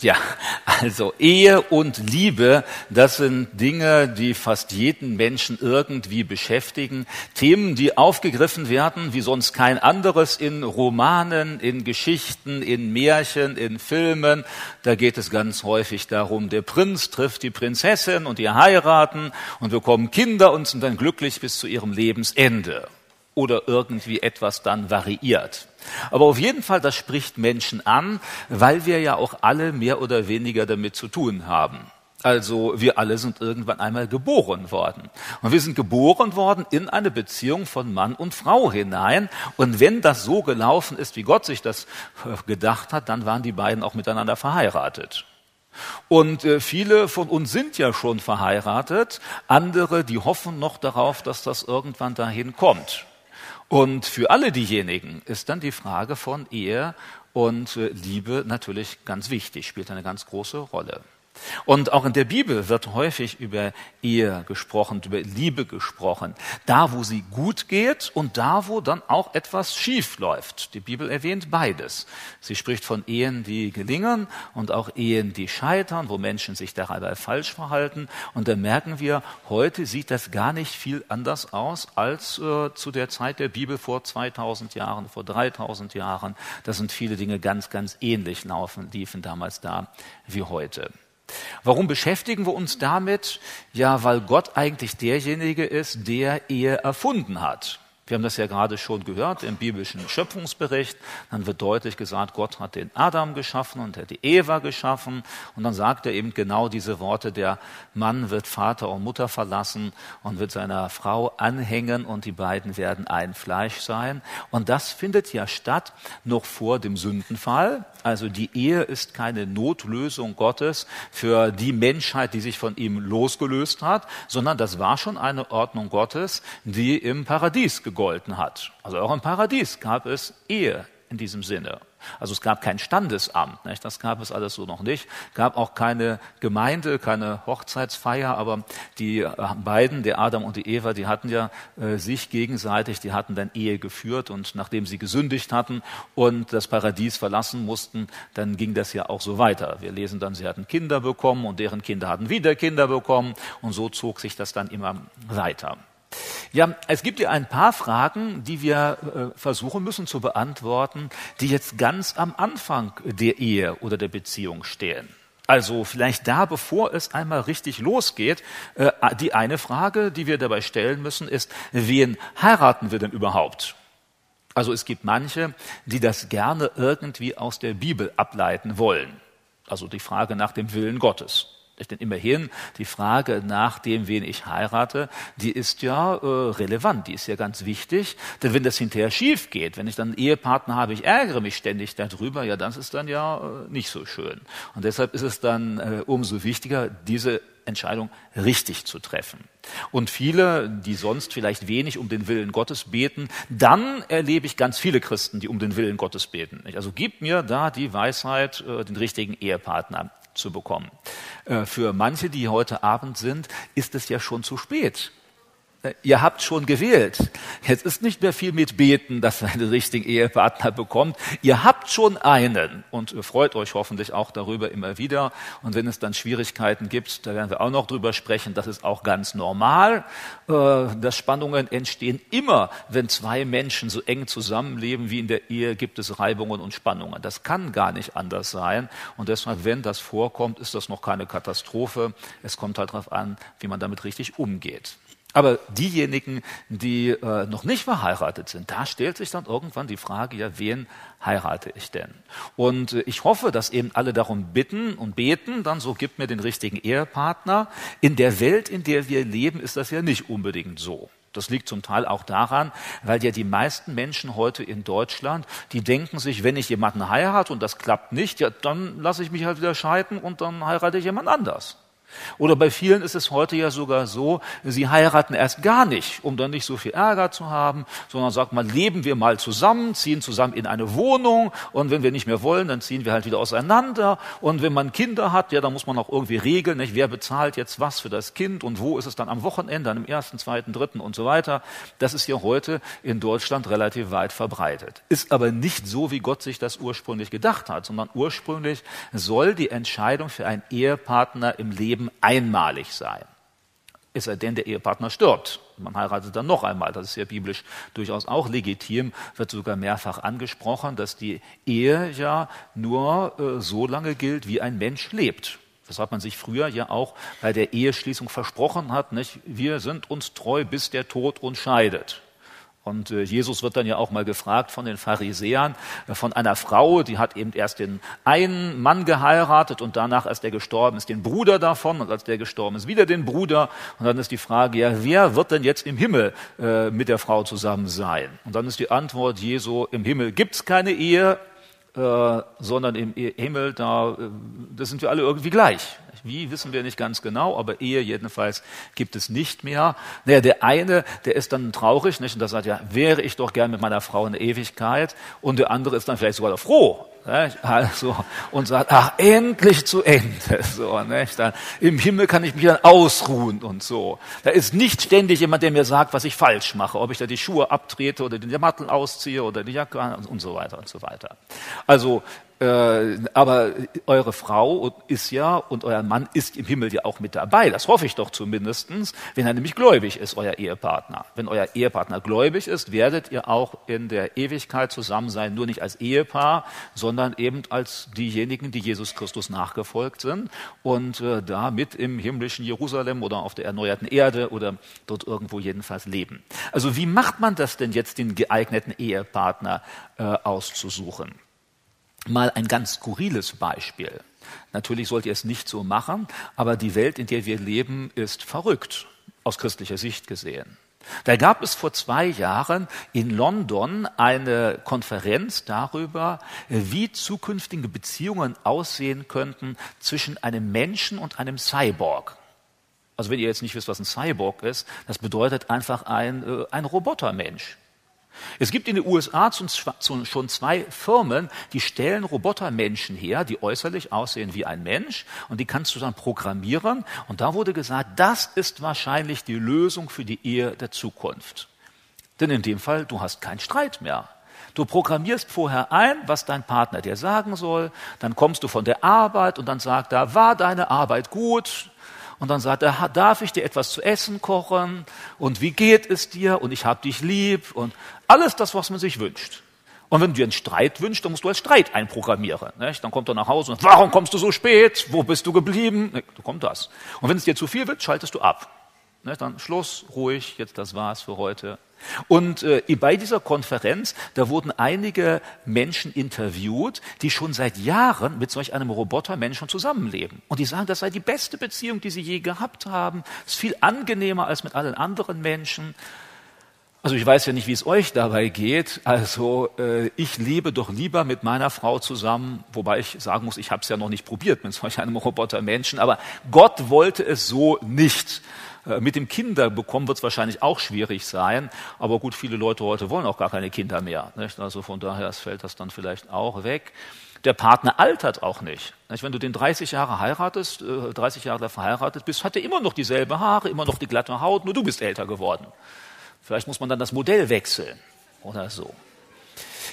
Ja, also Ehe und Liebe, das sind Dinge, die fast jeden Menschen irgendwie beschäftigen. Themen, die aufgegriffen werden, wie sonst kein anderes in Romanen, in Geschichten, in Märchen, in Filmen. Da geht es ganz häufig darum, der Prinz trifft die Prinzessin und ihr heiraten und bekommen Kinder und sind dann glücklich bis zu ihrem Lebensende. Oder irgendwie etwas dann variiert. Aber auf jeden Fall, das spricht Menschen an, weil wir ja auch alle mehr oder weniger damit zu tun haben. Also wir alle sind irgendwann einmal geboren worden. Und wir sind geboren worden in eine Beziehung von Mann und Frau hinein. Und wenn das so gelaufen ist, wie Gott sich das äh, gedacht hat, dann waren die beiden auch miteinander verheiratet. Und äh, viele von uns sind ja schon verheiratet, andere, die hoffen noch darauf, dass das irgendwann dahin kommt. Und für alle diejenigen ist dann die Frage von Ehe und äh, Liebe natürlich ganz wichtig, spielt eine ganz große Rolle. Und auch in der Bibel wird häufig über Ehe gesprochen, über Liebe gesprochen. Da, wo sie gut geht und da, wo dann auch etwas schief läuft. Die Bibel erwähnt beides. Sie spricht von Ehen, die gelingen und auch Ehen, die scheitern, wo Menschen sich dabei falsch verhalten. Und da merken wir, heute sieht das gar nicht viel anders aus als äh, zu der Zeit der Bibel vor 2000 Jahren, vor 3000 Jahren. Da sind viele Dinge ganz, ganz ähnlich laufen, liefen damals da wie heute. Warum beschäftigen wir uns damit? Ja, weil Gott eigentlich derjenige ist, der Ehe erfunden hat. Wir haben das ja gerade schon gehört im biblischen Schöpfungsbericht. Dann wird deutlich gesagt, Gott hat den Adam geschaffen und hat die Eva geschaffen. Und dann sagt er eben genau diese Worte, der Mann wird Vater und Mutter verlassen und wird seiner Frau anhängen und die beiden werden ein Fleisch sein. Und das findet ja statt noch vor dem Sündenfall. Also die Ehe ist keine Notlösung Gottes für die Menschheit, die sich von ihm losgelöst hat, sondern das war schon eine Ordnung Gottes, die im Paradies gegolten hat. Also auch im Paradies gab es Ehe in diesem Sinne. Also es gab kein Standesamt, nicht? das gab es alles so noch nicht. gab auch keine Gemeinde, keine Hochzeitsfeier, aber die äh, beiden, der Adam und die Eva, die hatten ja äh, sich gegenseitig, die hatten dann Ehe geführt und nachdem sie gesündigt hatten und das Paradies verlassen mussten, dann ging das ja auch so weiter. Wir lesen dann, sie hatten Kinder bekommen und deren Kinder hatten wieder Kinder bekommen und so zog sich das dann immer weiter. Ja, es gibt ja ein paar Fragen, die wir äh, versuchen müssen zu beantworten, die jetzt ganz am Anfang der Ehe oder der Beziehung stehen. Also vielleicht da, bevor es einmal richtig losgeht, äh, die eine Frage, die wir dabei stellen müssen, ist, wen heiraten wir denn überhaupt? Also es gibt manche, die das gerne irgendwie aus der Bibel ableiten wollen. Also die Frage nach dem Willen Gottes. Denn immerhin die Frage nach dem, wen ich heirate, die ist ja äh, relevant, die ist ja ganz wichtig. Denn wenn das hinterher schief geht, wenn ich dann einen Ehepartner habe, ich ärgere mich ständig darüber, ja, das ist dann ja äh, nicht so schön. Und deshalb ist es dann äh, umso wichtiger, diese Entscheidung richtig zu treffen. Und viele, die sonst vielleicht wenig um den Willen Gottes beten, dann erlebe ich ganz viele Christen, die um den Willen Gottes beten. Also gib mir da die Weisheit, äh, den richtigen Ehepartner zu bekommen. Äh, für manche, die heute Abend sind, ist es ja schon zu spät. Äh, ihr habt schon gewählt. Jetzt ist nicht mehr viel mit Beten, dass ihr einen richtigen Ehepartner bekommt. Ihr habt schon einen und freut euch hoffentlich auch darüber immer wieder. Und wenn es dann Schwierigkeiten gibt, da werden wir auch noch drüber sprechen. Das ist auch ganz normal, äh, dass Spannungen entstehen. Immer, wenn zwei Menschen so eng zusammenleben wie in der Ehe, gibt es Reibungen und Spannungen. Das kann gar nicht anders sein. Und deshalb, wenn das vorkommt, ist das noch keine Katastrophe. Es kommt halt darauf an, wie man damit richtig umgeht. Aber diejenigen, die äh, noch nicht verheiratet sind, da stellt sich dann irgendwann die Frage, ja, wen heirate ich denn? Und äh, ich hoffe, dass eben alle darum bitten und beten, dann so gibt mir den richtigen Ehepartner. In der Welt, in der wir leben, ist das ja nicht unbedingt so. Das liegt zum Teil auch daran, weil ja die meisten Menschen heute in Deutschland, die denken sich, wenn ich jemanden heirate und das klappt nicht, ja, dann lasse ich mich halt wieder scheiden und dann heirate ich jemand anders. Oder bei vielen ist es heute ja sogar so, sie heiraten erst gar nicht, um dann nicht so viel Ärger zu haben, sondern sagt man, leben wir mal zusammen, ziehen zusammen in eine Wohnung und wenn wir nicht mehr wollen, dann ziehen wir halt wieder auseinander und wenn man Kinder hat, ja, dann muss man auch irgendwie regeln, nicht? wer bezahlt jetzt was für das Kind und wo ist es dann am Wochenende, dann im ersten, zweiten, dritten und so weiter. Das ist ja heute in Deutschland relativ weit verbreitet. Ist aber nicht so, wie Gott sich das ursprünglich gedacht hat, sondern ursprünglich soll die Entscheidung für einen Ehepartner im Leben Leben einmalig sein. Es sei denn, der Ehepartner stirbt. Man heiratet dann noch einmal. Das ist ja biblisch durchaus auch legitim, wird sogar mehrfach angesprochen, dass die Ehe ja nur äh, so lange gilt, wie ein Mensch lebt. Weshalb man sich früher ja auch bei der Eheschließung versprochen hat, nicht? wir sind uns treu, bis der Tod uns scheidet. Und äh, Jesus wird dann ja auch mal gefragt von den Pharisäern, äh, von einer Frau, die hat eben erst den einen Mann geheiratet und danach, als der gestorben ist, den Bruder davon und als der gestorben ist, wieder den Bruder. Und dann ist die Frage, ja, wer wird denn jetzt im Himmel äh, mit der Frau zusammen sein? Und dann ist die Antwort Jesu, im Himmel gibt's keine Ehe, äh, sondern im Himmel, da, äh, da sind wir alle irgendwie gleich. Wie wissen wir nicht ganz genau, aber Ehe jedenfalls gibt es nicht mehr. Naja, der eine, der ist dann traurig, nicht? Und der sagt, ja, wäre ich doch gern mit meiner Frau in der Ewigkeit. Und der andere ist dann vielleicht sogar froh, also, und sagt, ach, endlich zu Ende. So, nicht? Dann, Im Himmel kann ich mich dann ausruhen und so. Da ist nicht ständig jemand, der mir sagt, was ich falsch mache, ob ich da die Schuhe abtrete oder den Mantel ausziehe oder die Jacke und so weiter und so weiter. Also äh, aber eure Frau ist ja und euer Mann ist im Himmel ja auch mit dabei. Das hoffe ich doch zumindestens, wenn er nämlich gläubig ist, euer Ehepartner. Wenn euer Ehepartner gläubig ist, werdet ihr auch in der Ewigkeit zusammen sein, nur nicht als Ehepaar, sondern eben als diejenigen, die Jesus Christus nachgefolgt sind und äh, damit im himmlischen Jerusalem oder auf der erneuerten Erde oder dort irgendwo jedenfalls leben. Also wie macht man das denn jetzt, den geeigneten Ehepartner äh, auszusuchen? Mal ein ganz skurriles Beispiel. Natürlich sollt ihr es nicht so machen, aber die Welt, in der wir leben, ist verrückt, aus christlicher Sicht gesehen. Da gab es vor zwei Jahren in London eine Konferenz darüber, wie zukünftige Beziehungen aussehen könnten zwischen einem Menschen und einem Cyborg. Also wenn ihr jetzt nicht wisst, was ein Cyborg ist, das bedeutet einfach ein, äh, ein Robotermensch. Es gibt in den USA schon zwei Firmen, die stellen Robotermenschen her, die äußerlich aussehen wie ein Mensch und die kannst du dann programmieren. Und da wurde gesagt, das ist wahrscheinlich die Lösung für die Ehe der Zukunft. Denn in dem Fall, du hast keinen Streit mehr. Du programmierst vorher ein, was dein Partner dir sagen soll, dann kommst du von der Arbeit und dann sagt er, war deine Arbeit gut? Und dann sagt er, darf ich dir etwas zu essen kochen? Und wie geht es dir? Und ich hab dich lieb. Und alles das, was man sich wünscht. Und wenn du dir einen Streit wünschst, dann musst du als Streit einprogrammieren. Nicht? Dann kommt er nach Hause und warum kommst du so spät? Wo bist du geblieben? Nicht, da kommt das. Und wenn es dir zu viel wird, schaltest du ab. Nicht? Dann Schluss, ruhig, jetzt das war's für heute. Und äh, bei dieser Konferenz, da wurden einige Menschen interviewt, die schon seit Jahren mit solch einem Robotermenschen zusammenleben. Und die sagen, das sei die beste Beziehung, die sie je gehabt haben. Es ist viel angenehmer als mit allen anderen Menschen. Also ich weiß ja nicht, wie es euch dabei geht. Also äh, ich lebe doch lieber mit meiner Frau zusammen, wobei ich sagen muss, ich habe es ja noch nicht probiert mit solch einem Robotermenschen. Aber Gott wollte es so nicht. Äh, mit dem Kinderbekommen wird es wahrscheinlich auch schwierig sein, aber gut, viele Leute heute wollen auch gar keine Kinder mehr. Nicht? Also von daher fällt das dann vielleicht auch weg. Der Partner altert auch nicht. Wenn du den 30 Jahre heiratest, 30 äh, Jahre verheiratet bist, hat er immer noch dieselbe Haare, immer noch die glatte Haut, nur du bist älter geworden. Vielleicht muss man dann das Modell wechseln oder so.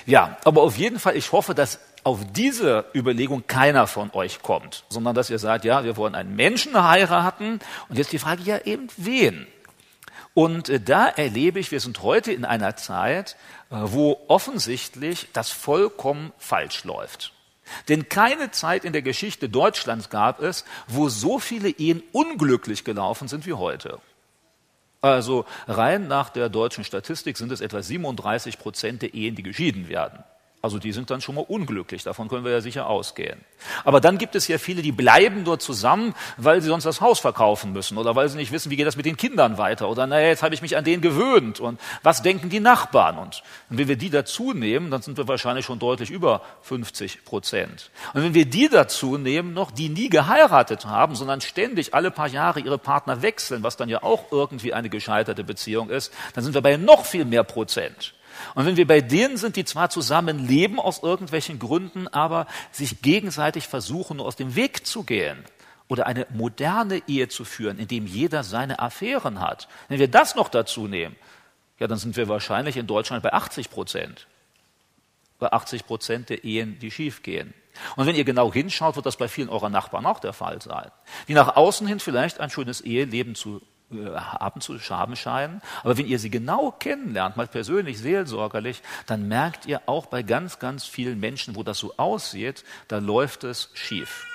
Ja, aber auf jeden Fall, ich hoffe, dass auf diese Überlegung keiner von euch kommt, sondern dass ihr sagt, ja, wir wollen einen Menschen heiraten und jetzt die Frage, ja, eben wen? Und äh, da erlebe ich, wir sind heute in einer Zeit, äh, wo offensichtlich das vollkommen falsch läuft. Denn keine Zeit in der Geschichte Deutschlands gab es, wo so viele Ehen unglücklich gelaufen sind wie heute. Also rein nach der deutschen Statistik sind es etwa 37 Prozent der Ehen, die geschieden werden. Also die sind dann schon mal unglücklich, davon können wir ja sicher ausgehen. Aber dann gibt es ja viele, die bleiben nur zusammen, weil sie sonst das Haus verkaufen müssen oder weil sie nicht wissen, wie geht das mit den Kindern weiter oder naja, jetzt habe ich mich an den gewöhnt und was denken die Nachbarn? Und wenn wir die dazu nehmen, dann sind wir wahrscheinlich schon deutlich über 50 Prozent. Und wenn wir die dazu nehmen noch, die nie geheiratet haben, sondern ständig alle paar Jahre ihre Partner wechseln, was dann ja auch irgendwie eine gescheiterte Beziehung ist, dann sind wir bei noch viel mehr Prozent. Und wenn wir bei denen sind, die zwar zusammen leben aus irgendwelchen Gründen, aber sich gegenseitig versuchen, aus dem Weg zu gehen oder eine moderne Ehe zu führen, in dem jeder seine Affären hat, wenn wir das noch dazu nehmen, ja, dann sind wir wahrscheinlich in Deutschland bei 80 Prozent. Bei 80 Prozent der Ehen, die schiefgehen. Und wenn ihr genau hinschaut, wird das bei vielen eurer Nachbarn auch der Fall sein. Die nach außen hin vielleicht ein schönes Eheleben zu haben zu haben scheinen. Aber wenn ihr sie genau kennenlernt, mal persönlich, seelsorgerlich, dann merkt ihr auch bei ganz, ganz vielen Menschen, wo das so aussieht, da läuft es schief.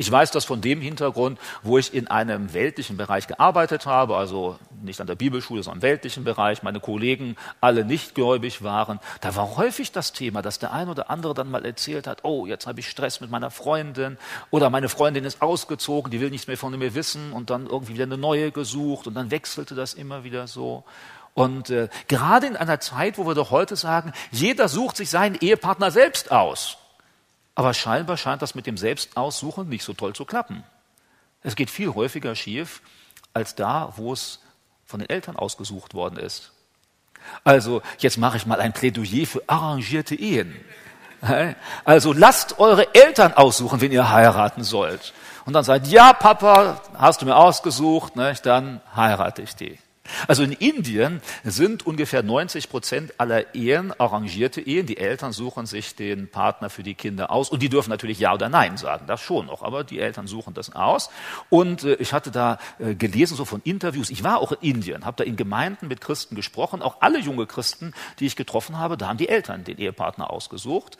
Ich weiß das von dem Hintergrund, wo ich in einem weltlichen Bereich gearbeitet habe, also nicht an der Bibelschule, sondern im weltlichen Bereich, meine Kollegen alle nicht gläubig waren. Da war häufig das Thema, dass der ein oder andere dann mal erzählt hat, oh, jetzt habe ich Stress mit meiner Freundin oder meine Freundin ist ausgezogen, die will nichts mehr von mir wissen und dann irgendwie wieder eine neue gesucht und dann wechselte das immer wieder so. Und äh, gerade in einer Zeit, wo wir doch heute sagen, jeder sucht sich seinen Ehepartner selbst aus. Aber scheinbar scheint das mit dem Selbstaussuchen nicht so toll zu klappen. Es geht viel häufiger schief als da, wo es von den Eltern ausgesucht worden ist. Also jetzt mache ich mal ein Plädoyer für arrangierte Ehen. Also lasst eure Eltern aussuchen, wenn ihr heiraten sollt. Und dann sagt, ja, Papa, hast du mir ausgesucht, ne, dann heirate ich die. Also in Indien sind ungefähr 90 Prozent aller Ehen arrangierte Ehen. Die Eltern suchen sich den Partner für die Kinder aus und die dürfen natürlich Ja oder Nein sagen, das schon noch, aber die Eltern suchen das aus. Und äh, ich hatte da äh, gelesen so von Interviews. Ich war auch in Indien, habe da in Gemeinden mit Christen gesprochen, auch alle junge Christen, die ich getroffen habe, da haben die Eltern den Ehepartner ausgesucht.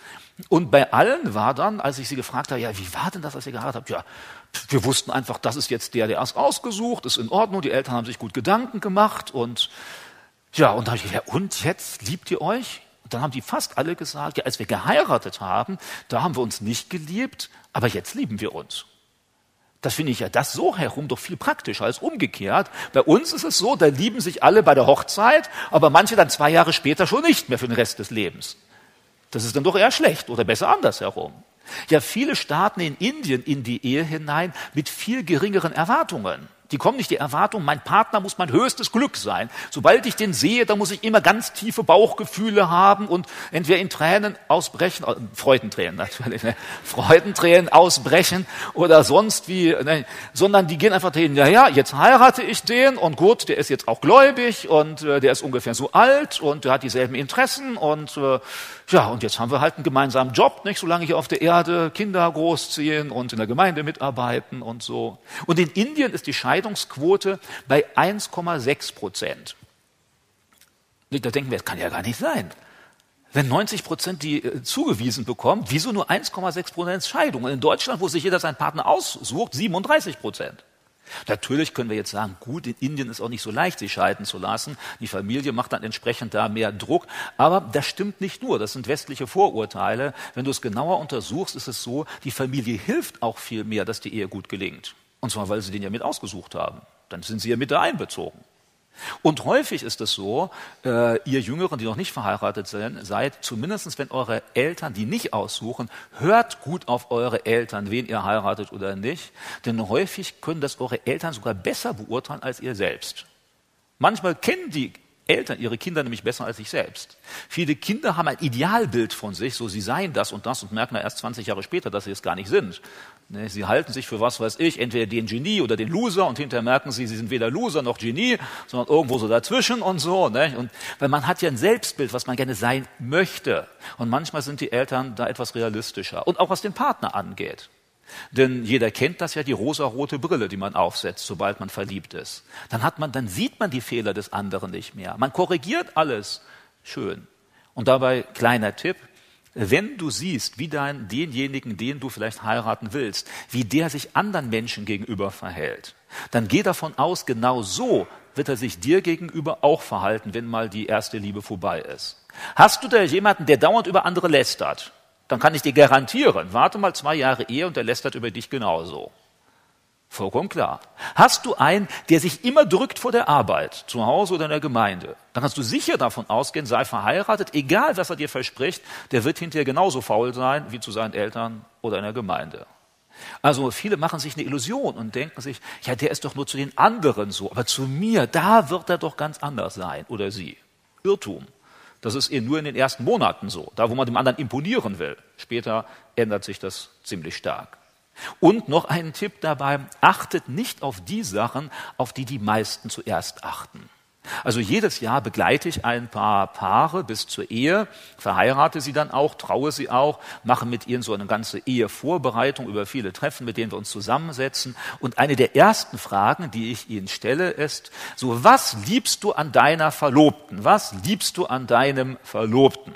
Und bei allen war dann, als ich sie gefragt habe, ja, wie war denn das, als ihr geheiratet habt? Ja, wir wussten einfach, das ist jetzt der, der ist ausgesucht, ist in Ordnung, die Eltern haben sich gut Gedanken gemacht und ja, und da habe ich gesagt, ja, und jetzt liebt ihr euch? Und dann haben die fast alle gesagt, ja, als wir geheiratet haben, da haben wir uns nicht geliebt, aber jetzt lieben wir uns. Das finde ich ja das so herum doch viel praktischer als umgekehrt. Bei uns ist es so, da lieben sich alle bei der Hochzeit, aber manche dann zwei Jahre später schon nicht mehr für den Rest des Lebens. Das ist dann doch eher schlecht oder besser andersherum. Ja, viele starten in Indien in die Ehe hinein mit viel geringeren Erwartungen. Die kommen nicht die Erwartung, mein Partner muss mein höchstes Glück sein. Sobald ich den sehe, da muss ich immer ganz tiefe Bauchgefühle haben und entweder in Tränen ausbrechen, äh, Freudentränen natürlich, ne? Freudentränen ausbrechen oder sonst wie, ne? sondern die gehen einfach dahin, ja, ja, jetzt heirate ich den und gut, der ist jetzt auch gläubig und äh, der ist ungefähr so alt und der hat dieselben Interessen und äh, ja, und jetzt haben wir halt einen gemeinsamen Job, nicht, solange hier auf der Erde Kinder großziehen und in der Gemeinde mitarbeiten und so. Und in Indien ist die Scheidungsquote bei 1,6 Prozent. Da denken wir, das kann ja gar nicht sein. Wenn 90 Prozent die äh, zugewiesen bekommen, wieso nur 1,6 Prozent Scheidung? Und in Deutschland, wo sich jeder seinen Partner aussucht, 37 Prozent. Natürlich können wir jetzt sagen, gut, in Indien ist auch nicht so leicht, sich scheiden zu lassen. Die Familie macht dann entsprechend da mehr Druck. Aber das stimmt nicht nur. Das sind westliche Vorurteile. Wenn du es genauer untersuchst, ist es so, die Familie hilft auch viel mehr, dass die Ehe gut gelingt. Und zwar, weil sie den ja mit ausgesucht haben. Dann sind sie ja mit da einbezogen. Und häufig ist es so, äh, ihr Jüngeren, die noch nicht verheiratet sind, seid, zumindest wenn eure Eltern die nicht aussuchen, hört gut auf eure Eltern, wen ihr heiratet oder nicht. Denn häufig können das eure Eltern sogar besser beurteilen als ihr selbst. Manchmal kennen die Eltern ihre Kinder nämlich besser als sich selbst. Viele Kinder haben ein Idealbild von sich, so sie seien das und das und merken erst 20 Jahre später, dass sie es gar nicht sind. Ne, sie halten sich für was weiß ich, entweder den Genie oder den Loser und hinterher merken sie, sie sind weder Loser noch Genie, sondern irgendwo so dazwischen und so. Ne? Und weil man hat ja ein Selbstbild, was man gerne sein möchte. Und manchmal sind die Eltern da etwas realistischer. Und auch was den Partner angeht. Denn jeder kennt das ja, die rosarote Brille, die man aufsetzt, sobald man verliebt ist. Dann hat man, dann sieht man die Fehler des anderen nicht mehr. Man korrigiert alles schön. Und dabei kleiner Tipp, wenn du siehst, wie dein, denjenigen, den du vielleicht heiraten willst, wie der sich anderen Menschen gegenüber verhält, dann geh davon aus, genau so wird er sich dir gegenüber auch verhalten, wenn mal die erste Liebe vorbei ist. Hast du da jemanden, der dauernd über andere lästert, dann kann ich dir garantieren, warte mal zwei Jahre Ehe und der lästert über dich genauso. Vollkommen klar. Hast du einen, der sich immer drückt vor der Arbeit, zu Hause oder in der Gemeinde, dann kannst du sicher davon ausgehen, sei verheiratet, egal was er dir verspricht, der wird hinterher genauso faul sein wie zu seinen Eltern oder in der Gemeinde. Also viele machen sich eine Illusion und denken sich, ja, der ist doch nur zu den anderen so, aber zu mir, da wird er doch ganz anders sein oder sie. Irrtum. Das ist eher nur in den ersten Monaten so, da wo man dem anderen imponieren will. Später ändert sich das ziemlich stark. Und noch ein Tipp dabei, achtet nicht auf die Sachen, auf die die meisten zuerst achten. Also jedes Jahr begleite ich ein paar Paare bis zur Ehe, verheirate sie dann auch, traue sie auch, mache mit ihnen so eine ganze Ehevorbereitung über viele Treffen, mit denen wir uns zusammensetzen. Und eine der ersten Fragen, die ich ihnen stelle, ist, so was liebst du an deiner Verlobten? Was liebst du an deinem Verlobten?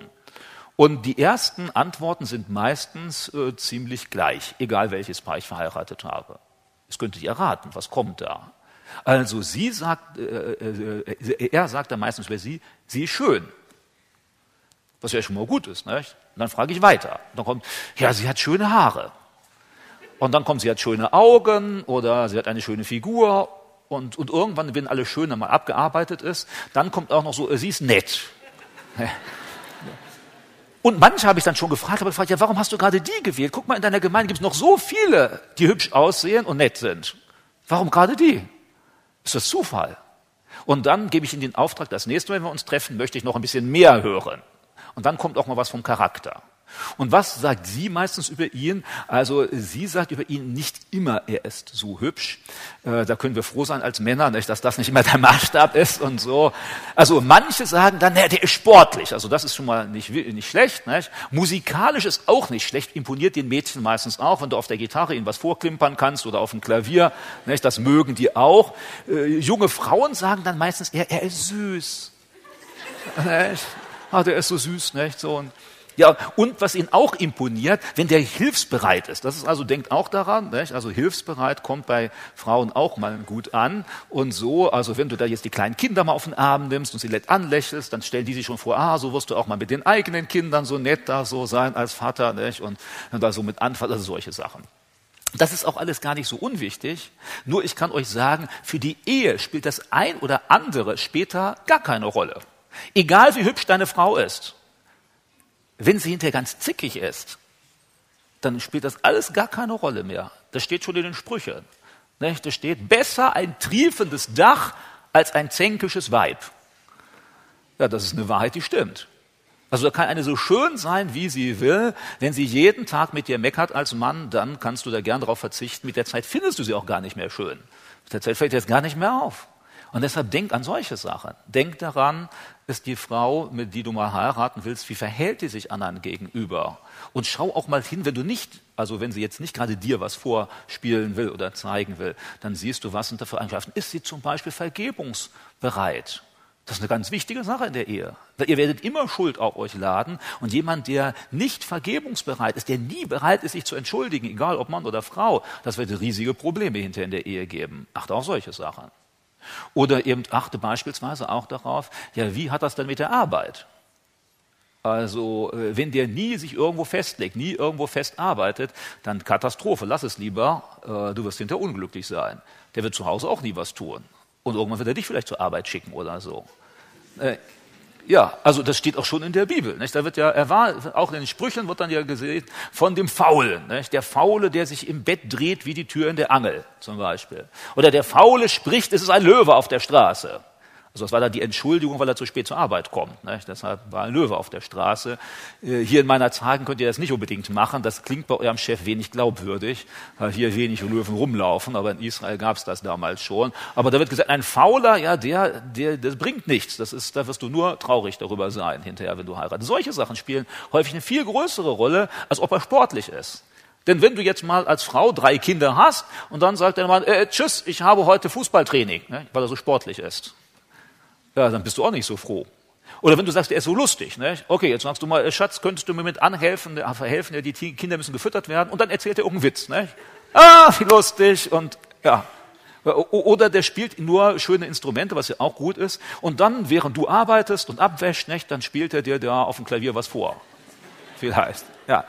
Und die ersten Antworten sind meistens äh, ziemlich gleich, egal welches Paar ich verheiratet habe. Es könnte ihr erraten, was kommt da. Also sie sagt, äh, äh, er sagt dann meistens über sie, sie ist schön. Was ja schon mal gut ist. Nicht? Und dann frage ich weiter. Und dann kommt, ja, sie hat schöne Haare. Und dann kommt, sie hat schöne Augen oder sie hat eine schöne Figur. Und, und irgendwann, wenn alles Schöne mal abgearbeitet ist, dann kommt auch noch so, äh, sie ist nett. Und manche habe ich dann schon gefragt, aber gefragt, ja, warum hast du gerade die gewählt? Guck mal, in deiner Gemeinde gibt es noch so viele, die hübsch aussehen und nett sind. Warum gerade die? Ist das Zufall? Und dann gebe ich Ihnen den Auftrag, das nächste Mal, wenn wir uns treffen, möchte ich noch ein bisschen mehr hören. Und dann kommt auch mal was vom Charakter. Und was sagt sie meistens über ihn? Also sie sagt über ihn nicht immer, er ist so hübsch. Äh, da können wir froh sein als Männer, nicht, dass das nicht immer der Maßstab ist und so. Also manche sagen dann, der ist sportlich. Also das ist schon mal nicht, nicht schlecht. Nicht? Musikalisch ist auch nicht schlecht, imponiert den Mädchen meistens auch, wenn du auf der Gitarre ihnen was vorklimpern kannst oder auf dem Klavier. Nicht? Das mögen die auch. Äh, junge Frauen sagen dann meistens, er, er ist süß. Ah, der ist so süß, nicht? So, und ja, und was ihn auch imponiert, wenn der hilfsbereit ist. Das ist also, denkt auch daran, nicht? also hilfsbereit kommt bei Frauen auch mal gut an. Und so, also wenn du da jetzt die kleinen Kinder mal auf den Arm nimmst und sie nett anlächelst, dann stellen die sich schon vor, ah, so wirst du auch mal mit den eigenen Kindern so nett da so sein als Vater, nicht? Und, und da so mit anfassen, also solche Sachen. Das ist auch alles gar nicht so unwichtig. Nur ich kann euch sagen, für die Ehe spielt das ein oder andere später gar keine Rolle. Egal wie hübsch deine Frau ist. Wenn sie hinterher ganz zickig ist, dann spielt das alles gar keine Rolle mehr. Das steht schon in den Sprüchen. Da steht, besser ein triefendes Dach als ein zänkisches Weib. Ja, das ist eine Wahrheit, die stimmt. Also da kann eine so schön sein, wie sie will. Wenn sie jeden Tag mit dir meckert als Mann, dann kannst du da gern darauf verzichten. Mit der Zeit findest du sie auch gar nicht mehr schön. Mit der Zeit fällt dir das gar nicht mehr auf. Und deshalb denk an solche Sachen. Denk daran, ist die Frau, mit die du mal heiraten willst, wie verhält die sich anderen gegenüber? Und schau auch mal hin, wenn du nicht, also wenn sie jetzt nicht gerade dir was vorspielen will oder zeigen will, dann siehst du, was sind da für Eigenschaften. Ist sie zum Beispiel vergebungsbereit? Das ist eine ganz wichtige Sache in der Ehe. Ihr werdet immer Schuld auf euch laden und jemand, der nicht vergebungsbereit ist, der nie bereit ist, sich zu entschuldigen, egal ob Mann oder Frau, das wird riesige Probleme hinter in der Ehe geben. Achte auf solche Sachen. Oder eben achte beispielsweise auch darauf, ja, wie hat das denn mit der Arbeit? Also, äh, wenn der nie sich irgendwo festlegt, nie irgendwo fest arbeitet, dann Katastrophe, lass es lieber, äh, du wirst hinterher unglücklich sein. Der wird zu Hause auch nie was tun. Und irgendwann wird er dich vielleicht zur Arbeit schicken oder so. Ja, also das steht auch schon in der Bibel. Nicht? Da wird ja erwartet, auch in den Sprüchen wird dann ja gesehen von dem Faulen. Nicht? Der Faule, der sich im Bett dreht wie die Tür in der Angel zum Beispiel. Oder der Faule spricht, es ist ein Löwe auf der Straße. Also das war dann die Entschuldigung, weil er zu spät zur Arbeit kommt. Ne? Deshalb war ein Löwe auf der Straße. Äh, hier in meiner Zeigen könnt ihr das nicht unbedingt machen. Das klingt bei eurem Chef wenig glaubwürdig, weil hier wenig Löwen rumlaufen. Aber in Israel gab es das damals schon. Aber da wird gesagt, ein Fauler, ja, der, der, das bringt nichts. Das ist, da wirst du nur traurig darüber sein hinterher, wenn du heiratest. Solche Sachen spielen häufig eine viel größere Rolle, als ob er sportlich ist. Denn wenn du jetzt mal als Frau drei Kinder hast und dann sagt der Mann, äh, tschüss, ich habe heute Fußballtraining, ne, weil er so sportlich ist ja, dann bist du auch nicht so froh. Oder wenn du sagst, der ist so lustig, ne? okay, jetzt sagst du mal, Schatz, könntest du mir mit anhelfen, äh, verhelfen, ja, die Kinder müssen gefüttert werden, und dann erzählt er irgendeinen Witz. Ne? Ah, wie lustig, und ja. Oder der spielt nur schöne Instrumente, was ja auch gut ist. Und dann, während du arbeitest und abwäschst, nicht, dann spielt er dir da auf dem Klavier was vor. Viel heißt. Ja.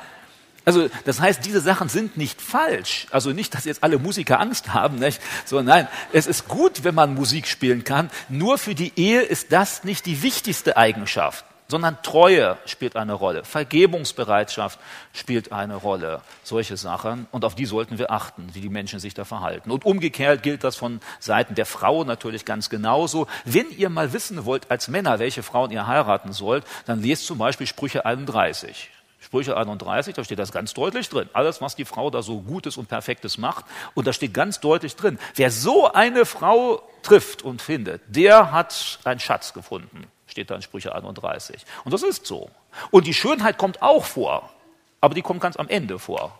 Also das heißt, diese Sachen sind nicht falsch. Also nicht, dass jetzt alle Musiker Angst haben, nicht? sondern nein, es ist gut, wenn man Musik spielen kann. Nur für die Ehe ist das nicht die wichtigste Eigenschaft, sondern Treue spielt eine Rolle, Vergebungsbereitschaft spielt eine Rolle, solche Sachen. Und auf die sollten wir achten, wie die Menschen sich da verhalten. Und umgekehrt gilt das von Seiten der Frau natürlich ganz genauso. Wenn ihr mal wissen wollt als Männer, welche Frauen ihr heiraten sollt, dann lest zum Beispiel Sprüche 31. Sprüche 31, da steht das ganz deutlich drin. Alles, was die Frau da so Gutes und Perfektes macht. Und da steht ganz deutlich drin, wer so eine Frau trifft und findet, der hat einen Schatz gefunden. Steht da in Sprüche 31. Und das ist so. Und die Schönheit kommt auch vor. Aber die kommt ganz am Ende vor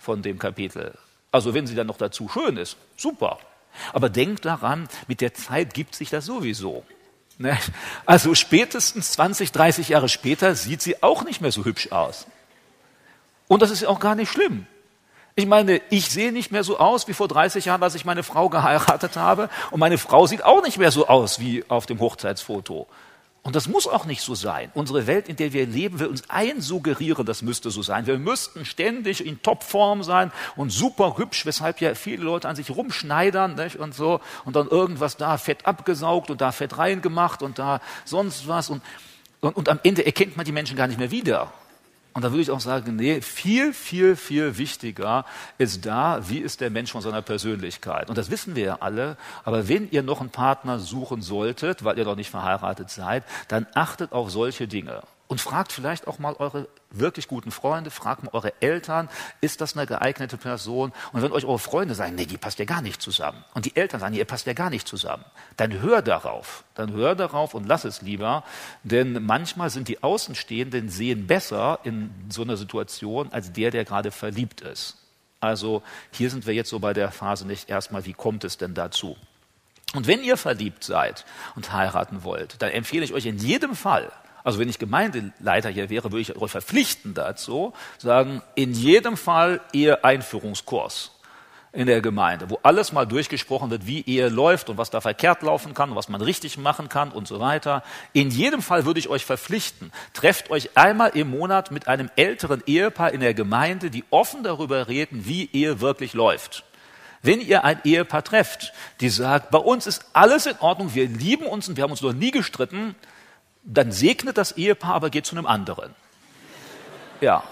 von dem Kapitel. Also wenn sie dann noch dazu schön ist, super. Aber denkt daran, mit der Zeit gibt sich das sowieso. Ne? Also spätestens 20, 30 Jahre später sieht sie auch nicht mehr so hübsch aus. Und das ist auch gar nicht schlimm. Ich meine, ich sehe nicht mehr so aus wie vor 30 Jahren, als ich meine Frau geheiratet habe. Und meine Frau sieht auch nicht mehr so aus wie auf dem Hochzeitsfoto. Und das muss auch nicht so sein. Unsere Welt, in der wir leben, will uns einsuggerieren, das müsste so sein. Wir müssten ständig in Topform sein und super hübsch, weshalb ja viele Leute an sich rumschneidern nicht? und so und dann irgendwas da Fett abgesaugt und da Fett reingemacht und da sonst was und, und, und am Ende erkennt man die Menschen gar nicht mehr wieder. Und da würde ich auch sagen, nee, viel, viel, viel wichtiger ist da, wie ist der Mensch von seiner Persönlichkeit. Und das wissen wir ja alle. Aber wenn ihr noch einen Partner suchen solltet, weil ihr noch nicht verheiratet seid, dann achtet auf solche Dinge. Und fragt vielleicht auch mal eure wirklich guten Freunde, fragt mal eure Eltern, ist das eine geeignete Person? Und wenn euch eure Freunde sagen, nee, die passt ja gar nicht zusammen. Und die Eltern sagen, ihr passt ja gar nicht zusammen. Dann hör darauf. Dann hör darauf und lass es lieber. Denn manchmal sind die Außenstehenden sehen besser in so einer Situation als der, der gerade verliebt ist. Also hier sind wir jetzt so bei der Phase nicht erstmal, wie kommt es denn dazu? Und wenn ihr verliebt seid und heiraten wollt, dann empfehle ich euch in jedem Fall, also wenn ich Gemeindeleiter hier wäre, würde ich euch verpflichten dazu, sagen, in jedem Fall Ehe-Einführungskurs in der Gemeinde, wo alles mal durchgesprochen wird, wie Ehe läuft und was da verkehrt laufen kann, was man richtig machen kann und so weiter. In jedem Fall würde ich euch verpflichten, trefft euch einmal im Monat mit einem älteren Ehepaar in der Gemeinde, die offen darüber reden, wie Ehe wirklich läuft. Wenn ihr ein Ehepaar trefft, die sagt, bei uns ist alles in Ordnung, wir lieben uns und wir haben uns noch nie gestritten, dann segnet das Ehepaar, aber geht zu einem anderen. Ja.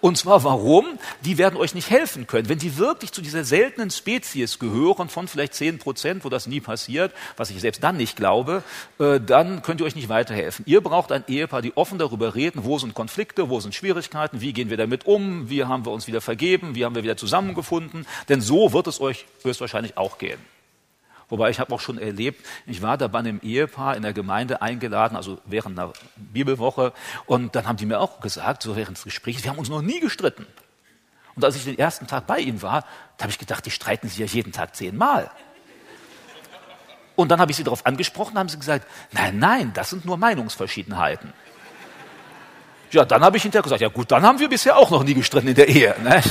Und zwar warum? Die werden euch nicht helfen können. Wenn die wirklich zu dieser seltenen Spezies gehören, von vielleicht zehn Prozent, wo das nie passiert, was ich selbst dann nicht glaube, äh, dann könnt ihr euch nicht weiterhelfen. Ihr braucht ein Ehepaar, die offen darüber reden, wo sind Konflikte, wo sind Schwierigkeiten, wie gehen wir damit um, wie haben wir uns wieder vergeben, wie haben wir wieder zusammengefunden. Denn so wird es euch höchstwahrscheinlich auch gehen. Wobei ich habe auch schon erlebt, ich war da bei einem Ehepaar in der Gemeinde eingeladen, also während einer Bibelwoche, und dann haben die mir auch gesagt, so während des Gesprächs, wir haben uns noch nie gestritten. Und als ich den ersten Tag bei ihnen war, da habe ich gedacht, die streiten sich ja jeden Tag zehnmal. Und dann habe ich sie darauf angesprochen, haben sie gesagt, nein, nein, das sind nur Meinungsverschiedenheiten. Ja, dann habe ich hinterher gesagt, ja gut, dann haben wir bisher auch noch nie gestritten in der Ehe. Ne?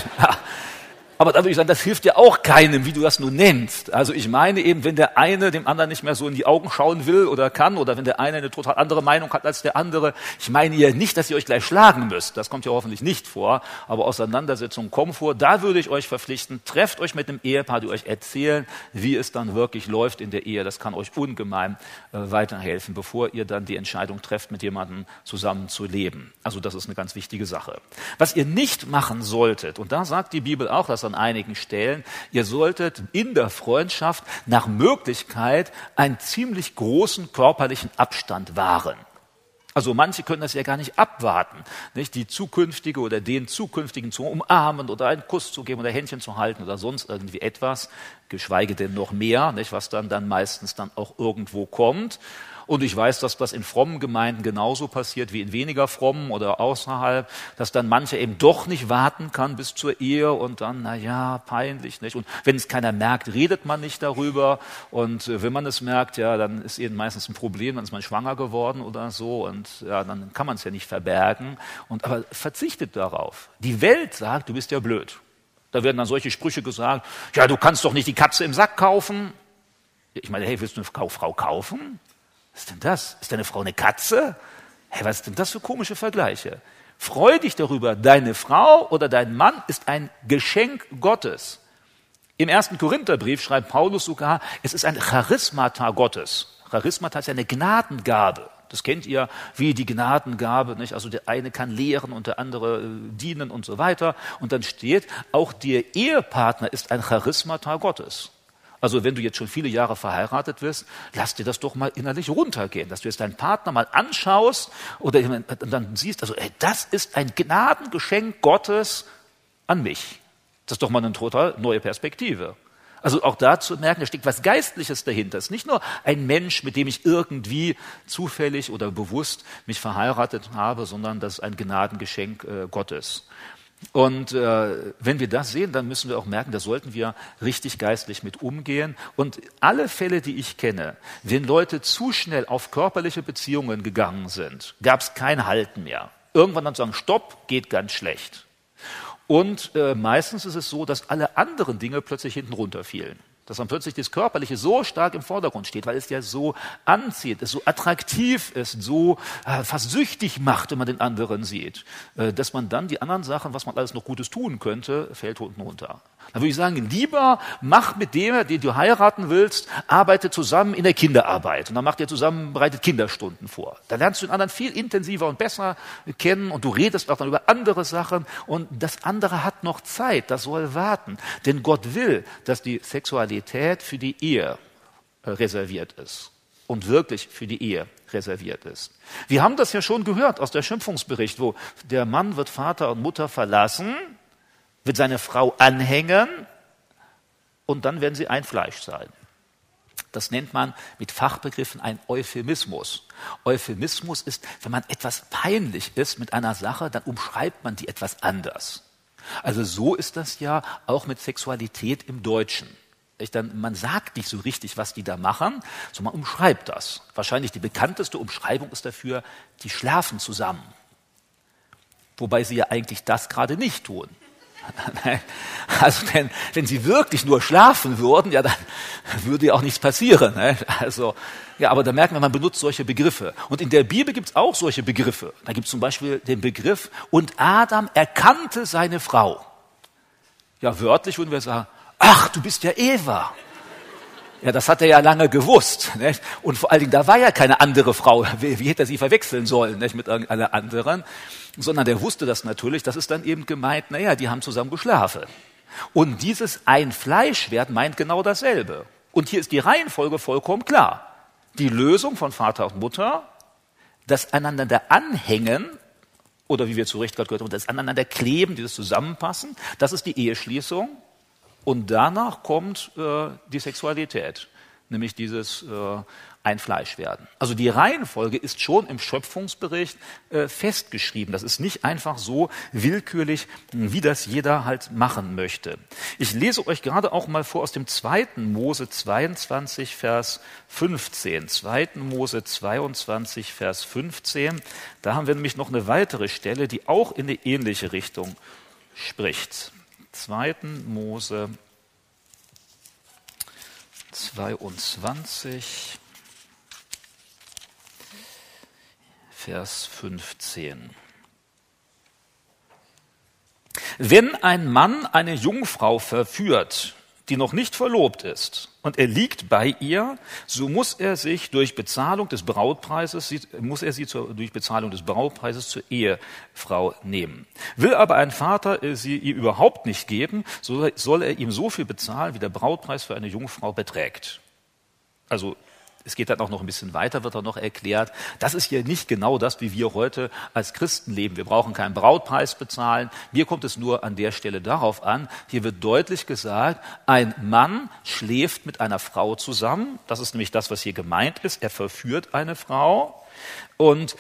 Aber da würde ich sagen, das hilft ja auch keinem, wie du das nun nennst. Also ich meine eben, wenn der eine dem anderen nicht mehr so in die Augen schauen will oder kann, oder wenn der eine eine total andere Meinung hat als der andere, ich meine ja nicht, dass ihr euch gleich schlagen müsst. Das kommt ja hoffentlich nicht vor. Aber Auseinandersetzungen kommen vor. Da würde ich euch verpflichten, trefft euch mit einem Ehepaar, die euch erzählen, wie es dann wirklich läuft in der Ehe. Das kann euch ungemein äh, weiterhelfen, bevor ihr dann die Entscheidung trefft, mit jemandem zusammen zu leben. Also das ist eine ganz wichtige Sache. Was ihr nicht machen solltet, und da sagt die Bibel auch, dass an einigen Stellen, ihr solltet in der Freundschaft nach Möglichkeit einen ziemlich großen körperlichen Abstand wahren. Also manche können das ja gar nicht abwarten, nicht die zukünftige oder den zukünftigen zu umarmen oder einen Kuss zu geben oder Händchen zu halten oder sonst irgendwie etwas, geschweige denn noch mehr, nicht was dann dann meistens dann auch irgendwo kommt. Und ich weiß, dass das in frommen Gemeinden genauso passiert wie in weniger frommen oder außerhalb, dass dann mancher eben doch nicht warten kann bis zur Ehe und dann, na ja, peinlich, nicht? Und wenn es keiner merkt, redet man nicht darüber. Und äh, wenn man es merkt, ja, dann ist eben meistens ein Problem, dann ist man schwanger geworden oder so und ja, dann kann man es ja nicht verbergen. Und aber verzichtet darauf. Die Welt sagt, du bist ja blöd. Da werden dann solche Sprüche gesagt, ja, du kannst doch nicht die Katze im Sack kaufen. Ich meine, hey, willst du eine Frau kaufen? Was ist denn das? Ist deine Frau eine Katze? Hey, was ist denn das für komische Vergleiche? Freu dich darüber, deine Frau oder dein Mann ist ein Geschenk Gottes. Im ersten Korintherbrief schreibt Paulus sogar, es ist ein Charismata Gottes. Charismata ist eine Gnadengabe. Das kennt ihr wie die Gnadengabe, nicht? Also der eine kann lehren und der andere äh, dienen und so weiter. Und dann steht, auch der Ehepartner ist ein Charismata Gottes. Also wenn du jetzt schon viele Jahre verheiratet wirst, lass dir das doch mal innerlich runtergehen, dass du jetzt deinen Partner mal anschaust oder dann siehst, also ey, das ist ein Gnadengeschenk Gottes an mich. Das ist doch mal eine total neue Perspektive. Also auch da zu merken, da steckt was Geistliches dahinter. Es ist nicht nur ein Mensch, mit dem ich irgendwie zufällig oder bewusst mich verheiratet habe, sondern das ist ein Gnadengeschenk äh, Gottes. Und äh, wenn wir das sehen, dann müssen wir auch merken, da sollten wir richtig geistlich mit umgehen. Und alle Fälle, die ich kenne, wenn Leute zu schnell auf körperliche Beziehungen gegangen sind, gab es kein Halten mehr. Irgendwann dann sagen, Stopp, geht ganz schlecht. Und äh, meistens ist es so, dass alle anderen Dinge plötzlich hinten runterfielen dass dann plötzlich das Körperliche so stark im Vordergrund steht, weil es ja so anzieht, es so attraktiv ist, so äh, fast süchtig macht, wenn man den anderen sieht, äh, dass man dann die anderen Sachen, was man alles noch Gutes tun könnte, fällt unten runter. Dann würde ich sagen, lieber mach mit dem, den du heiraten willst, arbeite zusammen in der Kinderarbeit. Und dann macht ihr zusammen, bereitet Kinderstunden vor. Da lernst du den anderen viel intensiver und besser kennen und du redest auch dann über andere Sachen. Und das andere hat noch Zeit, das soll warten. Denn Gott will, dass die Sexualität für die Ehe äh, reserviert ist. Und wirklich für die Ehe reserviert ist. Wir haben das ja schon gehört aus der Schimpfungsbericht, wo der Mann wird Vater und Mutter verlassen wird seine Frau anhängen und dann werden sie ein Fleisch sein. Das nennt man mit Fachbegriffen ein Euphemismus. Euphemismus ist, wenn man etwas peinlich ist mit einer Sache, dann umschreibt man die etwas anders. Also so ist das ja auch mit Sexualität im Deutschen. Dann, man sagt nicht so richtig, was die da machen, sondern man umschreibt das. Wahrscheinlich die bekannteste Umschreibung ist dafür, die schlafen zusammen. Wobei sie ja eigentlich das gerade nicht tun. Also denn, wenn sie wirklich nur schlafen würden, ja, dann würde ja auch nichts passieren. Ne? Also, ja, aber da merken wir, man benutzt solche Begriffe. Und in der Bibel gibt es auch solche Begriffe. Da gibt es zum Beispiel den Begriff, und Adam erkannte seine Frau. Ja, wörtlich würden wir sagen, ach, du bist ja Eva. Ja, das hat er ja lange gewusst. Nicht? Und vor allen Dingen, da war ja keine andere Frau. Wie, wie hätte er sie verwechseln sollen nicht? mit irgendeiner anderen? Sondern der wusste das natürlich. Das ist dann eben gemeint, naja, die haben zusammen geschlafen. Und dieses ein Fleischwerden meint genau dasselbe. Und hier ist die Reihenfolge vollkommen klar. Die Lösung von Vater und Mutter, das aneinander anhängen, oder wie wir zu Recht gerade gehört haben, das aneinander kleben, dieses Zusammenpassen, das ist die Eheschließung. Und danach kommt äh, die Sexualität, nämlich dieses äh, Einfleischwerden. Also die Reihenfolge ist schon im Schöpfungsbericht äh, festgeschrieben. Das ist nicht einfach so willkürlich, wie das jeder halt machen möchte. Ich lese euch gerade auch mal vor aus dem 2. Mose 22, Vers 15. 2. Mose 22, Vers 15. Da haben wir nämlich noch eine weitere Stelle, die auch in eine ähnliche Richtung spricht. 2. Mose 22, Vers 15. Wenn ein Mann eine Jungfrau verführt, die noch nicht verlobt ist, und er liegt bei ihr, so muss er sich durch Bezahlung des Brautpreises, muss er sie zur, durch Bezahlung des Brautpreises zur Ehefrau nehmen. Will aber ein Vater sie ihr überhaupt nicht geben, so soll er ihm so viel bezahlen, wie der Brautpreis für eine Jungfrau beträgt. Also es geht dann auch noch ein bisschen weiter, wird dann noch erklärt. Das ist hier nicht genau das, wie wir heute als Christen leben. Wir brauchen keinen Brautpreis bezahlen. Mir kommt es nur an der Stelle darauf an. Hier wird deutlich gesagt, ein Mann schläft mit einer Frau zusammen. Das ist nämlich das, was hier gemeint ist. Er verführt eine Frau und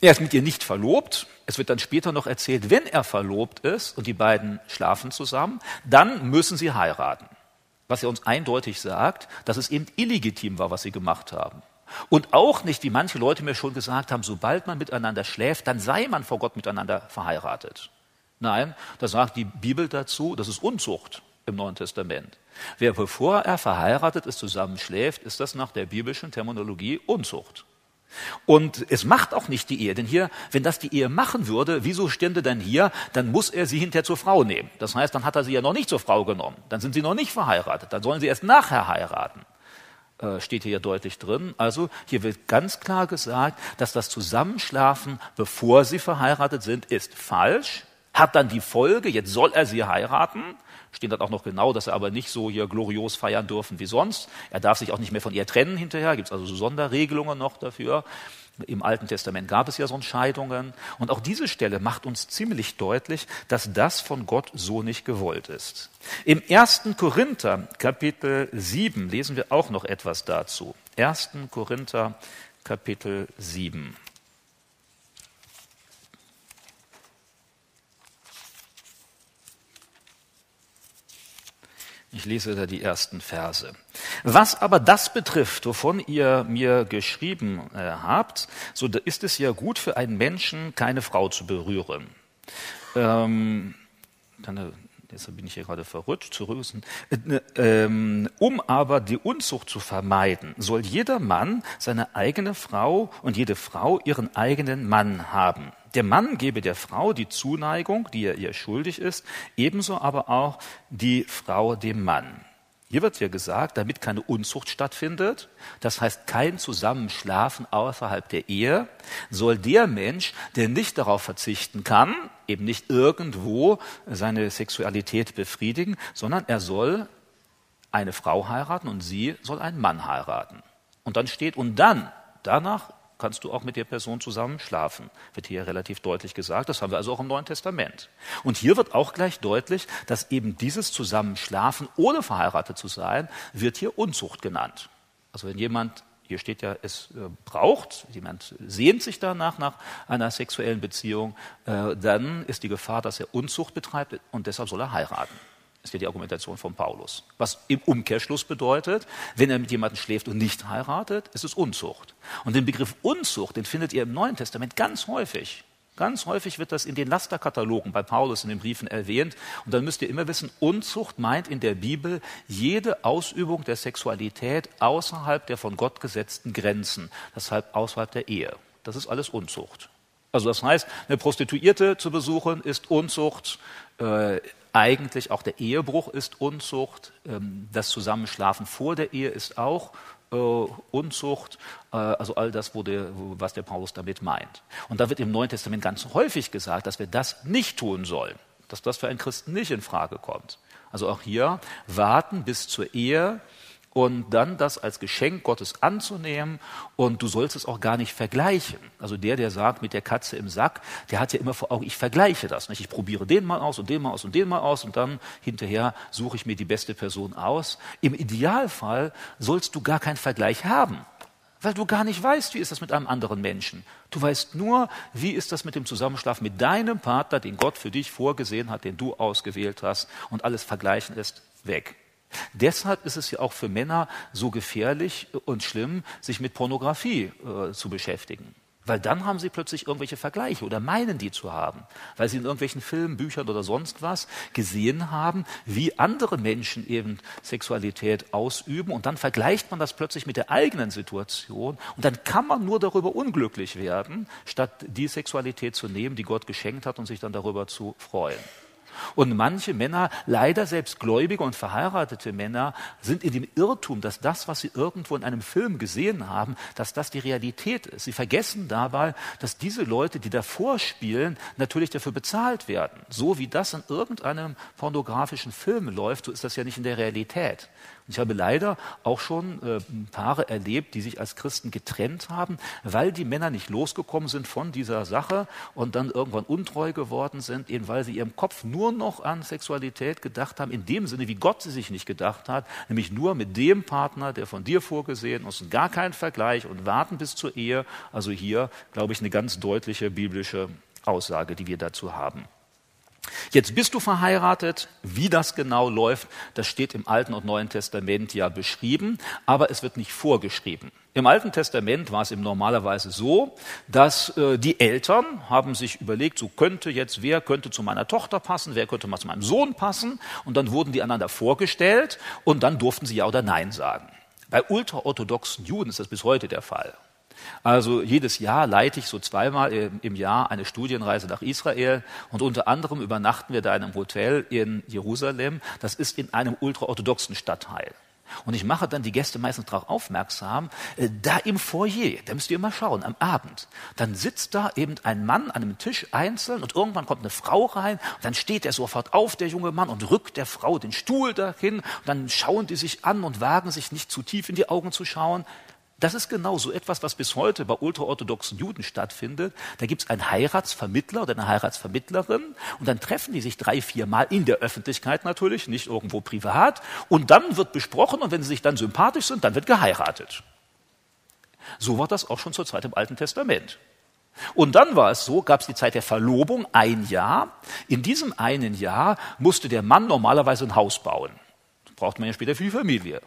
er ist mit ihr nicht verlobt. Es wird dann später noch erzählt, wenn er verlobt ist und die beiden schlafen zusammen, dann müssen sie heiraten was er uns eindeutig sagt, dass es eben illegitim war, was sie gemacht haben. Und auch nicht, wie manche Leute mir schon gesagt haben, sobald man miteinander schläft, dann sei man vor Gott miteinander verheiratet. Nein, da sagt die Bibel dazu, das ist Unzucht. im Neuen Testament. Wer bevor er verheiratet ist, zusammenschläft, ist das nach der biblischen Terminologie Unzucht. Und es macht auch nicht die Ehe, denn hier, wenn das die Ehe machen würde, wieso stände dann hier, dann muss er sie hinterher zur Frau nehmen. Das heißt, dann hat er sie ja noch nicht zur Frau genommen, dann sind sie noch nicht verheiratet, dann sollen sie erst nachher heiraten. Äh, steht hier ja deutlich drin. Also hier wird ganz klar gesagt, dass das Zusammenschlafen, bevor sie verheiratet sind, ist falsch, hat dann die Folge, jetzt soll er sie heiraten, steht dann auch noch genau, dass er aber nicht so hier glorios feiern dürfen wie sonst. Er darf sich auch nicht mehr von ihr trennen hinterher, gibt es also so Sonderregelungen noch dafür. Im Alten Testament gab es ja so Scheidungen. Und auch diese Stelle macht uns ziemlich deutlich, dass das von Gott so nicht gewollt ist. Im 1. Korinther Kapitel 7 lesen wir auch noch etwas dazu. 1. Korinther Kapitel 7. Ich lese da die ersten Verse. Was aber das betrifft, wovon ihr mir geschrieben äh, habt, so ist es ja gut für einen Menschen, keine Frau zu berühren. Ähm, dann, äh, deshalb bin ich hier gerade verrutscht, zurück. Äh, ähm, um aber die Unzucht zu vermeiden, soll jeder Mann seine eigene Frau und jede Frau ihren eigenen Mann haben. Der Mann gebe der Frau die Zuneigung, die er ihr schuldig ist, ebenso aber auch die Frau dem Mann. Hier wird ja gesagt, damit keine Unzucht stattfindet, das heißt kein Zusammenschlafen außerhalb der Ehe, soll der Mensch, der nicht darauf verzichten kann, eben nicht irgendwo seine Sexualität befriedigen, sondern er soll eine Frau heiraten und sie soll einen Mann heiraten. Und dann steht, und dann, danach kannst du auch mit der Person zusammen schlafen. Wird hier relativ deutlich gesagt. Das haben wir also auch im Neuen Testament. Und hier wird auch gleich deutlich, dass eben dieses Zusammenschlafen, ohne verheiratet zu sein, wird hier Unzucht genannt. Also wenn jemand hier steht ja, es äh, braucht, jemand sehnt sich danach nach einer sexuellen Beziehung, äh, dann ist die Gefahr, dass er Unzucht betreibt und deshalb soll er heiraten ist ja die Argumentation von Paulus. Was im Umkehrschluss bedeutet, wenn er mit jemandem schläft und nicht heiratet, ist es Unzucht. Und den Begriff Unzucht, den findet ihr im Neuen Testament ganz häufig. Ganz häufig wird das in den Lasterkatalogen bei Paulus in den Briefen erwähnt. Und dann müsst ihr immer wissen, Unzucht meint in der Bibel jede Ausübung der Sexualität außerhalb der von Gott gesetzten Grenzen, deshalb außerhalb der Ehe. Das ist alles Unzucht. Also das heißt, eine Prostituierte zu besuchen ist Unzucht, äh, eigentlich auch der Ehebruch ist Unzucht, ähm, das Zusammenschlafen vor der Ehe ist auch äh, Unzucht, äh, also all das, der, was der Paulus damit meint. Und da wird im Neuen Testament ganz häufig gesagt, dass wir das nicht tun sollen, dass das für einen Christen nicht in Frage kommt. Also auch hier warten bis zur Ehe, und dann das als Geschenk Gottes anzunehmen und du sollst es auch gar nicht vergleichen. Also der, der sagt mit der Katze im Sack, der hat ja immer vor Augen, ich vergleiche das. Nicht? Ich probiere den mal aus und den mal aus und den mal aus und dann hinterher suche ich mir die beste Person aus. Im Idealfall sollst du gar keinen Vergleich haben. Weil du gar nicht weißt, wie ist das mit einem anderen Menschen. Du weißt nur, wie ist das mit dem Zusammenschlaf mit deinem Partner, den Gott für dich vorgesehen hat, den du ausgewählt hast. Und alles Vergleichen ist weg. Deshalb ist es ja auch für Männer so gefährlich und schlimm, sich mit Pornografie äh, zu beschäftigen. Weil dann haben sie plötzlich irgendwelche Vergleiche oder meinen die zu haben, weil sie in irgendwelchen Filmen, Büchern oder sonst was gesehen haben, wie andere Menschen eben Sexualität ausüben und dann vergleicht man das plötzlich mit der eigenen Situation und dann kann man nur darüber unglücklich werden, statt die Sexualität zu nehmen, die Gott geschenkt hat und sich dann darüber zu freuen. Und manche Männer, leider selbst gläubige und verheiratete Männer, sind in dem Irrtum, dass das, was sie irgendwo in einem Film gesehen haben, dass das die Realität ist. Sie vergessen dabei, dass diese Leute, die davor spielen, natürlich dafür bezahlt werden. So wie das in irgendeinem pornografischen Film läuft, so ist das ja nicht in der Realität. Ich habe leider auch schon äh, Paare erlebt, die sich als Christen getrennt haben, weil die Männer nicht losgekommen sind von dieser Sache und dann irgendwann untreu geworden sind, eben weil sie ihrem Kopf nur noch an Sexualität gedacht haben, in dem Sinne, wie Gott sie sich nicht gedacht hat, nämlich nur mit dem Partner, der von dir vorgesehen ist und gar kein Vergleich und warten bis zur Ehe. Also hier, glaube ich, eine ganz deutliche biblische Aussage, die wir dazu haben. Jetzt bist du verheiratet. Wie das genau läuft, das steht im Alten und Neuen Testament ja beschrieben, aber es wird nicht vorgeschrieben. Im Alten Testament war es eben normalerweise so, dass äh, die Eltern haben sich überlegt, so könnte jetzt, wer könnte zu meiner Tochter passen, wer könnte mal zu meinem Sohn passen, und dann wurden die einander vorgestellt und dann durften sie ja oder nein sagen. Bei ultraorthodoxen Juden ist das bis heute der Fall. Also jedes Jahr leite ich so zweimal im Jahr eine Studienreise nach Israel und unter anderem übernachten wir da in einem Hotel in Jerusalem. Das ist in einem ultraorthodoxen Stadtteil. Und ich mache dann die Gäste meistens darauf aufmerksam, äh, da im Foyer, da müsst ihr mal schauen, am Abend, dann sitzt da eben ein Mann an einem Tisch einzeln und irgendwann kommt eine Frau rein und dann steht er sofort auf, der junge Mann, und rückt der Frau den Stuhl dahin und dann schauen die sich an und wagen sich nicht zu tief in die Augen zu schauen. Das ist genau so etwas, was bis heute bei ultraorthodoxen Juden stattfindet. Da gibt es einen Heiratsvermittler oder eine Heiratsvermittlerin und dann treffen die sich drei, vier Mal in der Öffentlichkeit natürlich, nicht irgendwo privat. Und dann wird besprochen und wenn sie sich dann sympathisch sind, dann wird geheiratet. So war das auch schon zur Zeit im Alten Testament. Und dann war es so, gab es die Zeit der Verlobung, ein Jahr. In diesem einen Jahr musste der Mann normalerweise ein Haus bauen. Das braucht man ja später für die Familie.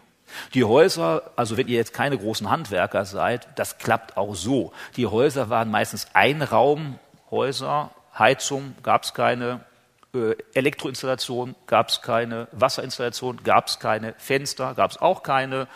Die Häuser, also wenn ihr jetzt keine großen Handwerker seid, das klappt auch so. Die Häuser waren meistens Einraumhäuser, Heizung gab es keine, äh, Elektroinstallation gab es keine, Wasserinstallation gab es keine, Fenster gab es auch keine,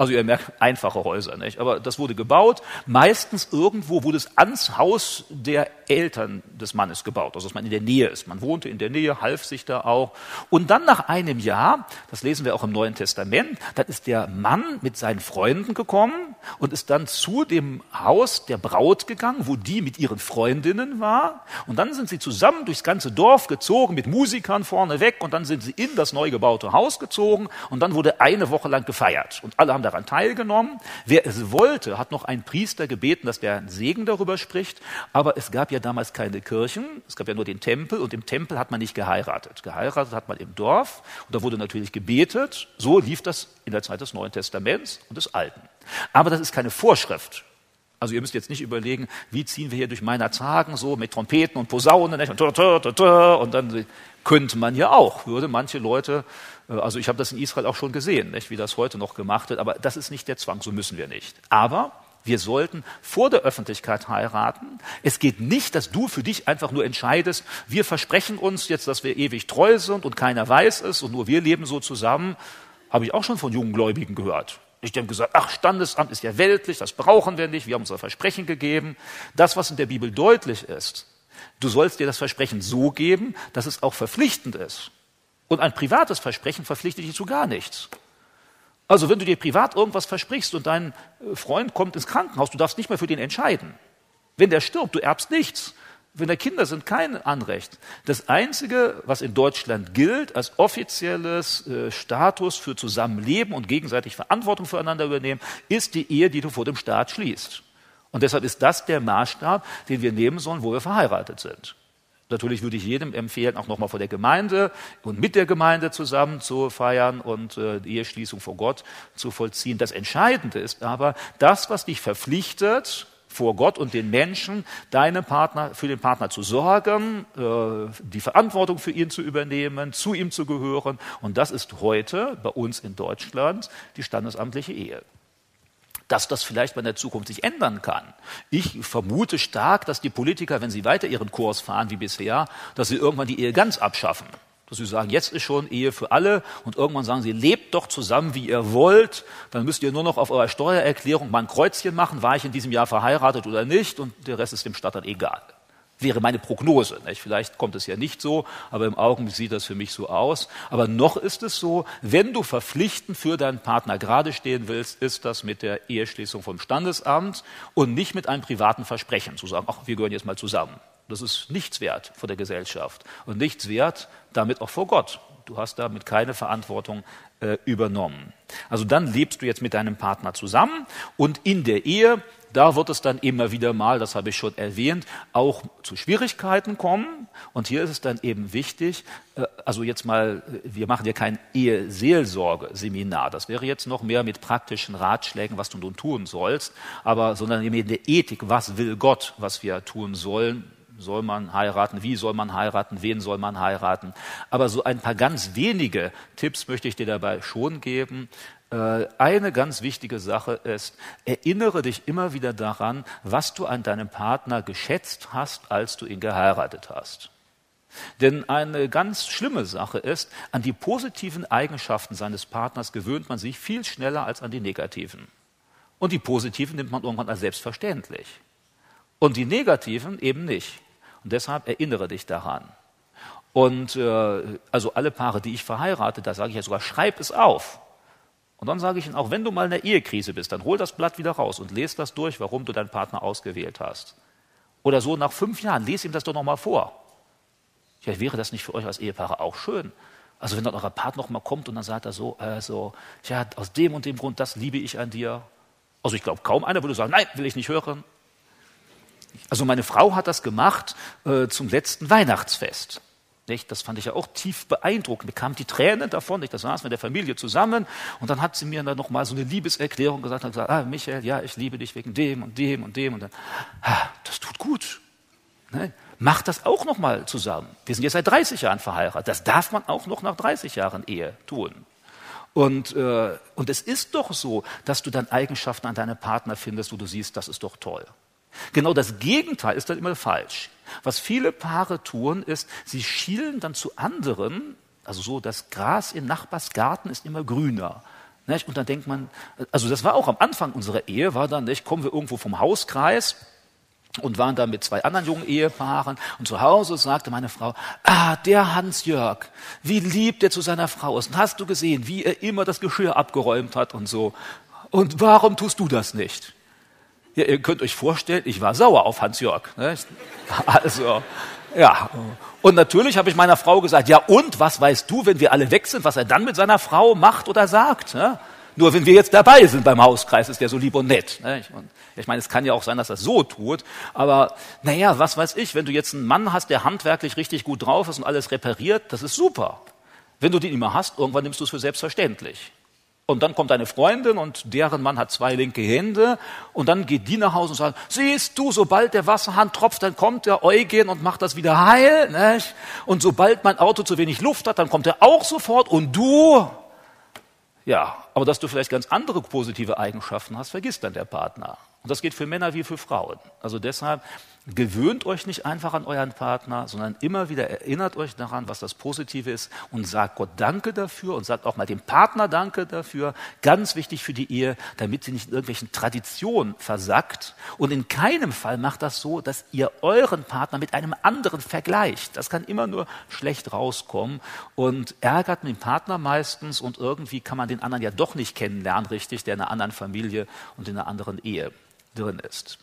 also ihr merkt, einfache Häuser, nicht? Aber das wurde gebaut. Meistens irgendwo wurde es ans Haus der Eltern des Mannes gebaut, also dass man in der Nähe ist. Man wohnte in der Nähe, half sich da auch. Und dann nach einem Jahr, das lesen wir auch im Neuen Testament, dann ist der Mann mit seinen Freunden gekommen und ist dann zu dem Haus der Braut gegangen, wo die mit ihren Freundinnen war. Und dann sind sie zusammen durchs ganze Dorf gezogen, mit Musikern vorne weg. Und dann sind sie in das neu gebaute Haus gezogen. Und dann wurde eine Woche lang gefeiert. Und alle haben daran teilgenommen. Wer es wollte, hat noch einen Priester gebeten, dass der Segen darüber spricht. Aber es gab ja damals keine Kirchen, es gab ja nur den Tempel und im Tempel hat man nicht geheiratet. Geheiratet hat man im Dorf und da wurde natürlich gebetet. So lief das in der Zeit des Neuen Testaments und des Alten. Aber das ist keine Vorschrift. Also ihr müsst jetzt nicht überlegen, wie ziehen wir hier durch meiner Zagen so mit Trompeten und Posaunen nicht? Und, und dann könnte man ja auch, würde manche Leute, äh, also ich habe das in Israel auch schon gesehen, nicht, wie das heute noch gemacht wird, aber das ist nicht der Zwang, so müssen wir nicht. Aber wir sollten vor der Öffentlichkeit heiraten. Es geht nicht, dass du für dich einfach nur entscheidest, wir versprechen uns jetzt, dass wir ewig treu sind und keiner weiß es und nur wir leben so zusammen. Habe ich auch schon von jungen Gläubigen gehört. Ich habe gesagt, ach, Standesamt ist ja weltlich, das brauchen wir nicht, wir haben unser Versprechen gegeben. Das, was in der Bibel deutlich ist, du sollst dir das Versprechen so geben, dass es auch verpflichtend ist. Und ein privates Versprechen verpflichtet dich zu gar nichts. Also wenn du dir privat irgendwas versprichst und dein äh, Freund kommt ins Krankenhaus, du darfst nicht mehr für den entscheiden. Wenn der stirbt, du erbst nichts. Wenn der Kinder sind, kein Anrecht. Das Einzige, was in Deutschland gilt als offizielles äh, Status für Zusammenleben und gegenseitig Verantwortung füreinander übernehmen, ist die Ehe, die du vor dem Staat schließt. Und deshalb ist das der Maßstab, den wir nehmen sollen, wo wir verheiratet sind. Natürlich würde ich jedem empfehlen, auch nochmal vor der Gemeinde und mit der Gemeinde zusammen zu feiern und äh, die Eheschließung vor Gott zu vollziehen. Das Entscheidende ist aber, das, was dich verpflichtet, vor Gott und den Menschen, deinem Partner, für den Partner zu sorgen, äh, die Verantwortung für ihn zu übernehmen, zu ihm zu gehören. Und das ist heute bei uns in Deutschland die standesamtliche Ehe dass das vielleicht in der Zukunft sich ändern kann. Ich vermute stark, dass die Politiker, wenn sie weiter ihren Kurs fahren wie bisher, dass sie irgendwann die Ehe ganz abschaffen. Dass sie sagen, jetzt ist schon Ehe für alle und irgendwann sagen sie, lebt doch zusammen, wie ihr wollt. Dann müsst ihr nur noch auf eurer Steuererklärung mal ein Kreuzchen machen, war ich in diesem Jahr verheiratet oder nicht und der Rest ist dem Staat dann egal wäre meine Prognose. Nicht? Vielleicht kommt es ja nicht so, aber im Augenblick sieht das für mich so aus. Aber noch ist es so, wenn du verpflichtend für deinen Partner gerade stehen willst, ist das mit der Eheschließung vom Standesamt und nicht mit einem privaten Versprechen zu sagen, ach, wir gehören jetzt mal zusammen. Das ist nichts wert vor der Gesellschaft und nichts wert damit auch vor Gott. Du hast damit keine Verantwortung äh, übernommen. Also dann lebst du jetzt mit deinem Partner zusammen und in der Ehe da wird es dann immer wieder mal, das habe ich schon erwähnt, auch zu Schwierigkeiten kommen. Und hier ist es dann eben wichtig, äh, also jetzt mal, wir machen ja kein Eheseelsorge-Seminar. Das wäre jetzt noch mehr mit praktischen Ratschlägen, was du nun tun sollst, aber sondern in der Ethik, was will Gott, was wir tun sollen, soll man heiraten, wie soll man heiraten, wen soll man heiraten. Aber so ein paar ganz wenige Tipps möchte ich dir dabei schon geben. Äh, eine ganz wichtige Sache ist, erinnere dich immer wieder daran, was du an deinem Partner geschätzt hast, als du ihn geheiratet hast. Denn eine ganz schlimme Sache ist, an die positiven Eigenschaften seines Partners gewöhnt man sich viel schneller als an die negativen. Und die positiven nimmt man irgendwann als selbstverständlich. Und die negativen eben nicht. Und deshalb erinnere dich daran. Und äh, also alle Paare, die ich verheirate, da sage ich ja sogar, schreib es auf. Und dann sage ich ihnen, auch wenn du mal in der Ehekrise bist, dann hol das Blatt wieder raus und lese das durch, warum du deinen Partner ausgewählt hast. Oder so nach fünf Jahren, lese ihm das doch nochmal vor. Ja, wäre das nicht für euch als Ehepaare auch schön? Also wenn dann euer Partner noch mal kommt und dann sagt er so, äh, so, ja, aus dem und dem Grund, das liebe ich an dir. Also ich glaube, kaum einer würde sagen, nein, will ich nicht hören. Also meine Frau hat das gemacht äh, zum letzten Weihnachtsfest. Nicht? Das fand ich ja auch tief beeindruckend. Mir kamen die Tränen davon. Nicht? Da saßen wir mit der Familie zusammen und dann hat sie mir dann noch mal so eine Liebeserklärung gesagt und gesagt, ah, Michael, ja, ich liebe dich wegen dem und dem und dem und dann, ah, das tut gut. Ne? Mach das auch noch mal zusammen. Wir sind jetzt seit 30 Jahren verheiratet. Das darf man auch noch nach 30 Jahren Ehe tun. Und, äh, und es ist doch so, dass du dann Eigenschaften an deinem Partner findest, wo du siehst, das ist doch toll. Genau das Gegenteil ist dann immer falsch. Was viele Paare tun, ist, sie schielen dann zu anderen, also so, das Gras im Nachbarsgarten ist immer grüner. Und dann denkt man, also das war auch am Anfang unserer Ehe, war dann, nicht, kommen wir irgendwo vom Hauskreis und waren da mit zwei anderen jungen Ehepaaren und zu Hause sagte meine Frau, ah, der Hans-Jörg, wie lieb der zu seiner Frau ist. Und hast du gesehen, wie er immer das Geschirr abgeräumt hat und so. Und warum tust du das nicht? Ja, ihr könnt euch vorstellen, ich war sauer auf Hans-Jörg. Ne? Also, ja. Und natürlich habe ich meiner Frau gesagt, ja und, was weißt du, wenn wir alle weg sind, was er dann mit seiner Frau macht oder sagt? Ne? Nur wenn wir jetzt dabei sind beim Hauskreis, ist der so lieb und nett. Ne? Und ich meine, es kann ja auch sein, dass er so tut, aber naja, was weiß ich, wenn du jetzt einen Mann hast, der handwerklich richtig gut drauf ist und alles repariert, das ist super. Wenn du den immer hast, irgendwann nimmst du es für selbstverständlich. Und dann kommt deine Freundin und deren Mann hat zwei linke Hände und dann geht die nach Hause und sagt, siehst du, sobald der Wasserhahn tropft, dann kommt der Eugen und macht das wieder heil. Nicht? Und sobald mein Auto zu wenig Luft hat, dann kommt er auch sofort und du, ja, aber dass du vielleicht ganz andere positive Eigenschaften hast, vergisst dann der Partner. Und das geht für Männer wie für Frauen. Also deshalb gewöhnt euch nicht einfach an euren Partner, sondern immer wieder erinnert euch daran, was das Positive ist und sagt Gott Danke dafür und sagt auch mal dem Partner Danke dafür. Ganz wichtig für die Ehe, damit sie nicht in irgendwelchen Traditionen versackt. Und in keinem Fall macht das so, dass ihr euren Partner mit einem anderen vergleicht. Das kann immer nur schlecht rauskommen und ärgert den Partner meistens und irgendwie kann man den anderen ja doch nicht kennenlernen, richtig, der in einer anderen Familie und in einer anderen Ehe drin ist.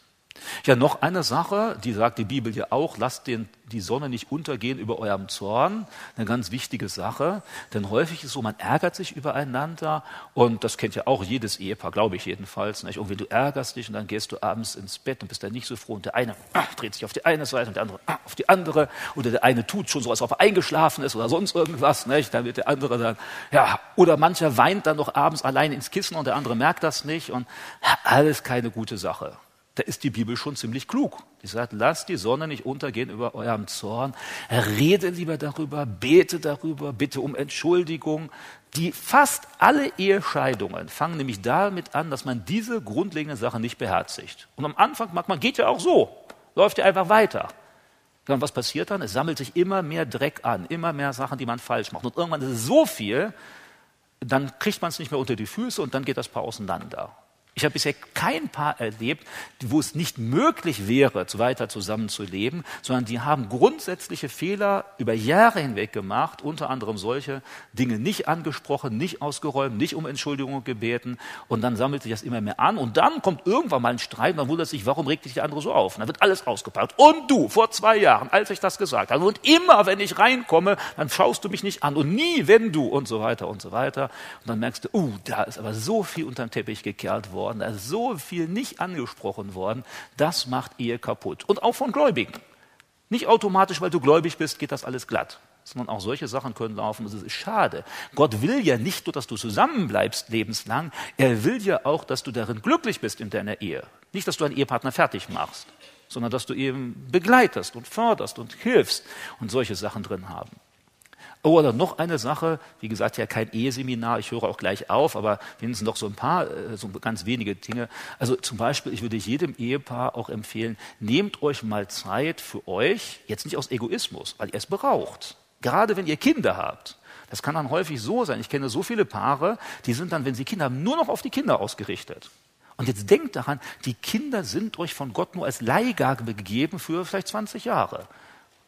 Ja, noch eine Sache, die sagt die Bibel ja auch, lasst den, die Sonne nicht untergehen über eurem Zorn. Eine ganz wichtige Sache, denn häufig ist so, man ärgert sich übereinander und das kennt ja auch jedes Ehepaar, glaube ich jedenfalls. Nicht? Und wenn du ärgerst dich und dann gehst du abends ins Bett und bist dann nicht so froh und der eine ah, dreht sich auf die eine Seite und der andere ah, auf die andere oder der eine tut schon so, als ob er eingeschlafen ist oder sonst irgendwas, nicht? dann wird der andere dann, ja, oder mancher weint dann noch abends allein ins Kissen und der andere merkt das nicht und alles keine gute Sache da ist die Bibel schon ziemlich klug. Die sagt, lasst die Sonne nicht untergehen über eurem Zorn, rede lieber darüber, bete darüber, bitte um Entschuldigung. Die fast alle Ehescheidungen fangen nämlich damit an, dass man diese grundlegende Sache nicht beherzigt. Und am Anfang mag man, geht ja auch so, läuft ja einfach weiter. Und was passiert dann? Es sammelt sich immer mehr Dreck an, immer mehr Sachen, die man falsch macht. Und irgendwann ist es so viel, dann kriegt man es nicht mehr unter die Füße und dann geht das Paar auseinander. Ich habe bisher kein Paar erlebt, wo es nicht möglich wäre, weiter zusammenzuleben, sondern die haben grundsätzliche Fehler über Jahre hinweg gemacht, unter anderem solche Dinge nicht angesprochen, nicht ausgeräumt, nicht um Entschuldigung gebeten und dann sammelt sich das immer mehr an und dann kommt irgendwann mal ein Streit und dann wundert sich, warum regt sich der andere so auf? Und dann wird alles ausgepackt. Und du, vor zwei Jahren, als ich das gesagt habe, und immer, wenn ich reinkomme, dann schaust du mich nicht an und nie, wenn du und so weiter und so weiter. Und dann merkst du, uh, da ist aber so viel unter den Teppich gekehrt worden worden, da ist so viel nicht angesprochen worden, das macht Ehe kaputt. Und auch von Gläubigen. Nicht automatisch, weil du gläubig bist, geht das alles glatt, sondern auch solche Sachen können laufen. Das ist schade. Gott will ja nicht nur, dass du zusammenbleibst lebenslang, er will ja auch, dass du darin glücklich bist in deiner Ehe. Nicht, dass du einen Ehepartner fertig machst. sondern dass du eben begleitest und förderst und hilfst und solche Sachen drin haben. Oh, oder noch eine Sache, wie gesagt, ja kein Eheseminar, ich höre auch gleich auf, aber wenigstens noch so ein paar, äh, so ganz wenige Dinge. Also zum Beispiel, ich würde jedem Ehepaar auch empfehlen, nehmt euch mal Zeit für euch, jetzt nicht aus Egoismus, weil ihr es braucht. Gerade wenn ihr Kinder habt. Das kann dann häufig so sein. Ich kenne so viele Paare, die sind dann, wenn sie Kinder haben, nur noch auf die Kinder ausgerichtet. Und jetzt denkt daran, die Kinder sind euch von Gott nur als Leihgabe gegeben für vielleicht 20 Jahre.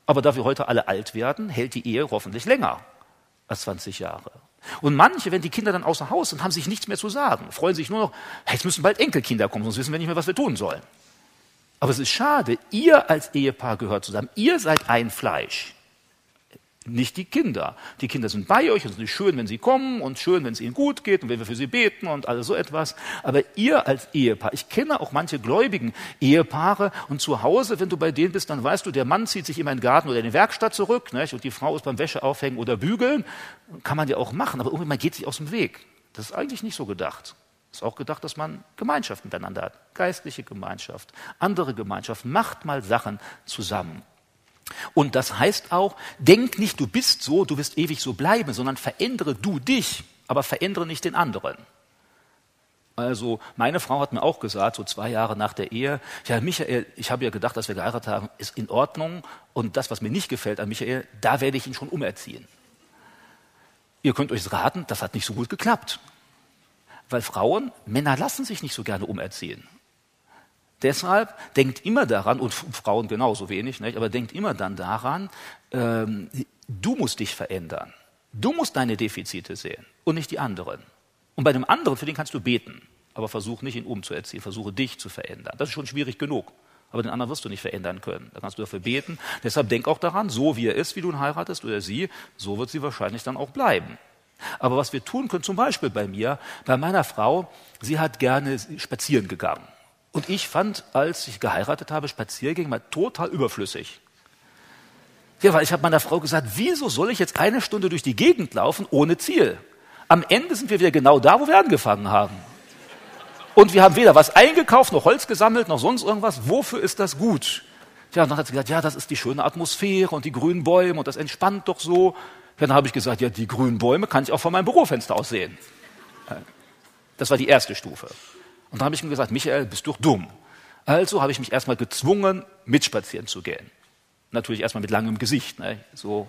Aber da wir heute alle alt werden, hält die Ehe hoffentlich länger als 20 Jahre. Und manche, wenn die Kinder dann außer Haus sind, haben sich nichts mehr zu sagen, freuen sich nur noch, jetzt müssen bald Enkelkinder kommen, sonst wissen wir nicht mehr, was wir tun sollen. Aber es ist schade, ihr als Ehepaar gehört zusammen, ihr seid ein Fleisch nicht die Kinder. Die Kinder sind bei euch und es ist schön, wenn sie kommen und schön, wenn es ihnen gut geht und wenn wir für sie beten und alles so etwas. Aber ihr als Ehepaar, ich kenne auch manche gläubigen Ehepaare und zu Hause, wenn du bei denen bist, dann weißt du, der Mann zieht sich in den Garten oder in die Werkstatt zurück nicht? und die Frau ist beim Wäsche aufhängen oder bügeln. Kann man ja auch machen, aber irgendwie man geht sich aus dem Weg. Das ist eigentlich nicht so gedacht. Ist auch gedacht, dass man Gemeinschaft miteinander hat. Geistliche Gemeinschaft, andere Gemeinschaft. Macht mal Sachen zusammen. Und das heißt auch, denk nicht, du bist so, du wirst ewig so bleiben, sondern verändere du dich, aber verändere nicht den anderen. Also meine Frau hat mir auch gesagt, so zwei Jahre nach der Ehe, ja Michael, ich habe ja gedacht, dass wir geheiratet haben, ist in Ordnung und das, was mir nicht gefällt an Michael, da werde ich ihn schon umerziehen. Ihr könnt euch raten, das hat nicht so gut geklappt. Weil Frauen, Männer lassen sich nicht so gerne umerziehen. Deshalb denkt immer daran, und Frauen genauso wenig, nicht, aber denkt immer dann daran, ähm, du musst dich verändern. Du musst deine Defizite sehen und nicht die anderen. Und bei dem anderen, für den kannst du beten, aber versuch nicht ihn umzuerziehen, versuche dich zu verändern. Das ist schon schwierig genug. Aber den anderen wirst du nicht verändern können. Da kannst du dafür beten. Deshalb denk auch daran, so wie er ist, wie du ihn heiratest oder sie, so wird sie wahrscheinlich dann auch bleiben. Aber was wir tun können, zum Beispiel bei mir, bei meiner Frau, sie hat gerne spazieren gegangen. Und ich fand, als ich geheiratet habe, Spaziergänge mal total überflüssig. Ja, weil ich habe meiner Frau gesagt, wieso soll ich jetzt eine Stunde durch die Gegend laufen ohne Ziel? Am Ende sind wir wieder genau da, wo wir angefangen haben. Und wir haben weder was eingekauft, noch Holz gesammelt, noch sonst irgendwas. Wofür ist das gut? Ja, und dann hat sie gesagt, ja, das ist die schöne Atmosphäre und die grünen Bäume und das entspannt doch so. Ja, dann habe ich gesagt, ja, die grünen Bäume kann ich auch von meinem Bürofenster aus sehen. Das war die erste Stufe. Und dann habe ich ihm gesagt, Michael, bist du dumm. Also habe ich mich erstmal gezwungen, mitspazieren zu gehen. Natürlich erstmal mit langem Gesicht, ne? so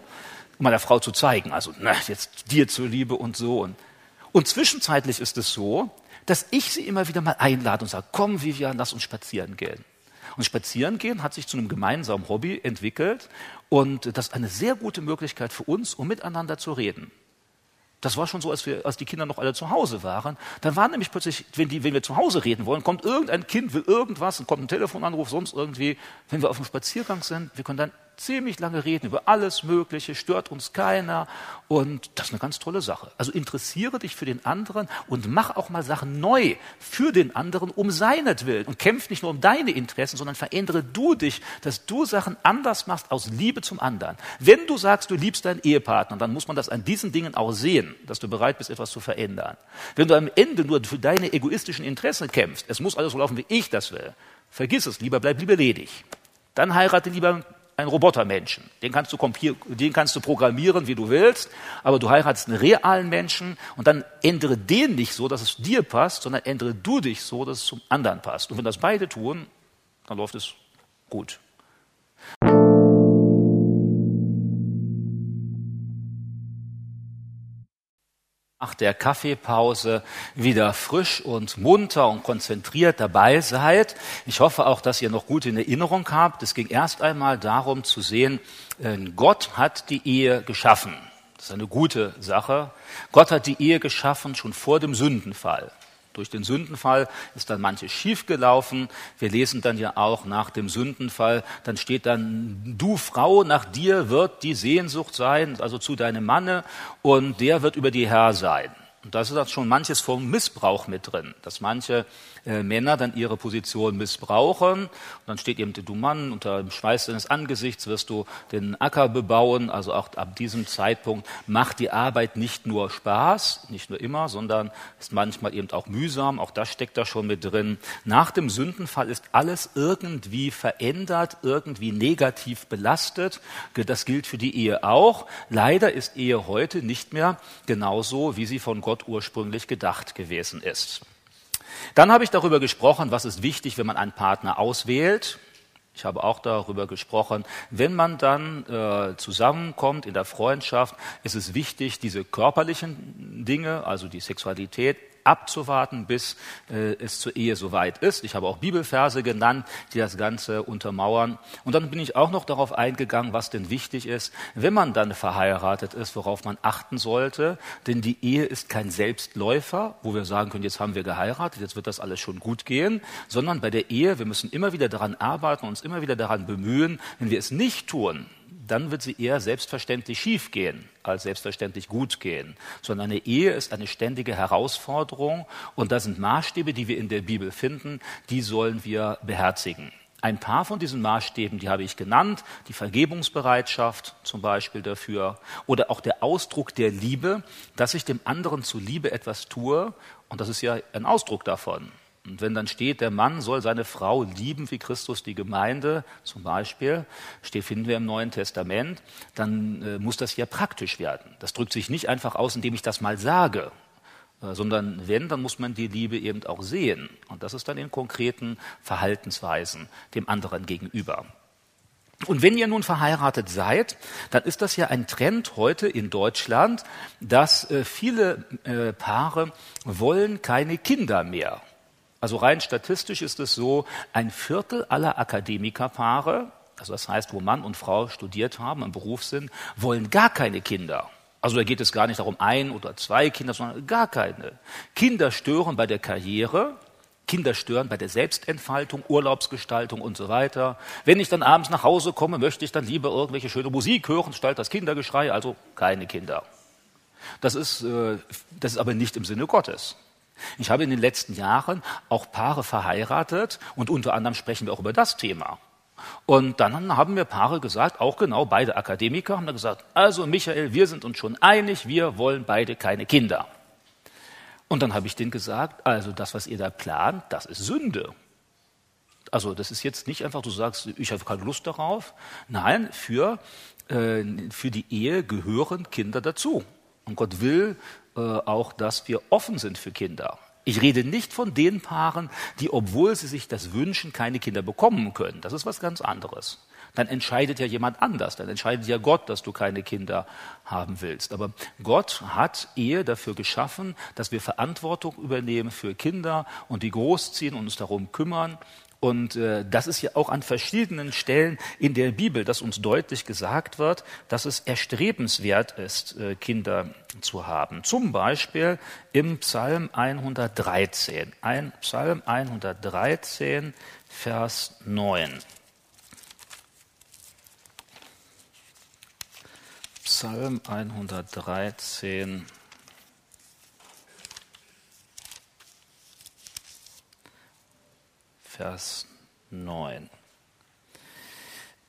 um meiner Frau zu zeigen, also na, jetzt dir zur Liebe und so. Und, und zwischenzeitlich ist es so, dass ich sie immer wieder mal einlade und sage, komm Vivian, lass uns spazieren gehen. Und spazieren gehen hat sich zu einem gemeinsamen Hobby entwickelt und das ist eine sehr gute Möglichkeit für uns, um miteinander zu reden. Das war schon so, als, wir, als die Kinder noch alle zu Hause waren. Dann war nämlich plötzlich, wenn, die, wenn wir zu Hause reden wollen, kommt irgendein Kind, will irgendwas, und kommt ein Telefonanruf, sonst irgendwie. Wenn wir auf dem Spaziergang sind, wir können dann ziemlich lange reden über alles Mögliche, stört uns keiner und das ist eine ganz tolle Sache. Also interessiere dich für den anderen und mach auch mal Sachen neu für den anderen um seinetwillen und kämpf nicht nur um deine Interessen, sondern verändere du dich, dass du Sachen anders machst aus Liebe zum anderen. Wenn du sagst, du liebst deinen Ehepartner, dann muss man das an diesen Dingen auch sehen, dass du bereit bist, etwas zu verändern. Wenn du am Ende nur für deine egoistischen Interessen kämpfst, es muss alles so laufen, wie ich das will, vergiss es lieber, bleib lieber ledig. Dann heirate lieber ein Robotermenschen. Den kannst, du den kannst du programmieren, wie du willst, aber du heiratest einen realen Menschen und dann ändere den nicht so, dass es dir passt, sondern ändere du dich so, dass es zum anderen passt. Und wenn das beide tun, dann läuft es gut. Nach der Kaffeepause wieder frisch und munter und konzentriert dabei seid. Ich hoffe auch, dass ihr noch gut in Erinnerung habt. Es ging erst einmal darum zu sehen, äh, Gott hat die Ehe geschaffen. Das ist eine gute Sache. Gott hat die Ehe geschaffen schon vor dem Sündenfall. Durch den Sündenfall ist dann manches schiefgelaufen. Wir lesen dann ja auch nach dem Sündenfall, dann steht dann, du Frau, nach dir wird die Sehnsucht sein, also zu deinem Manne, und der wird über die Herr sein. Und da ist dann schon manches vom Missbrauch mit drin, dass manche äh, Männer dann ihre Position missbrauchen. Und dann steht eben, du Mann, unter dem Schweiß deines Angesichts wirst du den Acker bebauen. Also auch ab diesem Zeitpunkt macht die Arbeit nicht nur Spaß, nicht nur immer, sondern ist manchmal eben auch mühsam. Auch das steckt da schon mit drin. Nach dem Sündenfall ist alles irgendwie verändert, irgendwie negativ belastet. Das gilt für die Ehe auch. Leider ist Ehe heute nicht mehr genauso, wie sie von Gott Gott ursprünglich gedacht gewesen ist. Dann habe ich darüber gesprochen, was ist wichtig, wenn man einen Partner auswählt. Ich habe auch darüber gesprochen, wenn man dann äh, zusammenkommt in der Freundschaft, ist es wichtig, diese körperlichen Dinge, also die Sexualität, abzuwarten, bis äh, es zur Ehe soweit ist. Ich habe auch Bibelverse genannt, die das Ganze untermauern. Und dann bin ich auch noch darauf eingegangen, was denn wichtig ist, wenn man dann verheiratet ist, worauf man achten sollte. Denn die Ehe ist kein Selbstläufer, wo wir sagen können, jetzt haben wir geheiratet, jetzt wird das alles schon gut gehen, sondern bei der Ehe, wir müssen immer wieder daran arbeiten, uns immer wieder daran bemühen. Wenn wir es nicht tun, dann wird sie eher selbstverständlich schief gehen als selbstverständlich gut gehen. Sondern eine Ehe ist eine ständige Herausforderung und da sind Maßstäbe, die wir in der Bibel finden, die sollen wir beherzigen. Ein paar von diesen Maßstäben, die habe ich genannt, die Vergebungsbereitschaft zum Beispiel dafür oder auch der Ausdruck der Liebe, dass ich dem anderen zu Liebe etwas tue und das ist ja ein Ausdruck davon. Und wenn dann steht, der Mann soll seine Frau lieben wie Christus die Gemeinde, zum Beispiel, steht, finden wir im Neuen Testament, dann äh, muss das ja praktisch werden. Das drückt sich nicht einfach aus, indem ich das mal sage, äh, sondern wenn, dann muss man die Liebe eben auch sehen. Und das ist dann in konkreten Verhaltensweisen dem anderen gegenüber. Und wenn ihr nun verheiratet seid, dann ist das ja ein Trend heute in Deutschland, dass äh, viele äh, Paare wollen keine Kinder mehr. Also rein statistisch ist es so, ein Viertel aller Akademikerpaare, also das heißt, wo Mann und Frau studiert haben, im Beruf sind, wollen gar keine Kinder. Also da geht es gar nicht darum, ein oder zwei Kinder, sondern gar keine. Kinder stören bei der Karriere, Kinder stören bei der Selbstentfaltung, Urlaubsgestaltung und so weiter. Wenn ich dann abends nach Hause komme, möchte ich dann lieber irgendwelche schöne Musik hören, statt das Kindergeschrei, also keine Kinder. Das ist, äh, das ist aber nicht im Sinne Gottes. Ich habe in den letzten Jahren auch Paare verheiratet und unter anderem sprechen wir auch über das Thema. Und dann haben mir Paare gesagt, auch genau beide Akademiker haben dann gesagt, also Michael, wir sind uns schon einig, wir wollen beide keine Kinder. Und dann habe ich denen gesagt, also das, was ihr da plant, das ist Sünde. Also das ist jetzt nicht einfach, du sagst, ich habe keine Lust darauf. Nein, für, äh, für die Ehe gehören Kinder dazu. Und Gott will äh, auch, dass wir offen sind für Kinder. Ich rede nicht von den Paaren, die, obwohl sie sich das wünschen, keine Kinder bekommen können. Das ist was ganz anderes. Dann entscheidet ja jemand anders. Dann entscheidet ja Gott, dass du keine Kinder haben willst. Aber Gott hat Ehe dafür geschaffen, dass wir Verantwortung übernehmen für Kinder und die großziehen und uns darum kümmern und äh, das ist ja auch an verschiedenen Stellen in der Bibel, dass uns deutlich gesagt wird, dass es erstrebenswert ist, äh, Kinder zu haben. Zum Beispiel im Psalm 113. Ein Psalm 113, Vers 9. Psalm 113, Vers 9.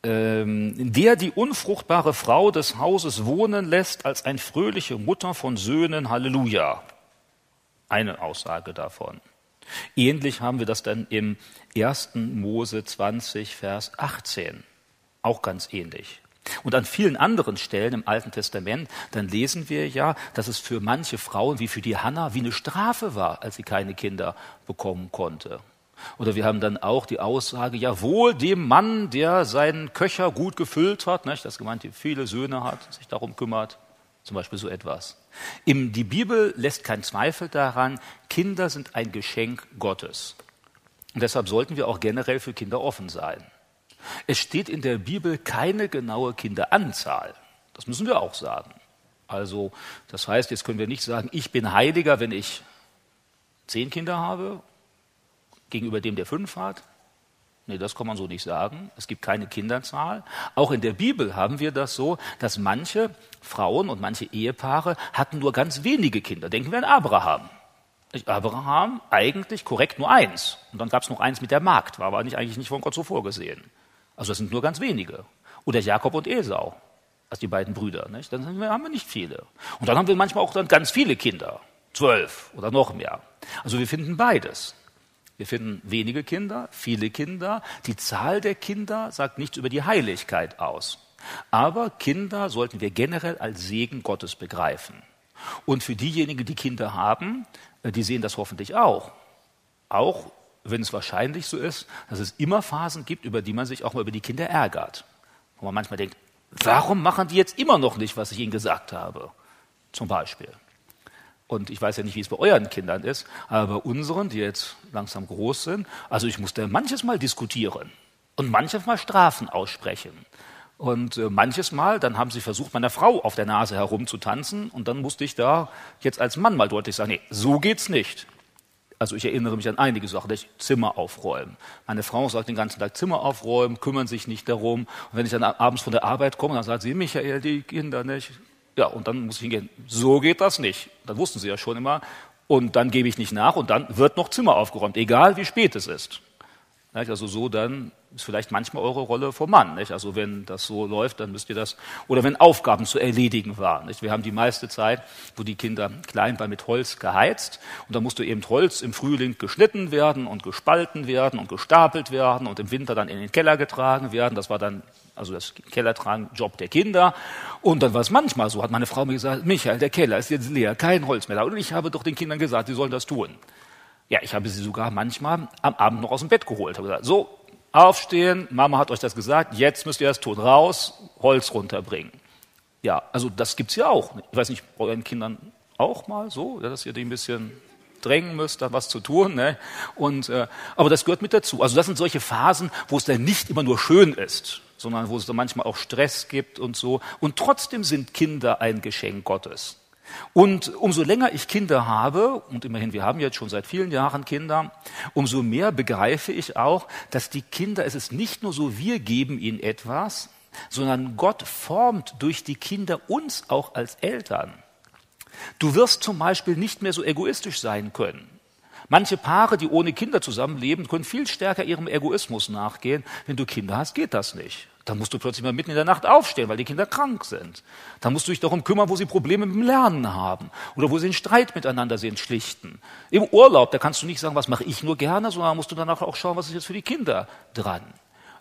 Ähm, der die unfruchtbare Frau des Hauses wohnen lässt als eine fröhliche Mutter von Söhnen, Halleluja. Eine Aussage davon. Ähnlich haben wir das dann im 1. Mose 20, Vers 18. Auch ganz ähnlich. Und an vielen anderen Stellen im Alten Testament, dann lesen wir ja, dass es für manche Frauen wie für die Hannah wie eine Strafe war, als sie keine Kinder bekommen konnte. Oder wir haben dann auch die Aussage, ja wohl dem Mann, der seinen Köcher gut gefüllt hat, nicht? das gemeint, viele Söhne hat, sich darum kümmert, zum Beispiel so etwas. Die Bibel lässt keinen Zweifel daran, Kinder sind ein Geschenk Gottes. Und deshalb sollten wir auch generell für Kinder offen sein. Es steht in der Bibel keine genaue Kinderanzahl. Das müssen wir auch sagen. Also, das heißt, jetzt können wir nicht sagen, ich bin heiliger, wenn ich zehn Kinder habe gegenüber dem, der fünf hat. Nee, das kann man so nicht sagen. Es gibt keine Kinderzahl. Auch in der Bibel haben wir das so, dass manche Frauen und manche Ehepaare hatten nur ganz wenige Kinder. Denken wir an Abraham. Abraham eigentlich korrekt nur eins. Und dann gab es noch eins mit der Magd, war aber eigentlich nicht von Gott so vorgesehen. Also das sind nur ganz wenige. Oder Jakob und Esau, als die beiden Brüder. Nicht? Dann haben wir nicht viele. Und dann haben wir manchmal auch dann ganz viele Kinder. Zwölf oder noch mehr. Also wir finden beides. Wir finden wenige Kinder, viele Kinder. Die Zahl der Kinder sagt nichts über die Heiligkeit aus. Aber Kinder sollten wir generell als Segen Gottes begreifen. Und für diejenigen, die Kinder haben, äh, die sehen das hoffentlich auch. Auch wenn es wahrscheinlich so ist, dass es immer Phasen gibt, über die man sich auch mal über die Kinder ärgert. Wo man manchmal denkt, warum machen die jetzt immer noch nicht, was ich ihnen gesagt habe? Zum Beispiel. Und ich weiß ja nicht, wie es bei euren Kindern ist, aber bei unseren, die jetzt langsam groß sind, also ich musste manches Mal diskutieren und manches Mal Strafen aussprechen. Und äh, manches Mal, dann haben sie versucht, meiner Frau auf der Nase herumzutanzen und dann musste ich da jetzt als Mann mal deutlich sagen, nee, so geht's nicht. Also ich erinnere mich an einige Sachen, ich Zimmer aufräumen. Meine Frau sagt den ganzen Tag Zimmer aufräumen, kümmern sich nicht darum. Und wenn ich dann abends von der Arbeit komme, dann sagt sie, Michael, die Kinder nicht, ja, und dann muss ich hingehen. So geht das nicht. Das wussten sie ja schon immer. Und dann gebe ich nicht nach und dann wird noch Zimmer aufgeräumt, egal wie spät es ist. Also so dann ist vielleicht manchmal eure Rolle vom Mann. Nicht? Also wenn das so läuft, dann müsst ihr das, oder wenn Aufgaben zu erledigen waren. Nicht? Wir haben die meiste Zeit, wo die Kinder klein waren, mit Holz geheizt. Und da musste eben Holz im Frühling geschnitten werden und gespalten werden und gestapelt werden und im Winter dann in den Keller getragen werden. Das war dann also das Kellertragen, Job der Kinder. Und dann war es manchmal so, hat meine Frau mir gesagt, Michael, der Keller ist jetzt leer, kein Holz mehr da. Und ich habe doch den Kindern gesagt, sie sollen das tun. Ja, ich habe sie sogar manchmal am Abend noch aus dem Bett geholt. Habe gesagt, so, aufstehen, Mama hat euch das gesagt, jetzt müsst ihr das tun, raus, Holz runterbringen. Ja, also das gibt's ja auch. Ich weiß nicht, bei euren Kindern auch mal so, dass ihr die ein bisschen drängen müsst, da was zu tun. Ne? Und, äh, aber das gehört mit dazu. Also das sind solche Phasen, wo es dann nicht immer nur schön ist, sondern wo es dann manchmal auch Stress gibt und so. Und trotzdem sind Kinder ein Geschenk Gottes. Und umso länger ich Kinder habe, und immerhin, wir haben jetzt schon seit vielen Jahren Kinder, umso mehr begreife ich auch, dass die Kinder, es ist nicht nur so, wir geben ihnen etwas, sondern Gott formt durch die Kinder uns auch als Eltern. Du wirst zum Beispiel nicht mehr so egoistisch sein können. Manche Paare, die ohne Kinder zusammenleben, können viel stärker ihrem Egoismus nachgehen. Wenn du Kinder hast, geht das nicht. Dann musst du plötzlich mal mitten in der Nacht aufstehen, weil die Kinder krank sind. Dann musst du dich darum kümmern, wo sie Probleme mit dem Lernen haben oder wo sie einen Streit miteinander sind, schlichten. Im Urlaub, da kannst du nicht sagen, was mache ich nur gerne, sondern musst du danach auch schauen, was ist jetzt für die Kinder dran.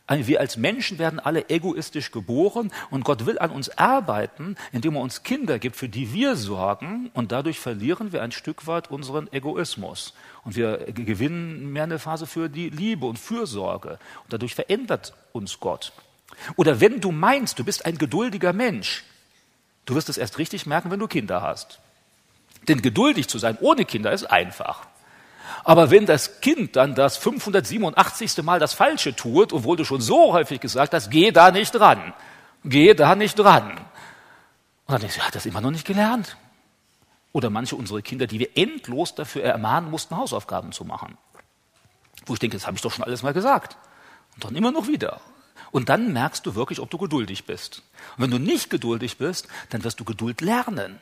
Wir als Menschen werden alle egoistisch geboren und Gott will an uns arbeiten, indem er uns Kinder gibt, für die wir sorgen und dadurch verlieren wir ein Stück weit unseren Egoismus und wir gewinnen mehr eine Phase für die Liebe und Fürsorge und dadurch verändert uns Gott. Oder wenn du meinst, du bist ein geduldiger Mensch, du wirst es erst richtig merken, wenn du Kinder hast. Denn geduldig zu sein ohne Kinder ist einfach. Aber wenn das Kind dann das 587. Mal das Falsche tut, obwohl du schon so häufig gesagt hast, geh da nicht dran, geh da nicht dran. Und dann denkst du, hat das immer noch nicht gelernt. Oder manche unserer Kinder, die wir endlos dafür ermahnen mussten, Hausaufgaben zu machen. Wo ich denke, das habe ich doch schon alles mal gesagt. Und dann immer noch wieder. Und dann merkst du wirklich, ob du geduldig bist. Und wenn du nicht geduldig bist, dann wirst du Geduld lernen.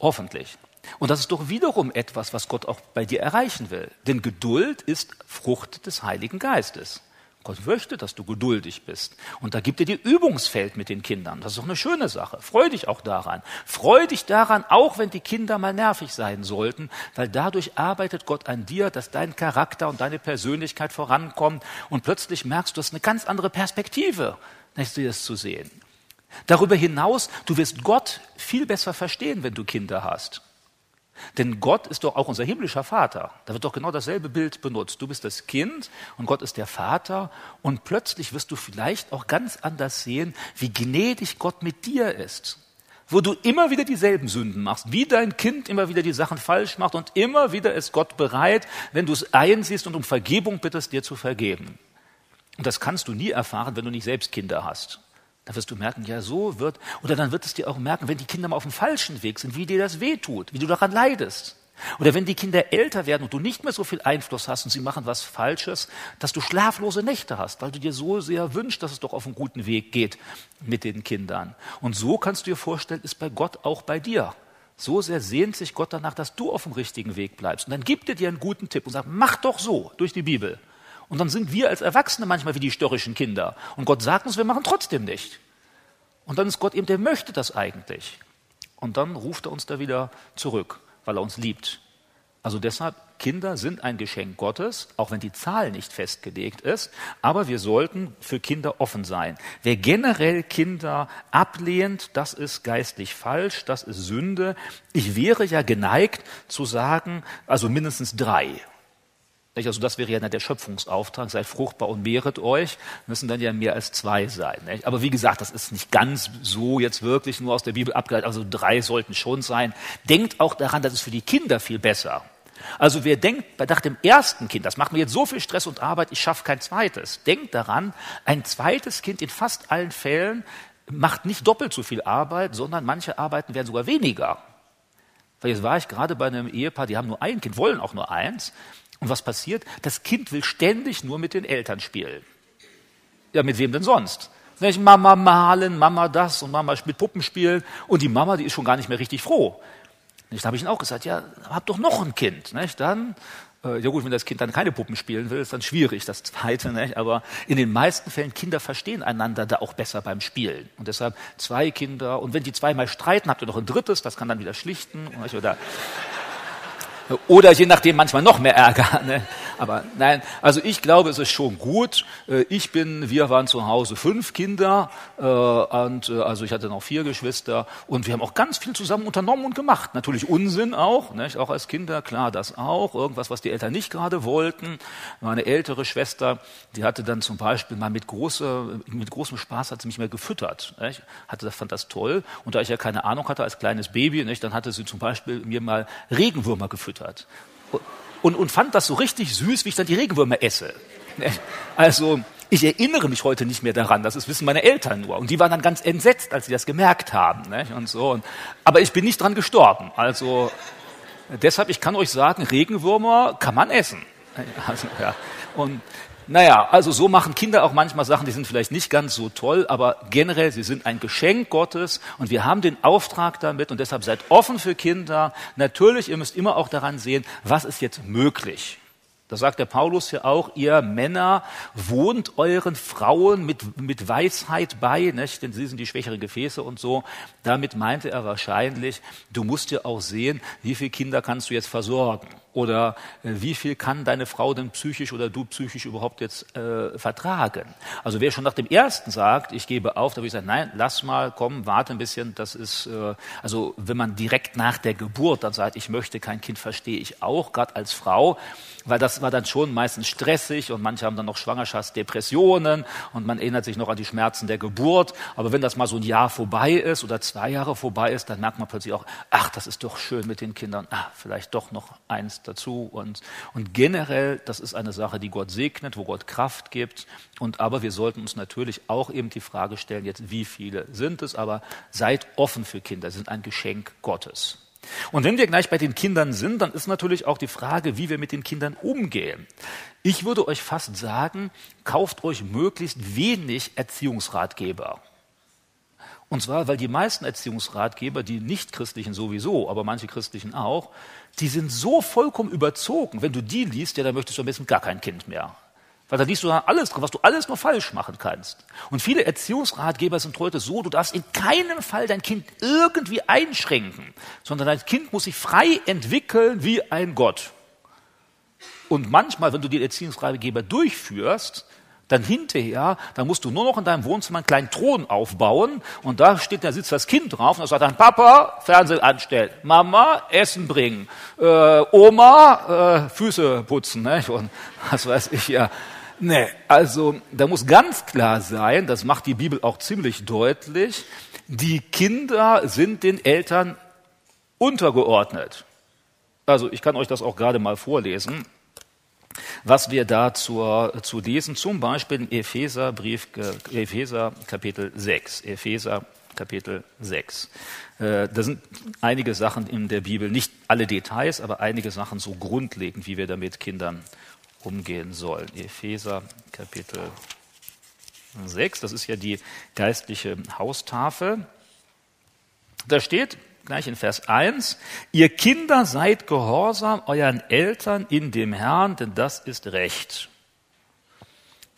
Hoffentlich. Und das ist doch wiederum etwas, was Gott auch bei dir erreichen will. Denn Geduld ist Frucht des Heiligen Geistes. Gott möchte, dass du geduldig bist. Und da gibt er dir Übungsfeld mit den Kindern. Das ist doch eine schöne Sache. Freu dich auch daran. Freu dich daran, auch wenn die Kinder mal nervig sein sollten, weil dadurch arbeitet Gott an dir, dass dein Charakter und deine Persönlichkeit vorankommt und plötzlich merkst du, hast eine ganz andere Perspektive, das zu sehen. Darüber hinaus, du wirst Gott viel besser verstehen, wenn du Kinder hast. Denn Gott ist doch auch unser himmlischer Vater. Da wird doch genau dasselbe Bild benutzt. Du bist das Kind und Gott ist der Vater. Und plötzlich wirst du vielleicht auch ganz anders sehen, wie gnädig Gott mit dir ist. Wo du immer wieder dieselben Sünden machst, wie dein Kind immer wieder die Sachen falsch macht und immer wieder ist Gott bereit, wenn du es einsiehst und um Vergebung bittest, dir zu vergeben. Und das kannst du nie erfahren, wenn du nicht selbst Kinder hast. Da wirst du merken, ja, so wird, oder dann wird es dir auch merken, wenn die Kinder mal auf dem falschen Weg sind, wie dir das wehtut, wie du daran leidest. Oder wenn die Kinder älter werden und du nicht mehr so viel Einfluss hast und sie machen was Falsches, dass du schlaflose Nächte hast, weil du dir so sehr wünschst, dass es doch auf einen guten Weg geht mit den Kindern. Und so kannst du dir vorstellen, ist bei Gott auch bei dir. So sehr sehnt sich Gott danach, dass du auf dem richtigen Weg bleibst. Und dann gibt er dir einen guten Tipp und sagt, mach doch so durch die Bibel. Und dann sind wir als Erwachsene manchmal wie die störrischen Kinder. Und Gott sagt uns, wir machen trotzdem nicht. Und dann ist Gott eben, der möchte das eigentlich. Und dann ruft er uns da wieder zurück weil er uns liebt. Also deshalb, Kinder sind ein Geschenk Gottes, auch wenn die Zahl nicht festgelegt ist, aber wir sollten für Kinder offen sein. Wer generell Kinder ablehnt, das ist geistlich falsch, das ist Sünde. Ich wäre ja geneigt zu sagen, also mindestens drei. Also das wäre ja der Schöpfungsauftrag, seid fruchtbar und mehret euch, müssen dann ja mehr als zwei sein. Aber wie gesagt, das ist nicht ganz so jetzt wirklich nur aus der Bibel abgeleitet, also drei sollten schon sein. Denkt auch daran, das ist für die Kinder viel besser. Also wer denkt, nach dem ersten Kind, das macht mir jetzt so viel Stress und Arbeit, ich schaffe kein zweites. Denkt daran, ein zweites Kind in fast allen Fällen macht nicht doppelt so viel Arbeit, sondern manche Arbeiten werden sogar weniger. Weil jetzt war ich gerade bei einem Ehepaar, die haben nur ein Kind, wollen auch nur eins. Und was passiert? Das Kind will ständig nur mit den Eltern spielen. Ja, mit wem denn sonst? Nicht Mama malen, Mama das und Mama mit Puppen spielen. Und die Mama, die ist schon gar nicht mehr richtig froh. Nicht? Da habe ich ihnen auch gesagt, ja, hab doch noch ein Kind. Nicht? Dann, äh, ja gut, wenn das Kind dann keine Puppen spielen will, ist dann schwierig, das zweite. Nicht? Aber in den meisten Fällen, Kinder verstehen einander da auch besser beim Spielen. Und deshalb zwei Kinder. Und wenn die zweimal streiten, habt ihr noch ein drittes, das kann dann wieder schlichten. Oder oder je nachdem manchmal noch mehr Ärger. Ne? Aber nein, also ich glaube, es ist schon gut. Äh, ich bin, wir waren zu Hause fünf Kinder äh, und äh, also ich hatte noch vier Geschwister und wir haben auch ganz viel zusammen unternommen und gemacht. Natürlich Unsinn auch, nicht? auch als Kinder, klar, das auch. Irgendwas, was die Eltern nicht gerade wollten. Meine ältere Schwester, die hatte dann zum Beispiel mal mit, große, mit großem Spaß hat sie mich mal gefüttert. Nicht? Hatte, fand das toll. Und da ich ja keine Ahnung hatte als kleines Baby, nicht, dann hatte sie zum Beispiel mir mal Regenwürmer gefüttert und, und fand das so richtig süß, wie ich dann die Regenwürmer esse. Also ich erinnere mich heute nicht mehr daran, das wissen meine Eltern nur. Und die waren dann ganz entsetzt, als sie das gemerkt haben. Nicht? Und so. Aber ich bin nicht dran gestorben. Also deshalb, ich kann euch sagen, Regenwürmer kann man essen. Also, ja. Und naja, also so machen Kinder auch manchmal Sachen, die sind vielleicht nicht ganz so toll, aber generell, sie sind ein Geschenk Gottes und wir haben den Auftrag damit und deshalb seid offen für Kinder. Natürlich, ihr müsst immer auch daran sehen, was ist jetzt möglich. Da sagt der Paulus ja auch, ihr Männer wohnt euren Frauen mit, mit Weisheit bei, nicht? denn sie sind die schwächeren Gefäße und so. Damit meinte er wahrscheinlich, du musst ja auch sehen, wie viele Kinder kannst du jetzt versorgen. Oder äh, wie viel kann deine Frau denn psychisch oder du psychisch überhaupt jetzt äh, vertragen? Also wer schon nach dem ersten sagt, ich gebe auf, da würde ich sagen, nein, lass mal, komm, warte ein bisschen. Das ist, äh, also wenn man direkt nach der Geburt dann sagt, ich möchte kein Kind, verstehe ich auch, gerade als Frau, weil das war dann schon meistens stressig und manche haben dann noch Schwangerschaftsdepressionen und man erinnert sich noch an die Schmerzen der Geburt. Aber wenn das mal so ein Jahr vorbei ist oder zwei Jahre vorbei ist, dann merkt man plötzlich auch, ach, das ist doch schön mit den Kindern, ah, vielleicht doch noch eins dazu. Und, und generell, das ist eine Sache, die Gott segnet, wo Gott Kraft gibt. Und aber wir sollten uns natürlich auch eben die Frage stellen, jetzt wie viele sind es, aber seid offen für Kinder, sie sind ein Geschenk Gottes. Und wenn wir gleich bei den Kindern sind, dann ist natürlich auch die Frage, wie wir mit den Kindern umgehen. Ich würde euch fast sagen, kauft euch möglichst wenig Erziehungsratgeber. Und zwar, weil die meisten Erziehungsratgeber, die nicht christlichen sowieso, aber manche christlichen auch, die sind so vollkommen überzogen. Wenn du die liest, ja, dann möchtest du am besten gar kein Kind mehr. Weil da liest du alles drin, was du alles nur falsch machen kannst. Und viele Erziehungsratgeber sind heute so, du darfst in keinem Fall dein Kind irgendwie einschränken, sondern dein Kind muss sich frei entwickeln wie ein Gott. Und manchmal, wenn du die Erziehungsratgeber durchführst, dann hinterher, dann musst du nur noch in deinem Wohnzimmer einen kleinen Thron aufbauen und da steht, da sitzt das Kind drauf und da sagt dann Papa Fernsehen anstellen, Mama Essen bringen, äh, Oma äh, Füße putzen ne? und was weiß ich ja. Nee, also da muss ganz klar sein, das macht die Bibel auch ziemlich deutlich, die Kinder sind den Eltern untergeordnet. Also ich kann euch das auch gerade mal vorlesen, was wir da zur, zu lesen, zum Beispiel im Epheserbrief, Epheser Kapitel 6. Epheser Kapitel 6. Äh, da sind einige Sachen in der Bibel, nicht alle Details, aber einige Sachen so grundlegend, wie wir damit Kindern umgehen sollen. Epheser Kapitel 6, das ist ja die geistliche Haustafel. Da steht gleich in Vers 1, ihr Kinder seid gehorsam euren Eltern in dem Herrn, denn das ist Recht.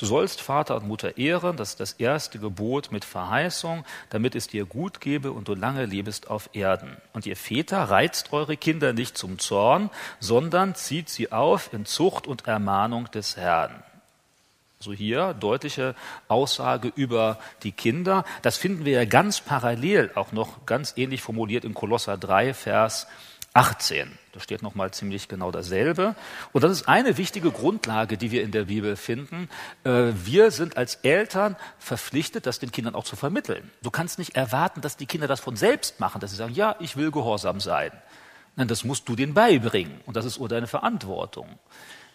Du sollst Vater und Mutter ehren, das ist das erste Gebot mit Verheißung, damit es dir gut gebe und du lange lebest auf Erden. Und ihr Väter reizt eure Kinder nicht zum Zorn, sondern zieht sie auf in Zucht und Ermahnung des Herrn. So hier deutliche Aussage über die Kinder. Das finden wir ja ganz parallel auch noch ganz ähnlich formuliert in Kolosser 3, Vers 18. Da steht nochmal ziemlich genau dasselbe. Und das ist eine wichtige Grundlage, die wir in der Bibel finden. Äh, wir sind als Eltern verpflichtet, das den Kindern auch zu vermitteln. Du kannst nicht erwarten, dass die Kinder das von selbst machen, dass sie sagen, ja, ich will gehorsam sein. Nein, das musst du denen beibringen. Und das ist deine Verantwortung.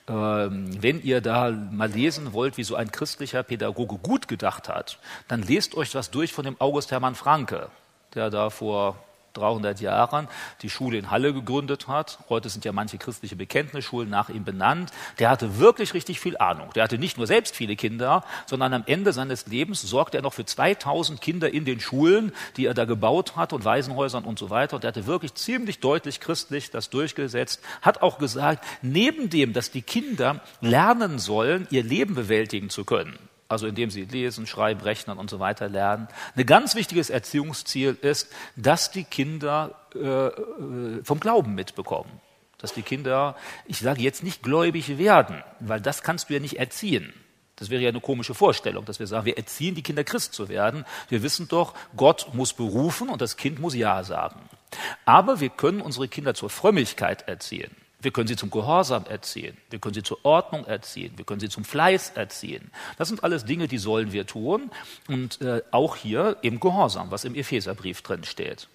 Ähm, wenn ihr da mal lesen wollt, wie so ein christlicher Pädagoge gut gedacht hat, dann lest euch was durch von dem August Hermann Franke, der da vor 300 Jahren die Schule in Halle gegründet hat. Heute sind ja manche christliche Bekenntnisschulen nach ihm benannt. Der hatte wirklich richtig viel Ahnung. Der hatte nicht nur selbst viele Kinder, sondern am Ende seines Lebens sorgte er noch für 2000 Kinder in den Schulen, die er da gebaut hat und Waisenhäusern und so weiter. Und er hatte wirklich ziemlich deutlich christlich das durchgesetzt, hat auch gesagt, neben dem, dass die Kinder lernen sollen, ihr Leben bewältigen zu können, also indem sie lesen, schreiben, rechnen und so weiter lernen. Ein ganz wichtiges Erziehungsziel ist, dass die Kinder äh, äh, vom Glauben mitbekommen. Dass die Kinder, ich sage jetzt nicht gläubig werden, weil das kannst du ja nicht erziehen. Das wäre ja eine komische Vorstellung, dass wir sagen, wir erziehen die Kinder Christ zu werden. Wir wissen doch, Gott muss berufen und das Kind muss Ja sagen. Aber wir können unsere Kinder zur Frömmigkeit erziehen. Wir können sie zum Gehorsam erziehen. Wir können sie zur Ordnung erziehen. Wir können sie zum Fleiß erziehen. Das sind alles Dinge, die sollen wir tun. Und äh, auch hier im Gehorsam, was im Epheserbrief drin steht.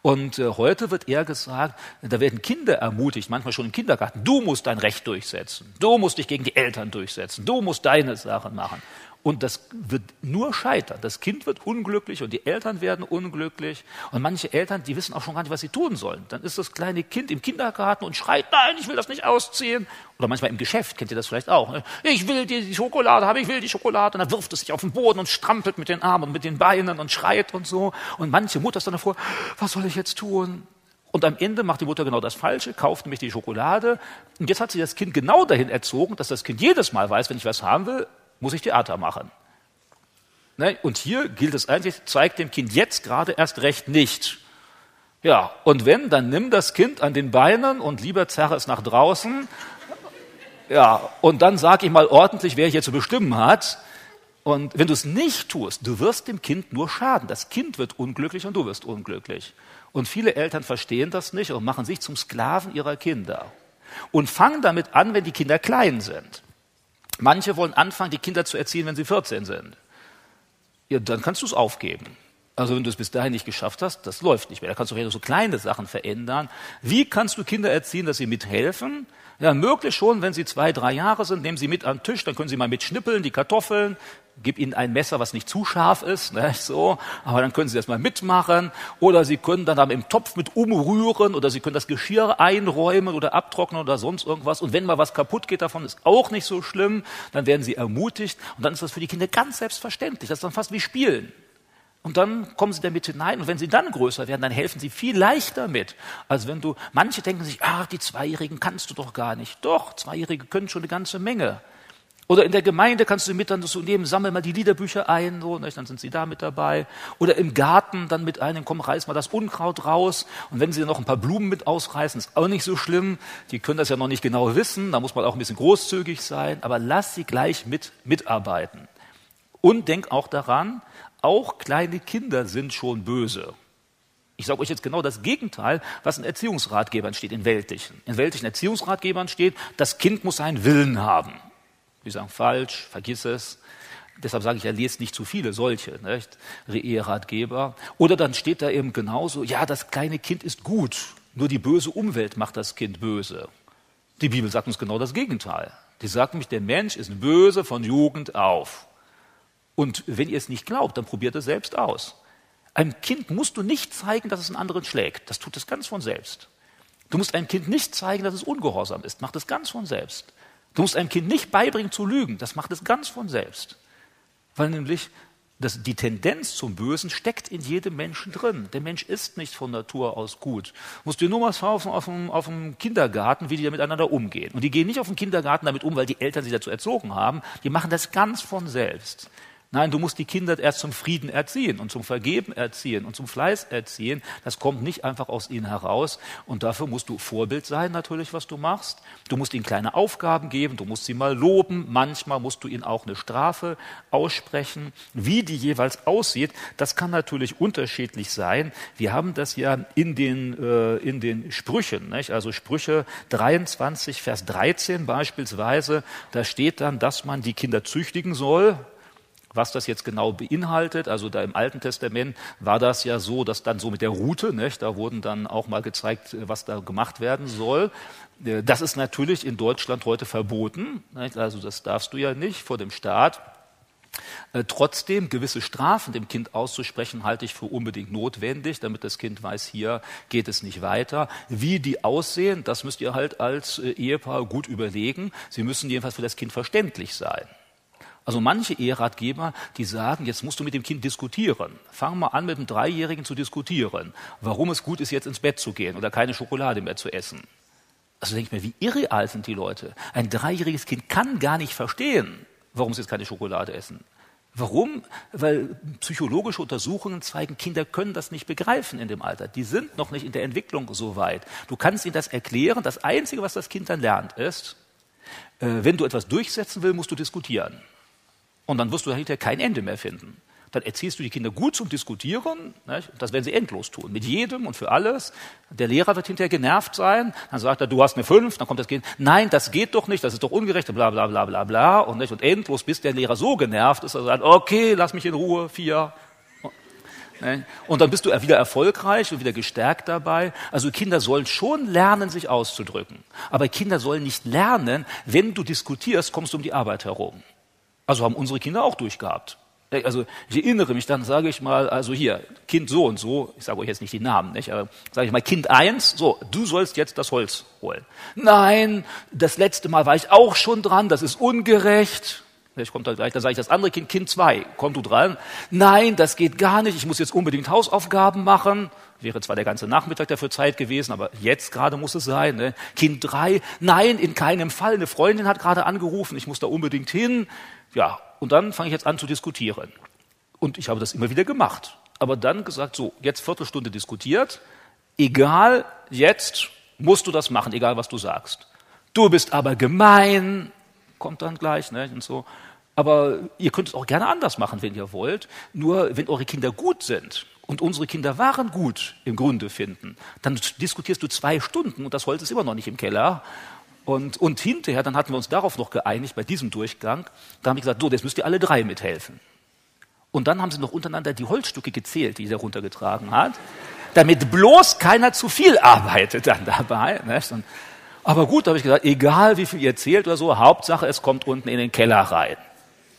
Und äh, heute wird eher gesagt, da werden Kinder ermutigt, manchmal schon im Kindergarten, du musst dein Recht durchsetzen, du musst dich gegen die Eltern durchsetzen, du musst deine Sachen machen. Und das wird nur scheitern. Das Kind wird unglücklich und die Eltern werden unglücklich. Und manche Eltern, die wissen auch schon gar nicht, was sie tun sollen. Dann ist das kleine Kind im Kindergarten und schreit, nein, ich will das nicht ausziehen. Oder manchmal im Geschäft, kennt ihr das vielleicht auch. Ne? Ich will die Schokolade haben, ich will die Schokolade. Und dann wirft es sich auf den Boden und strampelt mit den Armen und mit den Beinen und schreit und so. Und manche Mutter ist dann davor, was soll ich jetzt tun? Und am Ende macht die Mutter genau das Falsche, kauft nämlich die Schokolade. Und jetzt hat sie das Kind genau dahin erzogen, dass das Kind jedes Mal weiß, wenn ich was haben will, muss ich Theater machen. Ne? Und hier gilt es eigentlich, zeigt dem Kind jetzt gerade erst recht nicht. Ja, und wenn, dann nimm das Kind an den Beinen und lieber zerre es nach draußen. Ja, und dann sag ich mal ordentlich, wer hier zu bestimmen hat. Und wenn du es nicht tust, du wirst dem Kind nur schaden. Das Kind wird unglücklich und du wirst unglücklich. Und viele Eltern verstehen das nicht und machen sich zum Sklaven ihrer Kinder. Und fangen damit an, wenn die Kinder klein sind. Manche wollen anfangen, die Kinder zu erziehen, wenn sie 14 sind. Ja, dann kannst du es aufgeben. Also wenn du es bis dahin nicht geschafft hast, das läuft nicht mehr. Da kannst du vielleicht so kleine Sachen verändern. Wie kannst du Kinder erziehen, dass sie mithelfen? Ja, möglich schon, wenn sie zwei, drei Jahre sind, nehmen sie mit an den Tisch, dann können sie mal mitschnippeln, die Kartoffeln, gib ihnen ein Messer, was nicht zu scharf ist, ne, so, aber dann können sie das mal mitmachen, oder sie können dann im Topf mit umrühren, oder sie können das Geschirr einräumen oder abtrocknen oder sonst irgendwas, und wenn mal was kaputt geht davon, ist auch nicht so schlimm, dann werden sie ermutigt, und dann ist das für die Kinder ganz selbstverständlich, das ist dann fast wie Spielen. Und dann kommen sie damit hinein. Und wenn sie dann größer werden, dann helfen sie viel leichter mit. als wenn du, manche denken sich, ach, die Zweijährigen kannst du doch gar nicht. Doch, Zweijährige können schon eine ganze Menge. Oder in der Gemeinde kannst du mit dann so nehmen, sammel mal die Liederbücher ein, so, dann sind sie da mit dabei. Oder im Garten dann mit einem, komm, reiß mal das Unkraut raus. Und wenn sie noch ein paar Blumen mit ausreißen, ist auch nicht so schlimm. Die können das ja noch nicht genau wissen, da muss man auch ein bisschen großzügig sein. Aber lass sie gleich mit, mitarbeiten. Und denk auch daran, auch kleine Kinder sind schon böse. Ich sage euch jetzt genau das Gegenteil, was in Erziehungsratgebern steht, in weltlichen. In weltlichen Erziehungsratgebern steht, das Kind muss seinen Willen haben. Wir sagen falsch, vergiss es. Deshalb sage ich, er lest nicht zu viele solche nicht? Eheratgeber. Oder dann steht da eben genauso, ja, das kleine Kind ist gut, nur die böse Umwelt macht das Kind böse. Die Bibel sagt uns genau das Gegenteil. Die sagt nämlich, der Mensch ist böse von Jugend auf. Und wenn ihr es nicht glaubt, dann probiert es selbst aus. Einem Kind musst du nicht zeigen, dass es einen anderen schlägt. Das tut es ganz von selbst. Du musst einem Kind nicht zeigen, dass es ungehorsam ist. Macht es ganz von selbst. Du musst einem Kind nicht beibringen zu lügen. Das macht es ganz von selbst. Weil nämlich das, die Tendenz zum Bösen steckt in jedem Menschen drin. Der Mensch ist nicht von Natur aus gut. Du musst dir nur mal schauen auf dem, auf dem Kindergarten, wie die da miteinander umgehen. Und die gehen nicht auf dem Kindergarten damit um, weil die Eltern sie dazu erzogen haben. Die machen das ganz von selbst. Nein, du musst die Kinder erst zum Frieden erziehen und zum Vergeben erziehen und zum Fleiß erziehen. Das kommt nicht einfach aus ihnen heraus. Und dafür musst du Vorbild sein, natürlich, was du machst. Du musst ihnen kleine Aufgaben geben, du musst sie mal loben. Manchmal musst du ihnen auch eine Strafe aussprechen. Wie die jeweils aussieht, das kann natürlich unterschiedlich sein. Wir haben das ja in den, äh, in den Sprüchen, nicht? also Sprüche 23, Vers 13 beispielsweise. Da steht dann, dass man die Kinder züchtigen soll was das jetzt genau beinhaltet, also da im Alten Testament war das ja so, dass dann so mit der Route, nicht, da wurden dann auch mal gezeigt, was da gemacht werden soll. Äh, das ist natürlich in Deutschland heute verboten, nicht? also das darfst du ja nicht vor dem Staat. Äh, trotzdem gewisse Strafen dem Kind auszusprechen, halte ich für unbedingt notwendig, damit das Kind weiß, hier geht es nicht weiter. Wie die aussehen, das müsst ihr halt als äh, Ehepaar gut überlegen. Sie müssen jedenfalls für das Kind verständlich sein. Also manche Eheratgeber, die sagen, jetzt musst du mit dem Kind diskutieren. Fang mal an, mit einem Dreijährigen zu diskutieren, warum es gut ist, jetzt ins Bett zu gehen oder keine Schokolade mehr zu essen. Also denke ich mir, wie irreal sind die Leute. Ein dreijähriges Kind kann gar nicht verstehen, warum sie jetzt keine Schokolade essen. Warum? Weil psychologische Untersuchungen zeigen, Kinder können das nicht begreifen in dem Alter. Die sind noch nicht in der Entwicklung so weit. Du kannst ihnen das erklären. Das Einzige, was das Kind dann lernt, ist, äh, wenn du etwas durchsetzen willst, musst du diskutieren. Und dann wirst du dahinter kein Ende mehr finden. Dann erzählst du die Kinder gut zum Diskutieren. Nicht? Das werden sie endlos tun. Mit jedem und für alles. Der Lehrer wird hinterher genervt sein. Dann sagt er, du hast eine Fünf. Dann kommt das Kind, nein, das geht doch nicht. Das ist doch ungerecht. Bla, bla, bla, bla, bla. Und, nicht? und endlos, bis der Lehrer so genervt ist, dass er sagt, okay, lass mich in Ruhe. Vier. Und dann bist du wieder erfolgreich und wieder gestärkt dabei. Also Kinder sollen schon lernen, sich auszudrücken. Aber Kinder sollen nicht lernen, wenn du diskutierst, kommst du um die Arbeit herum. Also haben unsere Kinder auch durchgehabt. Also ich erinnere mich dann, sage ich mal, also hier, Kind so und so, ich sage euch jetzt nicht die Namen, nicht, aber sage ich mal, Kind eins, so, du sollst jetzt das Holz holen. Nein, das letzte Mal war ich auch schon dran, das ist ungerecht. Ich kommt da gleich, dann sage ich das andere Kind, Kind zwei, komm du dran. Nein, das geht gar nicht, ich muss jetzt unbedingt Hausaufgaben machen. Wäre zwar der ganze Nachmittag dafür Zeit gewesen, aber jetzt gerade muss es sein. Ne? Kind drei, nein, in keinem Fall. Eine Freundin hat gerade angerufen, ich muss da unbedingt hin. Ja, und dann fange ich jetzt an zu diskutieren. Und ich habe das immer wieder gemacht. Aber dann gesagt, so, jetzt Viertelstunde diskutiert, egal, jetzt musst du das machen, egal was du sagst. Du bist aber gemein, kommt dann gleich, ne, und so. Aber ihr könnt es auch gerne anders machen, wenn ihr wollt. Nur wenn eure Kinder gut sind und unsere Kinder waren gut im Grunde finden, dann diskutierst du zwei Stunden und das Holz ist immer noch nicht im Keller und, und hinterher, dann hatten wir uns darauf noch geeinigt, bei diesem Durchgang, da haben wir gesagt, so, jetzt müsst ihr alle drei mithelfen. Und dann haben sie noch untereinander die Holzstücke gezählt, die er runtergetragen hat, damit bloß keiner zu viel arbeitet dann dabei. Ne? Und, aber gut, da habe ich gesagt, egal wie viel ihr zählt oder so, Hauptsache, es kommt unten in den Keller rein.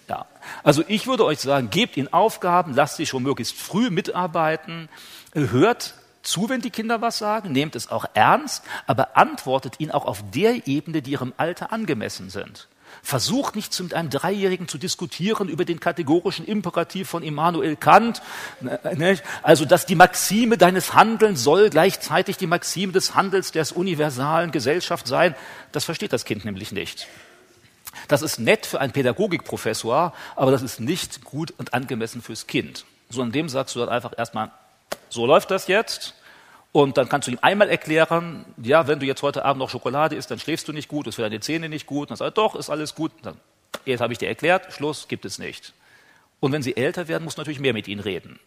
Ja. Also ich würde euch sagen, gebt ihnen Aufgaben, lasst sie schon möglichst früh mitarbeiten, hört zu, wenn die Kinder was sagen, nehmt es auch ernst, aber antwortet ihnen auch auf der Ebene, die ihrem Alter angemessen sind. Versucht nicht mit einem Dreijährigen zu diskutieren über den kategorischen Imperativ von Immanuel Kant, ne, also dass die Maxime deines Handelns soll gleichzeitig die Maxime des Handels der universalen Gesellschaft sein. Das versteht das Kind nämlich nicht. Das ist nett für einen Pädagogikprofessor, aber das ist nicht gut und angemessen fürs Kind. So an dem sagst du dann einfach erstmal, so läuft das jetzt. Und dann kannst du ihm einmal erklären, ja, wenn du jetzt heute Abend noch Schokolade isst, dann schläfst du nicht gut, ist für deine Zähne nicht gut. Und dann sagt er, doch, ist alles gut. Dann, jetzt habe ich dir erklärt, Schluss, gibt es nicht. Und wenn sie älter werden, musst du natürlich mehr mit ihnen reden.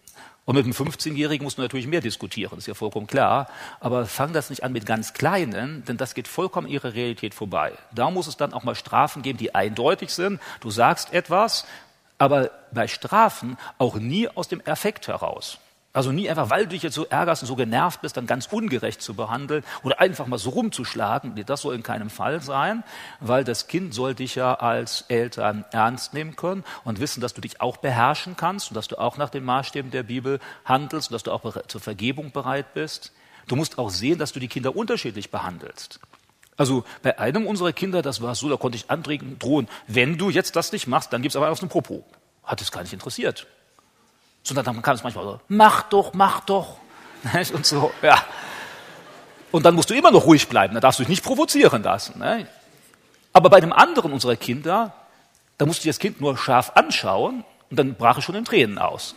Und mit einem 15-Jährigen musst du natürlich mehr diskutieren, ist ja vollkommen klar. Aber fang das nicht an mit ganz Kleinen, denn das geht vollkommen ihrer Realität vorbei. Da muss es dann auch mal Strafen geben, die eindeutig sind. Du sagst etwas, aber bei Strafen auch nie aus dem Effekt heraus. Also nie einfach, weil du dich jetzt so ärgerst und so genervt bist, dann ganz ungerecht zu behandeln oder einfach mal so rumzuschlagen. Das soll in keinem Fall sein, weil das Kind soll dich ja als Eltern ernst nehmen können und wissen, dass du dich auch beherrschen kannst und dass du auch nach den Maßstäben der Bibel handelst und dass du auch zur Vergebung bereit bist. Du musst auch sehen, dass du die Kinder unterschiedlich behandelst. Also bei einem unserer Kinder, das war so, da konnte ich andrehen, drohen, wenn du jetzt das nicht machst, dann gibt's aber auf den Popo. Hat es gar nicht interessiert. Sondern dann kam es manchmal so, mach doch, mach doch. Und so, ja. Und dann musst du immer noch ruhig bleiben, da darfst du dich nicht provozieren lassen. Ne? Aber bei dem anderen unserer Kinder, da musst du das Kind nur scharf anschauen und dann brach es schon in Tränen aus.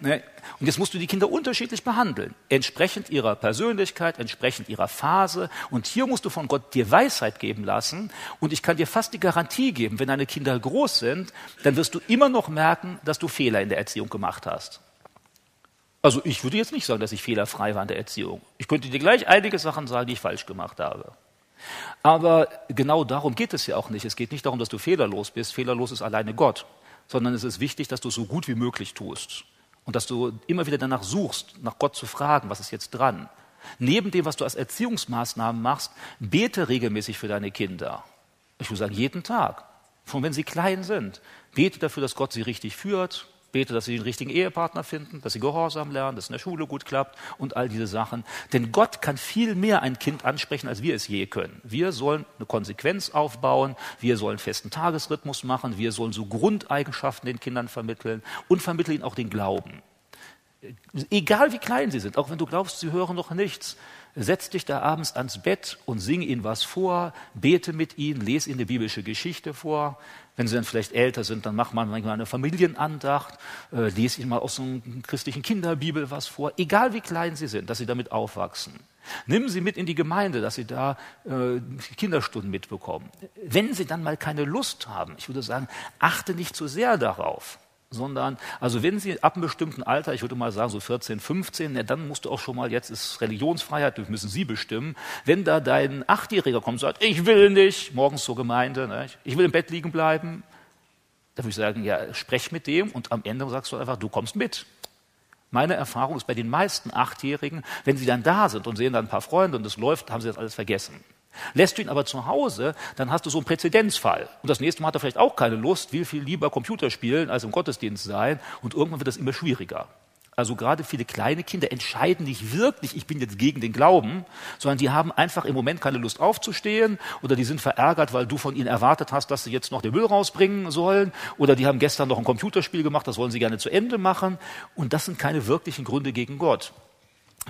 Ne? Und jetzt musst du die Kinder unterschiedlich behandeln, entsprechend ihrer Persönlichkeit, entsprechend ihrer Phase. Und hier musst du von Gott dir Weisheit geben lassen. Und ich kann dir fast die Garantie geben, wenn deine Kinder groß sind, dann wirst du immer noch merken, dass du Fehler in der Erziehung gemacht hast. Also ich würde jetzt nicht sagen, dass ich fehlerfrei war in der Erziehung. Ich könnte dir gleich einige Sachen sagen, die ich falsch gemacht habe. Aber genau darum geht es ja auch nicht. Es geht nicht darum, dass du fehlerlos bist. Fehlerlos ist alleine Gott. Sondern es ist wichtig, dass du es so gut wie möglich tust. Und dass du immer wieder danach suchst, nach Gott zu fragen, was ist jetzt dran. Neben dem, was du als Erziehungsmaßnahmen machst, bete regelmäßig für deine Kinder. Ich würde sagen, jeden Tag. Schon wenn sie klein sind. Bete dafür, dass Gott sie richtig führt, bete, dass sie den richtigen Ehepartner finden, dass sie Gehorsam lernen, dass es in der Schule gut klappt und all diese Sachen. Denn Gott kann viel mehr ein Kind ansprechen, als wir es je können. Wir sollen eine Konsequenz aufbauen, wir sollen festen Tagesrhythmus machen, wir sollen so Grundeigenschaften den Kindern vermitteln und vermitteln ihnen auch den Glauben. Egal wie klein sie sind, auch wenn du glaubst, sie hören noch nichts, setz dich da abends ans Bett und sing ihnen was vor, bete mit ihnen, lese ihnen eine biblische Geschichte vor. Wenn sie dann vielleicht älter sind, dann macht man manchmal eine Familienandacht, äh, lese ihnen mal aus so einer christlichen Kinderbibel was vor, egal wie klein sie sind, dass sie damit aufwachsen. Nimm sie mit in die Gemeinde, dass sie da äh, Kinderstunden mitbekommen. Wenn sie dann mal keine Lust haben, ich würde sagen, achte nicht zu sehr darauf sondern, also wenn Sie ab einem bestimmten Alter, ich würde mal sagen so 14, 15, ne, dann musst du auch schon mal, jetzt ist Religionsfreiheit, das müssen Sie bestimmen. Wenn da dein Achtjähriger kommt und sagt, ich will nicht, morgens zur Gemeinde, ne, ich will im Bett liegen bleiben, dann würde ich sagen, ja, sprech mit dem und am Ende sagst du einfach, du kommst mit. Meine Erfahrung ist bei den meisten Achtjährigen, wenn sie dann da sind und sehen dann ein paar Freunde und es läuft, haben sie das alles vergessen. Lässt du ihn aber zu Hause, dann hast du so einen Präzedenzfall. Und das nächste Mal hat er vielleicht auch keine Lust, will viel lieber Computer spielen als im Gottesdienst sein. Und irgendwann wird das immer schwieriger. Also gerade viele kleine Kinder entscheiden nicht wirklich, ich bin jetzt gegen den Glauben, sondern die haben einfach im Moment keine Lust aufzustehen oder die sind verärgert, weil du von ihnen erwartet hast, dass sie jetzt noch den Müll rausbringen sollen oder die haben gestern noch ein Computerspiel gemacht, das wollen sie gerne zu Ende machen. Und das sind keine wirklichen Gründe gegen Gott.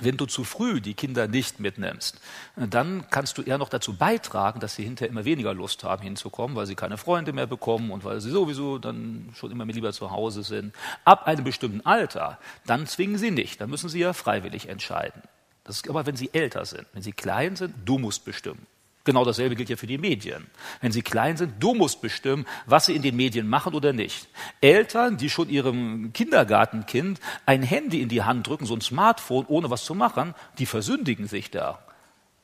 Wenn du zu früh die Kinder nicht mitnimmst, dann kannst du eher noch dazu beitragen, dass sie hinterher immer weniger Lust haben hinzukommen, weil sie keine Freunde mehr bekommen und weil sie sowieso dann schon immer lieber zu Hause sind. Ab einem bestimmten Alter, dann zwingen sie nicht, dann müssen sie ja freiwillig entscheiden. Das ist aber, wenn sie älter sind. Wenn sie klein sind, du musst bestimmen. Genau dasselbe gilt ja für die Medien. Wenn sie klein sind, du musst bestimmen, was sie in den Medien machen oder nicht. Eltern, die schon ihrem Kindergartenkind ein Handy in die Hand drücken, so ein Smartphone, ohne was zu machen, die versündigen sich da.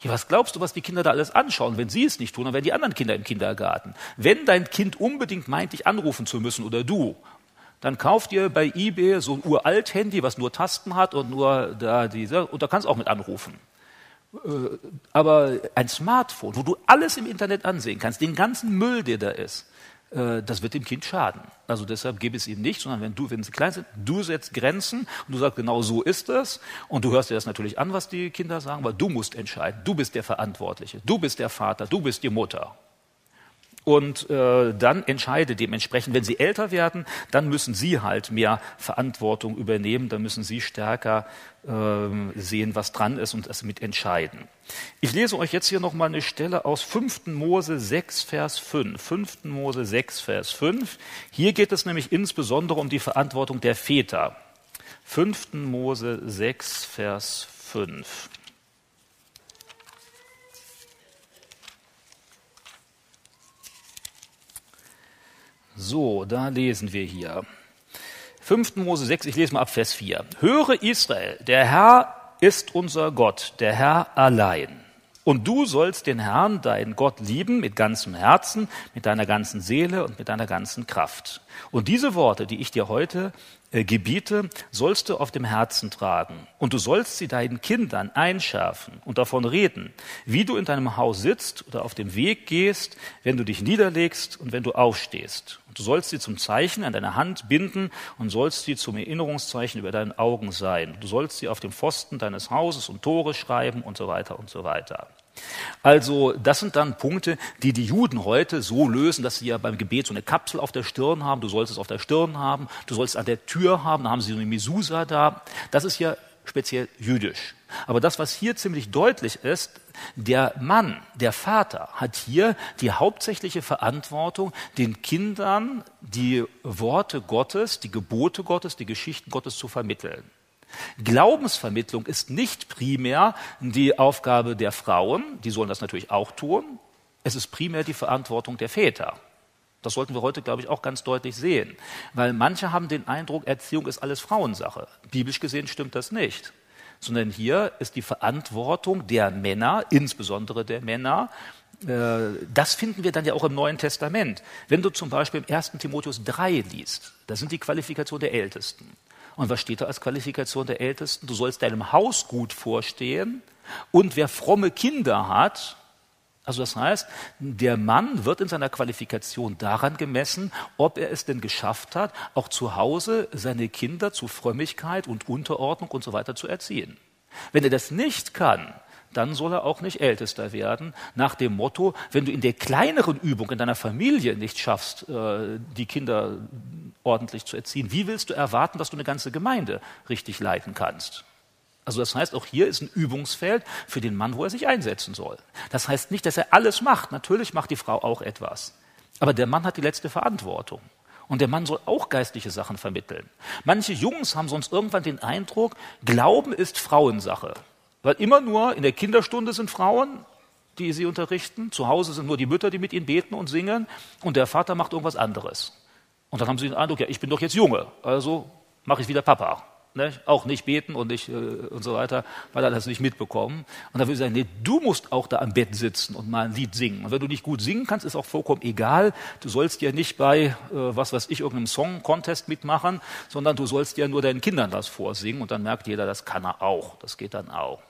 Ja, was glaubst du, was die Kinder da alles anschauen? Wenn sie es nicht tun, dann werden die anderen Kinder im Kindergarten. Wenn dein Kind unbedingt meint, dich anrufen zu müssen oder du, dann kauft ihr bei eBay so ein uralt Handy, was nur Tasten hat und nur da diese, und da kannst du auch mit anrufen. Äh, aber ein Smartphone, wo du alles im Internet ansehen kannst, den ganzen Müll, der da ist, äh, das wird dem Kind schaden. Also deshalb gebe es ihm nicht, sondern wenn du, wenn sie klein sind, du setzt Grenzen und du sagst, genau so ist es. Und du hörst dir das natürlich an, was die Kinder sagen, weil du musst entscheiden. Du bist der Verantwortliche. Du bist der Vater. Du bist die Mutter und äh, dann entscheide dementsprechend, wenn sie älter werden, dann müssen sie halt mehr Verantwortung übernehmen, dann müssen sie stärker äh, sehen, was dran ist und das mit entscheiden. Ich lese euch jetzt hier nochmal eine Stelle aus 5. Mose 6, Vers 5. 5. Mose 6, Vers 5. Hier geht es nämlich insbesondere um die Verantwortung der Väter. 5. Mose 6, Vers 5. So, da lesen wir hier. 5. Mose 6, ich lese mal ab Vers 4. Höre Israel, der Herr ist unser Gott, der Herr allein. Und du sollst den Herrn, deinen Gott, lieben mit ganzem Herzen, mit deiner ganzen Seele und mit deiner ganzen Kraft. Und diese Worte, die ich dir heute äh, Gebiete sollst du auf dem Herzen tragen, und du sollst sie deinen Kindern einschärfen und davon reden, wie du in deinem Haus sitzt oder auf dem Weg gehst, wenn du dich niederlegst und wenn du aufstehst. Du sollst sie zum Zeichen an deiner Hand binden und sollst sie zum Erinnerungszeichen über deinen Augen sein. Du sollst sie auf dem Pfosten deines Hauses und Tore schreiben und so weiter und so weiter. Also das sind dann Punkte, die die Juden heute so lösen, dass sie ja beim Gebet so eine Kapsel auf der Stirn haben. Du sollst es auf der Stirn haben, du sollst es an der Tür haben, da haben sie so eine Misusa da. Das ist ja speziell jüdisch. Aber das, was hier ziemlich deutlich ist, der Mann, der Vater, hat hier die hauptsächliche Verantwortung, den Kindern die Worte Gottes, die Gebote Gottes, die Geschichten Gottes zu vermitteln. Glaubensvermittlung ist nicht primär die Aufgabe der Frauen, die sollen das natürlich auch tun. Es ist primär die Verantwortung der Väter. Das sollten wir heute, glaube ich, auch ganz deutlich sehen. Weil manche haben den Eindruck, Erziehung ist alles Frauensache. Biblisch gesehen stimmt das nicht. Sondern hier ist die Verantwortung der Männer, insbesondere der Männer, äh, das finden wir dann ja auch im Neuen Testament. Wenn du zum Beispiel im 1. Timotheus 3 liest, da sind die Qualifikationen der Ältesten. Und was steht da als Qualifikation der Ältesten? Du sollst deinem Haus gut vorstehen und wer fromme Kinder hat, also das heißt, der Mann wird in seiner Qualifikation daran gemessen, ob er es denn geschafft hat, auch zu Hause seine Kinder zu Frömmigkeit und Unterordnung und so weiter zu erziehen. Wenn er das nicht kann, dann soll er auch nicht Ältester werden, nach dem Motto, wenn du in der kleineren Übung in deiner Familie nicht schaffst, äh, die Kinder ordentlich zu erziehen, wie willst du erwarten, dass du eine ganze Gemeinde richtig leiten kannst? Also das heißt, auch hier ist ein Übungsfeld für den Mann, wo er sich einsetzen soll. Das heißt nicht, dass er alles macht. Natürlich macht die Frau auch etwas. Aber der Mann hat die letzte Verantwortung. Und der Mann soll auch geistliche Sachen vermitteln. Manche Jungs haben sonst irgendwann den Eindruck, Glauben ist Frauensache. Weil immer nur in der Kinderstunde sind Frauen, die sie unterrichten. Zu Hause sind nur die Mütter, die mit ihnen beten und singen. Und der Vater macht irgendwas anderes. Und dann haben sie den Eindruck, ja, ich bin doch jetzt Junge, also mache ich wieder Papa. Ne? Auch nicht beten und nicht äh, und so weiter, weil er das nicht mitbekommen. Und dann würde ich sagen, nee, du musst auch da am Bett sitzen und mal ein Lied singen. Und wenn du nicht gut singen kannst, ist auch vollkommen egal. Du sollst ja nicht bei, äh, was weiß ich, irgendeinem Song-Contest mitmachen, sondern du sollst ja nur deinen Kindern das vorsingen und dann merkt jeder, das kann er auch. Das geht dann auch.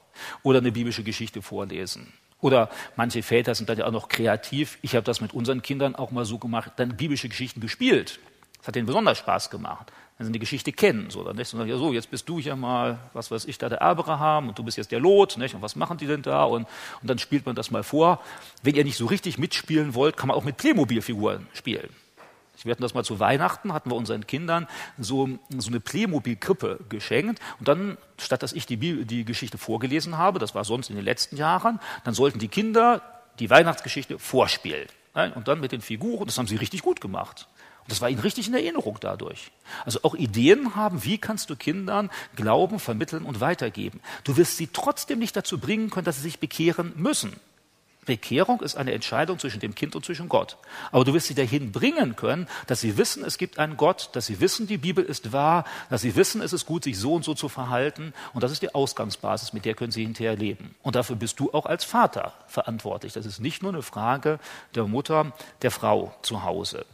Oder eine biblische Geschichte vorlesen. Oder manche Väter sind dann ja auch noch kreativ. Ich habe das mit unseren Kindern auch mal so gemacht, dann biblische Geschichten gespielt. Das hat denen besonders Spaß gemacht, wenn sie die Geschichte kennen. So, dann nicht so, ja, so, jetzt bist du ja mal, was weiß ich, da der Abraham und du bist jetzt der Lot, nicht? und was machen die denn da? Und, und dann spielt man das mal vor. Wenn ihr nicht so richtig mitspielen wollt, kann man auch mit Playmobil-Figuren spielen. Wir hatten das mal zu Weihnachten, hatten wir unseren Kindern so, so eine Playmobil-Krippe geschenkt. Und dann, statt dass ich die, die Geschichte vorgelesen habe, das war sonst in den letzten Jahren, dann sollten die Kinder die Weihnachtsgeschichte vorspielen. Und dann mit den Figuren, das haben sie richtig gut gemacht. Das war ihnen richtig in Erinnerung dadurch. Also auch Ideen haben, wie kannst du Kindern Glauben vermitteln und weitergeben. Du wirst sie trotzdem nicht dazu bringen können, dass sie sich bekehren müssen. Bekehrung ist eine Entscheidung zwischen dem Kind und zwischen Gott. Aber du wirst sie dahin bringen können, dass sie wissen, es gibt einen Gott, dass sie wissen, die Bibel ist wahr, dass sie wissen, es ist gut, sich so und so zu verhalten. Und das ist die Ausgangsbasis, mit der können sie hinterher leben. Und dafür bist du auch als Vater verantwortlich. Das ist nicht nur eine Frage der Mutter, der Frau zu Hause.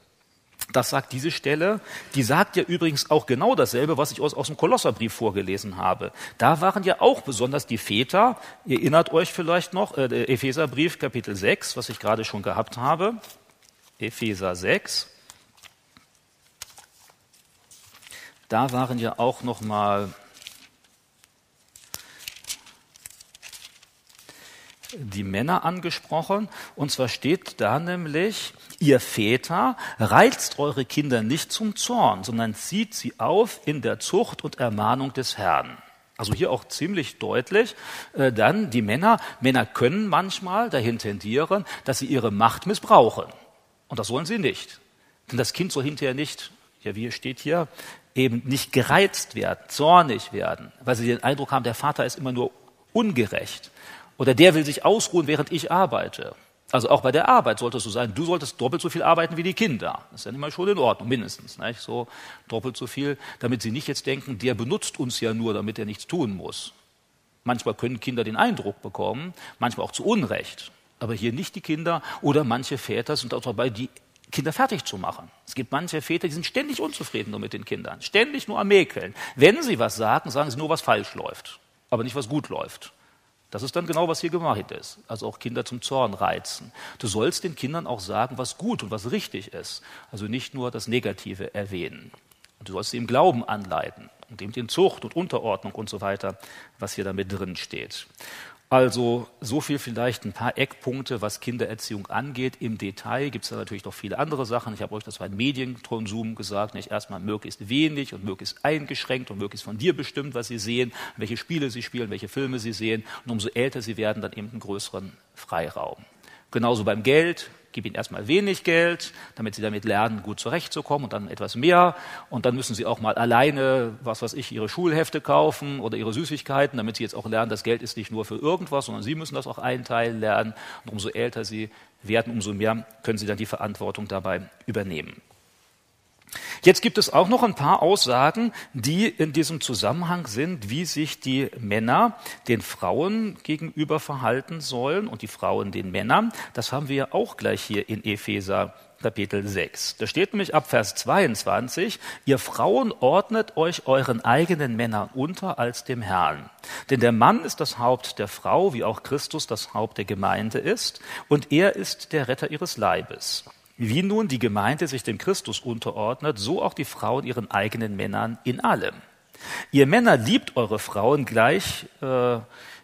Das sagt diese Stelle. Die sagt ja übrigens auch genau dasselbe, was ich aus, aus dem Kolosserbrief vorgelesen habe. Da waren ja auch besonders die Väter, ihr erinnert euch vielleicht noch, äh, der Epheserbrief Kapitel 6, was ich gerade schon gehabt habe. Epheser 6. Da waren ja auch noch mal die Männer angesprochen. Und zwar steht da nämlich, ihr Väter reizt eure Kinder nicht zum Zorn, sondern zieht sie auf in der Zucht und Ermahnung des Herrn. Also hier auch ziemlich deutlich, äh, dann die Männer, Männer können manchmal dahin tendieren, dass sie ihre Macht missbrauchen. Und das wollen sie nicht. Denn das Kind soll hinterher nicht, ja wie steht hier, eben nicht gereizt werden, zornig werden, weil sie den Eindruck haben, der Vater ist immer nur ungerecht. Oder der will sich ausruhen, während ich arbeite. Also auch bei der Arbeit sollte es so sein, du solltest doppelt so viel arbeiten wie die Kinder. Das ist ja immer schon in Ordnung, mindestens. Nicht? So doppelt so viel, damit sie nicht jetzt denken, der benutzt uns ja nur, damit er nichts tun muss. Manchmal können Kinder den Eindruck bekommen, manchmal auch zu Unrecht. Aber hier nicht die Kinder oder manche Väter sind auch dabei, die Kinder fertig zu machen. Es gibt manche Väter, die sind ständig unzufrieden nur mit den Kindern, ständig nur am Mäkeln. Wenn sie was sagen, sagen sie nur, was falsch läuft, aber nicht, was gut läuft. Das ist dann genau, was hier gemeint ist. Also auch Kinder zum Zorn reizen. Du sollst den Kindern auch sagen, was gut und was richtig ist. Also nicht nur das Negative erwähnen. Und du sollst sie im Glauben anleiten und eben in Zucht und Unterordnung und so weiter, was hier damit drin steht. Also so viel vielleicht ein paar Eckpunkte, was Kindererziehung angeht. Im Detail gibt es da natürlich noch viele andere Sachen. Ich habe euch das beim Medienkonsum gesagt. Nicht erstmal möglichst wenig und möglichst eingeschränkt und möglichst von dir bestimmt, was sie sehen, welche Spiele sie spielen, welche Filme sie sehen. Und umso älter sie werden, dann eben einen größeren Freiraum. Genauso beim Geld gib ihnen erstmal wenig Geld, damit sie damit lernen, gut zurechtzukommen und dann etwas mehr. Und dann müssen sie auch mal alleine, was weiß ich, ihre Schulhefte kaufen oder ihre Süßigkeiten, damit sie jetzt auch lernen, das Geld ist nicht nur für irgendwas, sondern sie müssen das auch einteilen lernen. Und umso älter sie werden, umso mehr können sie dann die Verantwortung dabei übernehmen. Jetzt gibt es auch noch ein paar Aussagen, die in diesem Zusammenhang sind, wie sich die Männer den Frauen gegenüber verhalten sollen und die Frauen den Männern. Das haben wir auch gleich hier in Epheser Kapitel 6. Da steht nämlich ab Vers 22, ihr Frauen ordnet euch euren eigenen Männern unter als dem Herrn. Denn der Mann ist das Haupt der Frau, wie auch Christus das Haupt der Gemeinde ist, und er ist der Retter ihres Leibes. Wie nun die Gemeinde sich dem Christus unterordnet, so auch die Frauen ihren eigenen Männern in allem. Ihr Männer liebt eure Frauen gleich, äh,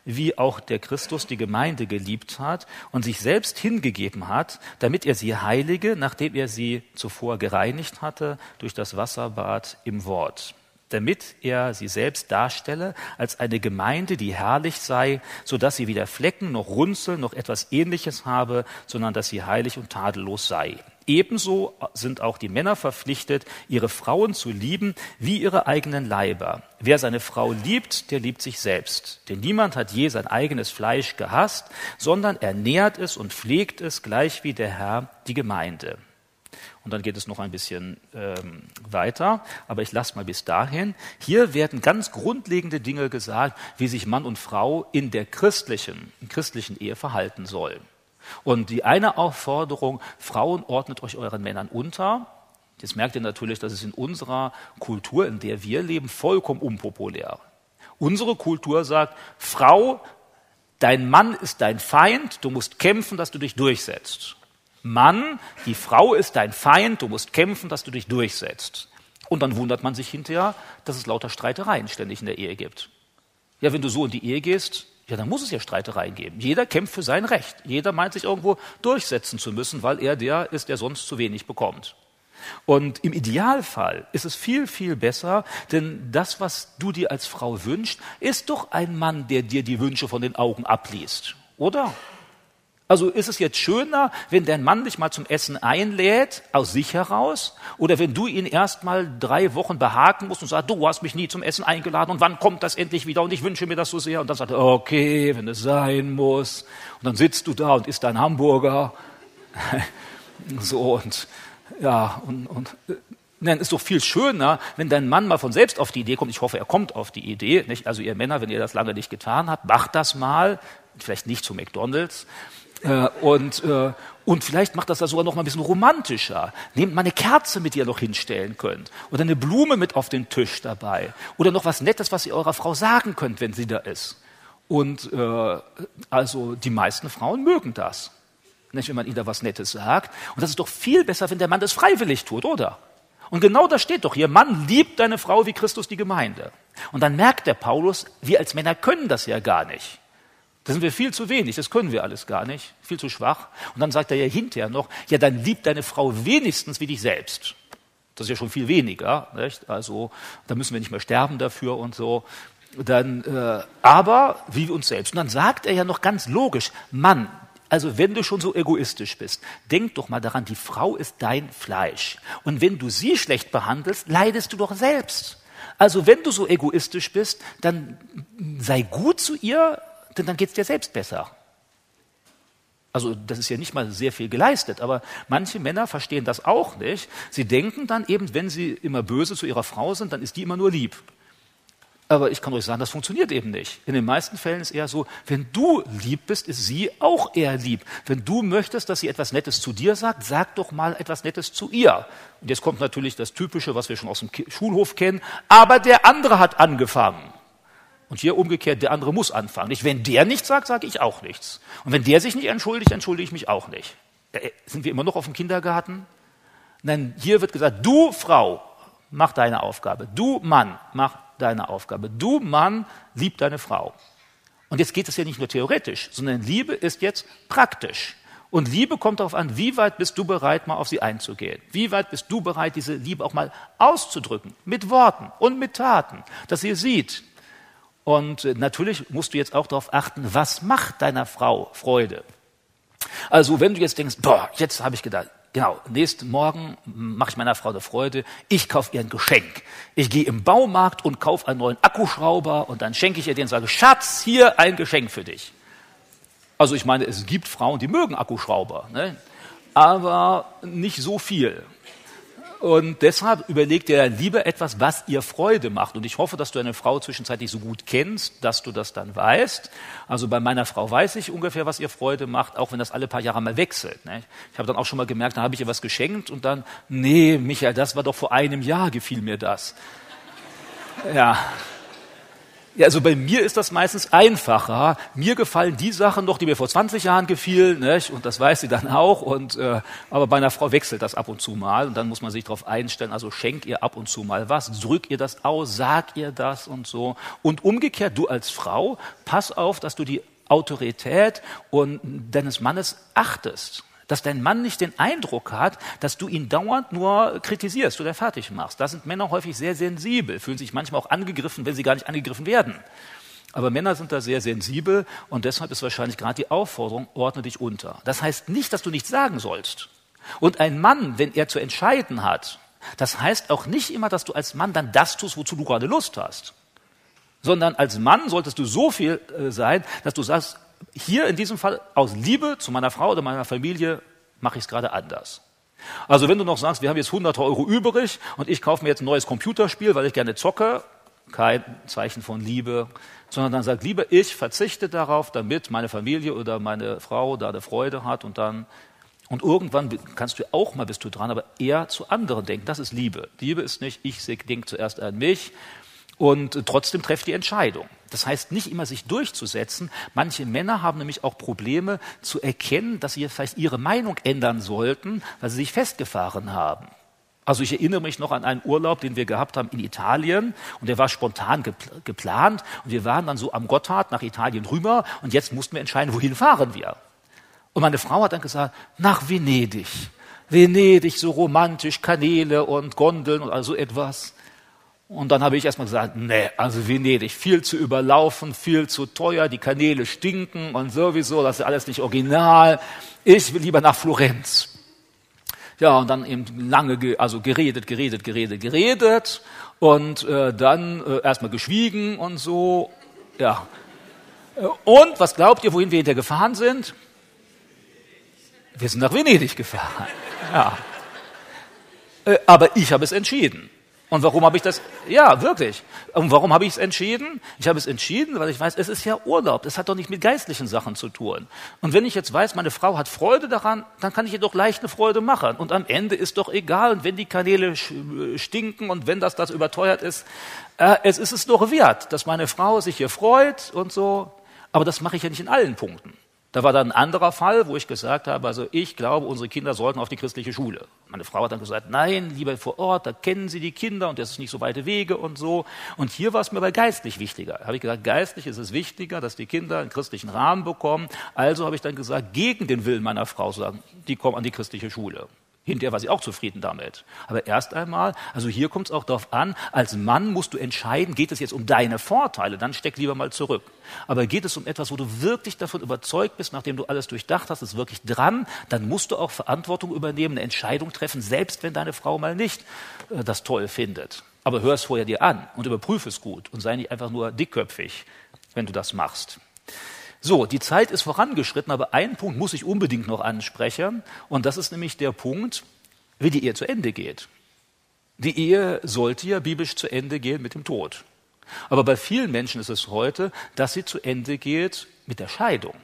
wie auch der Christus die Gemeinde geliebt hat und sich selbst hingegeben hat, damit er sie heilige, nachdem er sie zuvor gereinigt hatte durch das Wasserbad im Wort damit er sie selbst darstelle als eine Gemeinde, die herrlich sei, so dass sie weder Flecken noch Runzeln noch etwas ähnliches habe, sondern dass sie heilig und tadellos sei. Ebenso sind auch die Männer verpflichtet, ihre Frauen zu lieben wie ihre eigenen Leiber. Wer seine Frau liebt, der liebt sich selbst. Denn niemand hat je sein eigenes Fleisch gehasst, sondern ernährt es und pflegt es, gleich wie der Herr die Gemeinde. Und dann geht es noch ein bisschen ähm, weiter, aber ich lasse mal bis dahin. Hier werden ganz grundlegende Dinge gesagt, wie sich Mann und Frau in der christlichen, in christlichen Ehe verhalten sollen. Und die eine Aufforderung, Frauen ordnet euch euren Männern unter. Jetzt merkt ihr natürlich, das ist in unserer Kultur, in der wir leben, vollkommen unpopulär. Unsere Kultur sagt, Frau, dein Mann ist dein Feind, du musst kämpfen, dass du dich durchsetzt. Mann, die Frau ist dein Feind, du musst kämpfen, dass du dich durchsetzt. Und dann wundert man sich hinterher, dass es lauter Streitereien ständig in der Ehe gibt. Ja, wenn du so in die Ehe gehst, ja, dann muss es ja Streitereien geben. Jeder kämpft für sein Recht. Jeder meint sich irgendwo durchsetzen zu müssen, weil er der ist, der sonst zu wenig bekommt. Und im Idealfall ist es viel, viel besser, denn das, was du dir als Frau wünschst, ist doch ein Mann, der dir die Wünsche von den Augen abliest. Oder? Also ist es jetzt schöner, wenn dein Mann dich mal zum Essen einlädt, aus sich heraus, oder wenn du ihn erst mal drei Wochen behaken musst und sagst, du hast mich nie zum Essen eingeladen und wann kommt das endlich wieder und ich wünsche mir das so sehr. Und dann sagt er, okay, wenn es sein muss. Und dann sitzt du da und isst dein Hamburger. so und ja, und, und Nein, ist doch viel schöner, wenn dein Mann mal von selbst auf die Idee kommt. Ich hoffe, er kommt auf die Idee. Nicht? Also ihr Männer, wenn ihr das lange nicht getan habt, macht das mal. Vielleicht nicht zu McDonald's, äh, und, äh, und vielleicht macht das das sogar noch mal ein bisschen romantischer. Nehmt mal eine Kerze mit, die ihr noch hinstellen könnt. Oder eine Blume mit auf den Tisch dabei. Oder noch was Nettes, was ihr eurer Frau sagen könnt, wenn sie da ist. Und äh, also die meisten Frauen mögen das. Nicht, wenn man ihnen da was Nettes sagt. Und das ist doch viel besser, wenn der Mann das freiwillig tut, oder? Und genau das steht doch hier. Mann liebt deine Frau wie Christus die Gemeinde. Und dann merkt der Paulus, wir als Männer können das ja gar nicht. Da sind wir viel zu wenig, das können wir alles gar nicht, viel zu schwach. Und dann sagt er ja hinterher noch, ja, dann liebt deine Frau wenigstens wie dich selbst. Das ist ja schon viel weniger, nicht? also da müssen wir nicht mehr sterben dafür und so. Dann, äh, aber wie uns selbst. Und dann sagt er ja noch ganz logisch, Mann, also wenn du schon so egoistisch bist, denk doch mal daran, die Frau ist dein Fleisch. Und wenn du sie schlecht behandelst, leidest du doch selbst. Also wenn du so egoistisch bist, dann sei gut zu ihr, denn dann geht es dir selbst besser. Also das ist ja nicht mal sehr viel geleistet, aber manche Männer verstehen das auch nicht. Sie denken dann eben, wenn sie immer böse zu ihrer Frau sind, dann ist die immer nur lieb. Aber ich kann euch sagen, das funktioniert eben nicht. In den meisten Fällen ist eher so, wenn du lieb bist, ist sie auch eher lieb. Wenn du möchtest, dass sie etwas Nettes zu dir sagt, sag doch mal etwas Nettes zu ihr. Und jetzt kommt natürlich das Typische, was wir schon aus dem Schulhof kennen. Aber der andere hat angefangen. Und hier umgekehrt, der andere muss anfangen. Wenn der nichts sagt, sage ich auch nichts. Und wenn der sich nicht entschuldigt, entschuldige ich mich auch nicht. Äh, sind wir immer noch auf dem Kindergarten? Nein, hier wird gesagt, du Frau, mach deine Aufgabe. Du Mann, mach deine Aufgabe. Du Mann, lieb deine Frau. Und jetzt geht es ja nicht nur theoretisch, sondern Liebe ist jetzt praktisch. Und Liebe kommt darauf an, wie weit bist du bereit, mal auf sie einzugehen? Wie weit bist du bereit, diese Liebe auch mal auszudrücken? Mit Worten und mit Taten, dass sie sieht, und äh, natürlich musst du jetzt auch darauf achten, was macht deiner Frau Freude. Also wenn du jetzt denkst, boah, jetzt habe ich gedacht, genau, nächsten Morgen mache ich meiner Frau eine Freude, ich kaufe ihr ein Geschenk. Ich gehe im Baumarkt und kaufe einen neuen Akkuschrauber und dann schenke ich ihr den und sage, Schatz, hier ein Geschenk für dich. Also ich meine, es gibt Frauen, die mögen Akkuschrauber, ne? aber nicht so viel. Und deshalb überlegt er lieber etwas, was ihr Freude macht. Und ich hoffe, dass du eine Frau zwischenzeitlich so gut kennst, dass du das dann weißt. Also bei meiner Frau weiß ich ungefähr, was ihr Freude macht, auch wenn das alle paar Jahre mal wechselt. Ne? Ich habe dann auch schon mal gemerkt, da habe ich ihr was geschenkt und dann, nee, Michael, das war doch vor einem Jahr, gefiel mir das. Ja, ja, also bei mir ist das meistens einfacher. Mir gefallen die Sachen noch, die mir vor 20 Jahren gefielen, nicht? und das weiß sie dann auch. Und, äh, aber bei einer Frau wechselt das ab und zu mal und dann muss man sich darauf einstellen. Also schenk ihr ab und zu mal was, drück ihr das aus, sag ihr das und so. Und umgekehrt, du als Frau, pass auf, dass du die Autorität und deines Mannes achtest dass dein Mann nicht den Eindruck hat, dass du ihn dauernd nur kritisierst oder fertig machst. Da sind Männer häufig sehr sensibel, fühlen sich manchmal auch angegriffen, wenn sie gar nicht angegriffen werden. Aber Männer sind da sehr sensibel und deshalb ist wahrscheinlich gerade die Aufforderung, ordne dich unter. Das heißt nicht, dass du nichts sagen sollst. Und ein Mann, wenn er zu entscheiden hat, das heißt auch nicht immer, dass du als Mann dann das tust, wozu du gerade Lust hast. Sondern als Mann solltest du so viel äh, sein, dass du sagst, hier in diesem Fall aus Liebe zu meiner Frau oder meiner Familie mache ich es gerade anders. Also wenn du noch sagst, wir haben jetzt 100 Euro übrig und ich kaufe mir jetzt ein neues Computerspiel, weil ich gerne zocke, kein Zeichen von Liebe, sondern dann sagt lieber, ich verzichte darauf, damit meine Familie oder meine Frau da eine Freude hat und dann und irgendwann kannst du auch mal bist du dran, aber eher zu anderen denken. Das ist Liebe. Liebe ist nicht, ich denke zuerst an mich und trotzdem trefft die Entscheidung. Das heißt nicht immer sich durchzusetzen. Manche Männer haben nämlich auch Probleme zu erkennen, dass sie vielleicht ihre Meinung ändern sollten, weil sie sich festgefahren haben. Also ich erinnere mich noch an einen Urlaub, den wir gehabt haben in Italien und der war spontan geplant und wir waren dann so am Gotthard nach Italien rüber und jetzt mussten wir entscheiden, wohin fahren wir. Und meine Frau hat dann gesagt, nach Venedig. Venedig, so romantisch, Kanäle und Gondeln und also etwas. Und dann habe ich erstmal gesagt, nee, also Venedig, viel zu überlaufen, viel zu teuer, die Kanäle stinken und sowieso, das ist alles nicht original. Ich will lieber nach Florenz. Ja, und dann eben lange, also geredet, geredet, geredet, geredet und äh, dann äh, erstmal geschwiegen und so. Ja. Und was glaubt ihr, wohin wir hinterher gefahren sind? Wir sind nach Venedig gefahren. Ja. Äh, aber ich habe es entschieden. Und warum habe ich das? Ja, wirklich. Und warum habe ich es entschieden? Ich habe es entschieden, weil ich weiß, es ist ja Urlaub. Es hat doch nicht mit geistlichen Sachen zu tun. Und wenn ich jetzt weiß, meine Frau hat Freude daran, dann kann ich ihr doch leicht eine Freude machen. Und am Ende ist doch egal. Wenn die Kanäle stinken und wenn das das überteuert ist, äh, es ist es doch wert, dass meine Frau sich hier freut und so. Aber das mache ich ja nicht in allen Punkten. Da war dann ein anderer Fall, wo ich gesagt habe, also ich glaube, unsere Kinder sollten auf die christliche Schule. Meine Frau hat dann gesagt, nein, lieber vor Ort, da kennen sie die Kinder und das ist nicht so weite Wege und so. Und hier war es mir aber geistlich wichtiger. Da habe ich gesagt, geistlich ist es wichtiger, dass die Kinder einen christlichen Rahmen bekommen. Also habe ich dann gesagt, gegen den Willen meiner Frau sagen, die kommen an die christliche Schule. Hinterher war sie auch zufrieden damit. Aber erst einmal, also hier kommt es auch darauf an, als Mann musst du entscheiden, geht es jetzt um deine Vorteile, dann steck lieber mal zurück. Aber geht es um etwas, wo du wirklich davon überzeugt bist, nachdem du alles durchdacht hast, ist wirklich dran, dann musst du auch Verantwortung übernehmen, eine Entscheidung treffen, selbst wenn deine Frau mal nicht äh, das toll findet. Aber hör es vorher dir an und überprüfe es gut und sei nicht einfach nur dickköpfig, wenn du das machst. So, die Zeit ist vorangeschritten, aber einen Punkt muss ich unbedingt noch ansprechen. Und das ist nämlich der Punkt, wie die Ehe zu Ende geht. Die Ehe sollte ja biblisch zu Ende gehen mit dem Tod. Aber bei vielen Menschen ist es heute, dass sie zu Ende geht mit der Scheidung.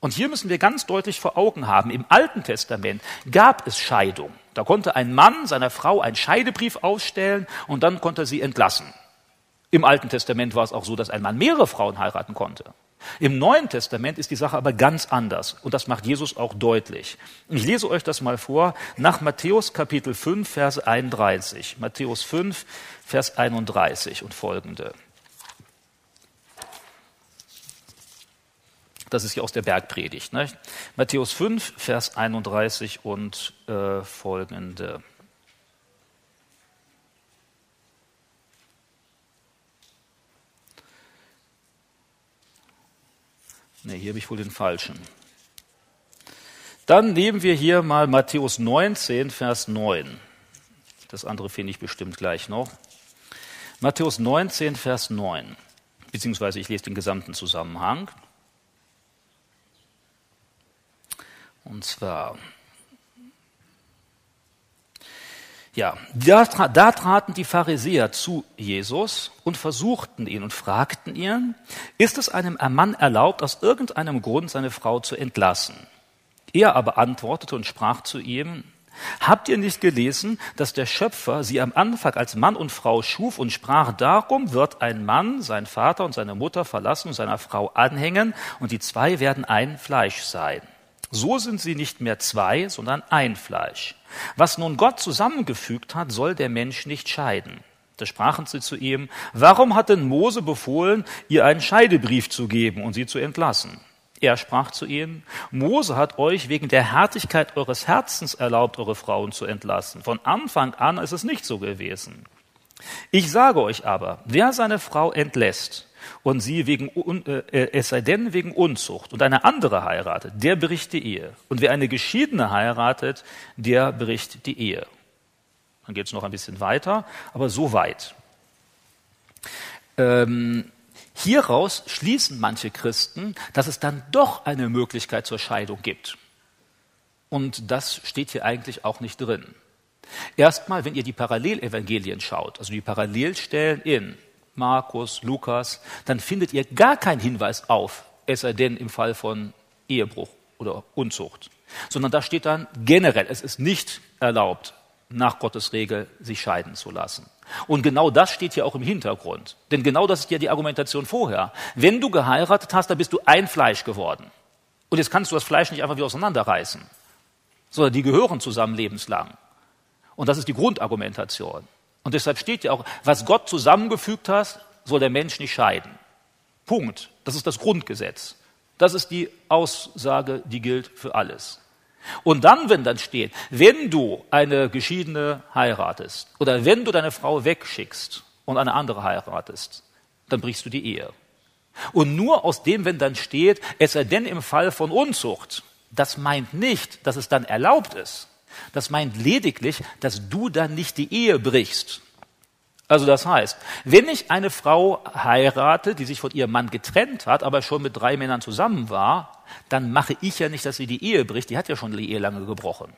Und hier müssen wir ganz deutlich vor Augen haben, im Alten Testament gab es Scheidung. Da konnte ein Mann seiner Frau einen Scheidebrief ausstellen und dann konnte er sie entlassen. Im Alten Testament war es auch so, dass ein Mann mehrere Frauen heiraten konnte. Im Neuen Testament ist die Sache aber ganz anders und das macht Jesus auch deutlich. Ich lese euch das mal vor nach Matthäus Kapitel 5, Vers 31. Matthäus 5, Vers 31 und folgende. Das ist ja aus der Bergpredigt. Ne? Matthäus 5, Vers 31 und äh, folgende. Ne, hier habe ich wohl den falschen. Dann nehmen wir hier mal Matthäus 19, Vers 9. Das andere finde ich bestimmt gleich noch. Matthäus 19, Vers 9. Beziehungsweise ich lese den gesamten Zusammenhang. Und zwar, ja, da, da, traten die Pharisäer zu Jesus und versuchten ihn und fragten ihn, ist es einem Mann erlaubt, aus irgendeinem Grund seine Frau zu entlassen? Er aber antwortete und sprach zu ihm, Habt ihr nicht gelesen, dass der Schöpfer sie am Anfang als Mann und Frau schuf und sprach, darum wird ein Mann seinen Vater und seine Mutter verlassen und seiner Frau anhängen und die zwei werden ein Fleisch sein. So sind sie nicht mehr zwei, sondern ein Fleisch. Was nun Gott zusammengefügt hat, soll der Mensch nicht scheiden. Da sprachen sie zu ihm, warum hat denn Mose befohlen, ihr einen Scheidebrief zu geben und sie zu entlassen? Er sprach zu ihnen, Mose hat euch wegen der Härtigkeit eures Herzens erlaubt, eure Frauen zu entlassen. Von Anfang an ist es nicht so gewesen. Ich sage euch aber, wer seine Frau entlässt, und sie wegen, äh, es sei denn wegen Unzucht und eine andere heiratet, der bricht die Ehe. Und wer eine Geschiedene heiratet, der bricht die Ehe. Dann geht es noch ein bisschen weiter, aber so weit. Ähm, hieraus schließen manche Christen, dass es dann doch eine Möglichkeit zur Scheidung gibt. Und das steht hier eigentlich auch nicht drin. Erstmal, wenn ihr die Parallelevangelien schaut, also die Parallelstellen in Markus, Lukas, dann findet ihr gar keinen Hinweis auf, es sei denn im Fall von Ehebruch oder Unzucht, sondern da steht dann generell, es ist nicht erlaubt, nach Gottes Regel sich scheiden zu lassen. Und genau das steht hier auch im Hintergrund. Denn genau das ist ja die Argumentation vorher. Wenn du geheiratet hast, dann bist du ein Fleisch geworden. Und jetzt kannst du das Fleisch nicht einfach wieder auseinanderreißen, sondern die gehören zusammen lebenslang. Und das ist die Grundargumentation. Und deshalb steht ja auch, was Gott zusammengefügt hat, soll der Mensch nicht scheiden. Punkt. Das ist das Grundgesetz. Das ist die Aussage, die gilt für alles. Und dann, wenn dann steht, wenn du eine Geschiedene heiratest oder wenn du deine Frau wegschickst und eine andere heiratest, dann brichst du die Ehe. Und nur aus dem, wenn dann steht, es sei denn im Fall von Unzucht, das meint nicht, dass es dann erlaubt ist, das meint lediglich, dass du dann nicht die Ehe brichst. Also das heißt, wenn ich eine Frau heirate, die sich von ihrem Mann getrennt hat, aber schon mit drei Männern zusammen war, dann mache ich ja nicht, dass sie die Ehe bricht, die hat ja schon die Ehe lange gebrochen.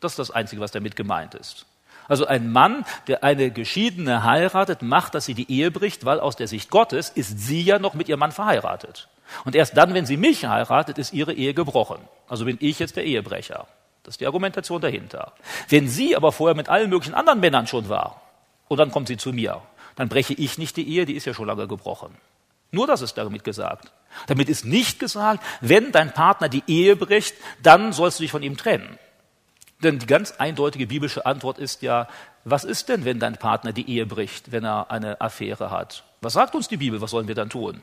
Das ist das Einzige, was damit gemeint ist. Also ein Mann, der eine Geschiedene heiratet, macht, dass sie die Ehe bricht, weil aus der Sicht Gottes ist sie ja noch mit ihrem Mann verheiratet. Und erst dann, wenn sie mich heiratet, ist ihre Ehe gebrochen. Also bin ich jetzt der Ehebrecher. Das ist die Argumentation dahinter. Wenn sie aber vorher mit allen möglichen anderen Männern schon war und dann kommt sie zu mir, dann breche ich nicht die Ehe, die ist ja schon lange gebrochen. Nur das ist damit gesagt. Damit ist nicht gesagt, wenn dein Partner die Ehe bricht, dann sollst du dich von ihm trennen. Denn die ganz eindeutige biblische Antwort ist ja, was ist denn, wenn dein Partner die Ehe bricht, wenn er eine Affäre hat? Was sagt uns die Bibel? Was sollen wir dann tun?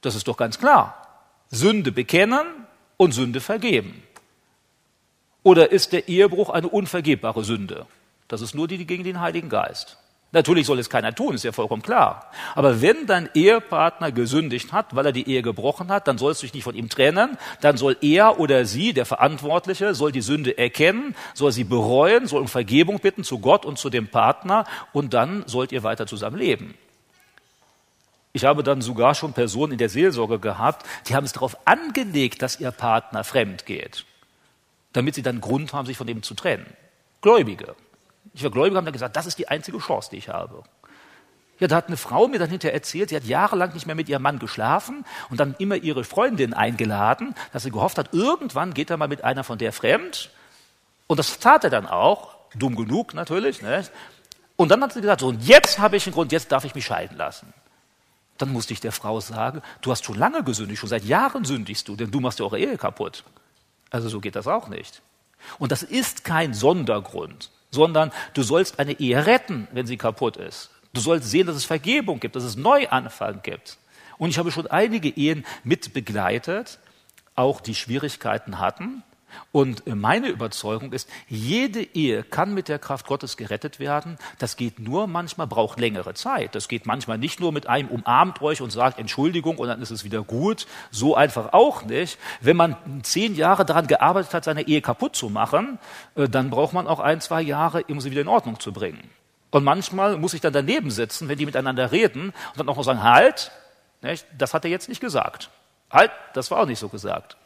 Das ist doch ganz klar. Sünde bekennen und Sünde vergeben? Oder ist der Ehebruch eine unvergebbare Sünde? Das ist nur die gegen den Heiligen Geist. Natürlich soll es keiner tun, ist ja vollkommen klar. Aber wenn dein Ehepartner gesündigt hat, weil er die Ehe gebrochen hat, dann sollst du dich nicht von ihm trennen. Dann soll er oder sie, der Verantwortliche, soll die Sünde erkennen, soll sie bereuen, soll um Vergebung bitten zu Gott und zu dem Partner und dann sollt ihr weiter zusammen leben. Ich habe dann sogar schon Personen in der Seelsorge gehabt, die haben es darauf angelegt, dass ihr Partner fremd geht, damit sie dann Grund haben, sich von ihm zu trennen. Gläubige. Ich war Gläubiger, haben dann gesagt, das ist die einzige Chance, die ich habe. Ja, da hat eine Frau mir dann hinterher erzählt, sie hat jahrelang nicht mehr mit ihrem Mann geschlafen und dann immer ihre Freundin eingeladen, dass sie gehofft hat, irgendwann geht er mal mit einer von der fremd. Und das tat er dann auch, dumm genug natürlich. Ne? Und dann hat sie gesagt, so, und jetzt habe ich einen Grund, jetzt darf ich mich scheiden lassen. Dann musste ich der Frau sagen, du hast schon lange gesündigt, schon seit Jahren sündigst du, denn du machst ja eure Ehe kaputt. Also so geht das auch nicht. Und das ist kein Sondergrund, sondern du sollst eine Ehe retten, wenn sie kaputt ist. Du sollst sehen, dass es Vergebung gibt, dass es Neuanfang gibt. Und ich habe schon einige Ehen mit begleitet, auch die Schwierigkeiten hatten. Und meine Überzeugung ist, jede Ehe kann mit der Kraft Gottes gerettet werden. Das geht nur manchmal, braucht längere Zeit. Das geht manchmal nicht nur mit einem umarmt euch und sagt Entschuldigung und dann ist es wieder gut. So einfach auch nicht. Wenn man zehn Jahre daran gearbeitet hat, seine Ehe kaputt zu machen, äh, dann braucht man auch ein, zwei Jahre, um sie wieder in Ordnung zu bringen. Und manchmal muss ich dann daneben sitzen, wenn die miteinander reden und dann auch noch sagen, halt, das hat er jetzt nicht gesagt. Halt, das war auch nicht so gesagt.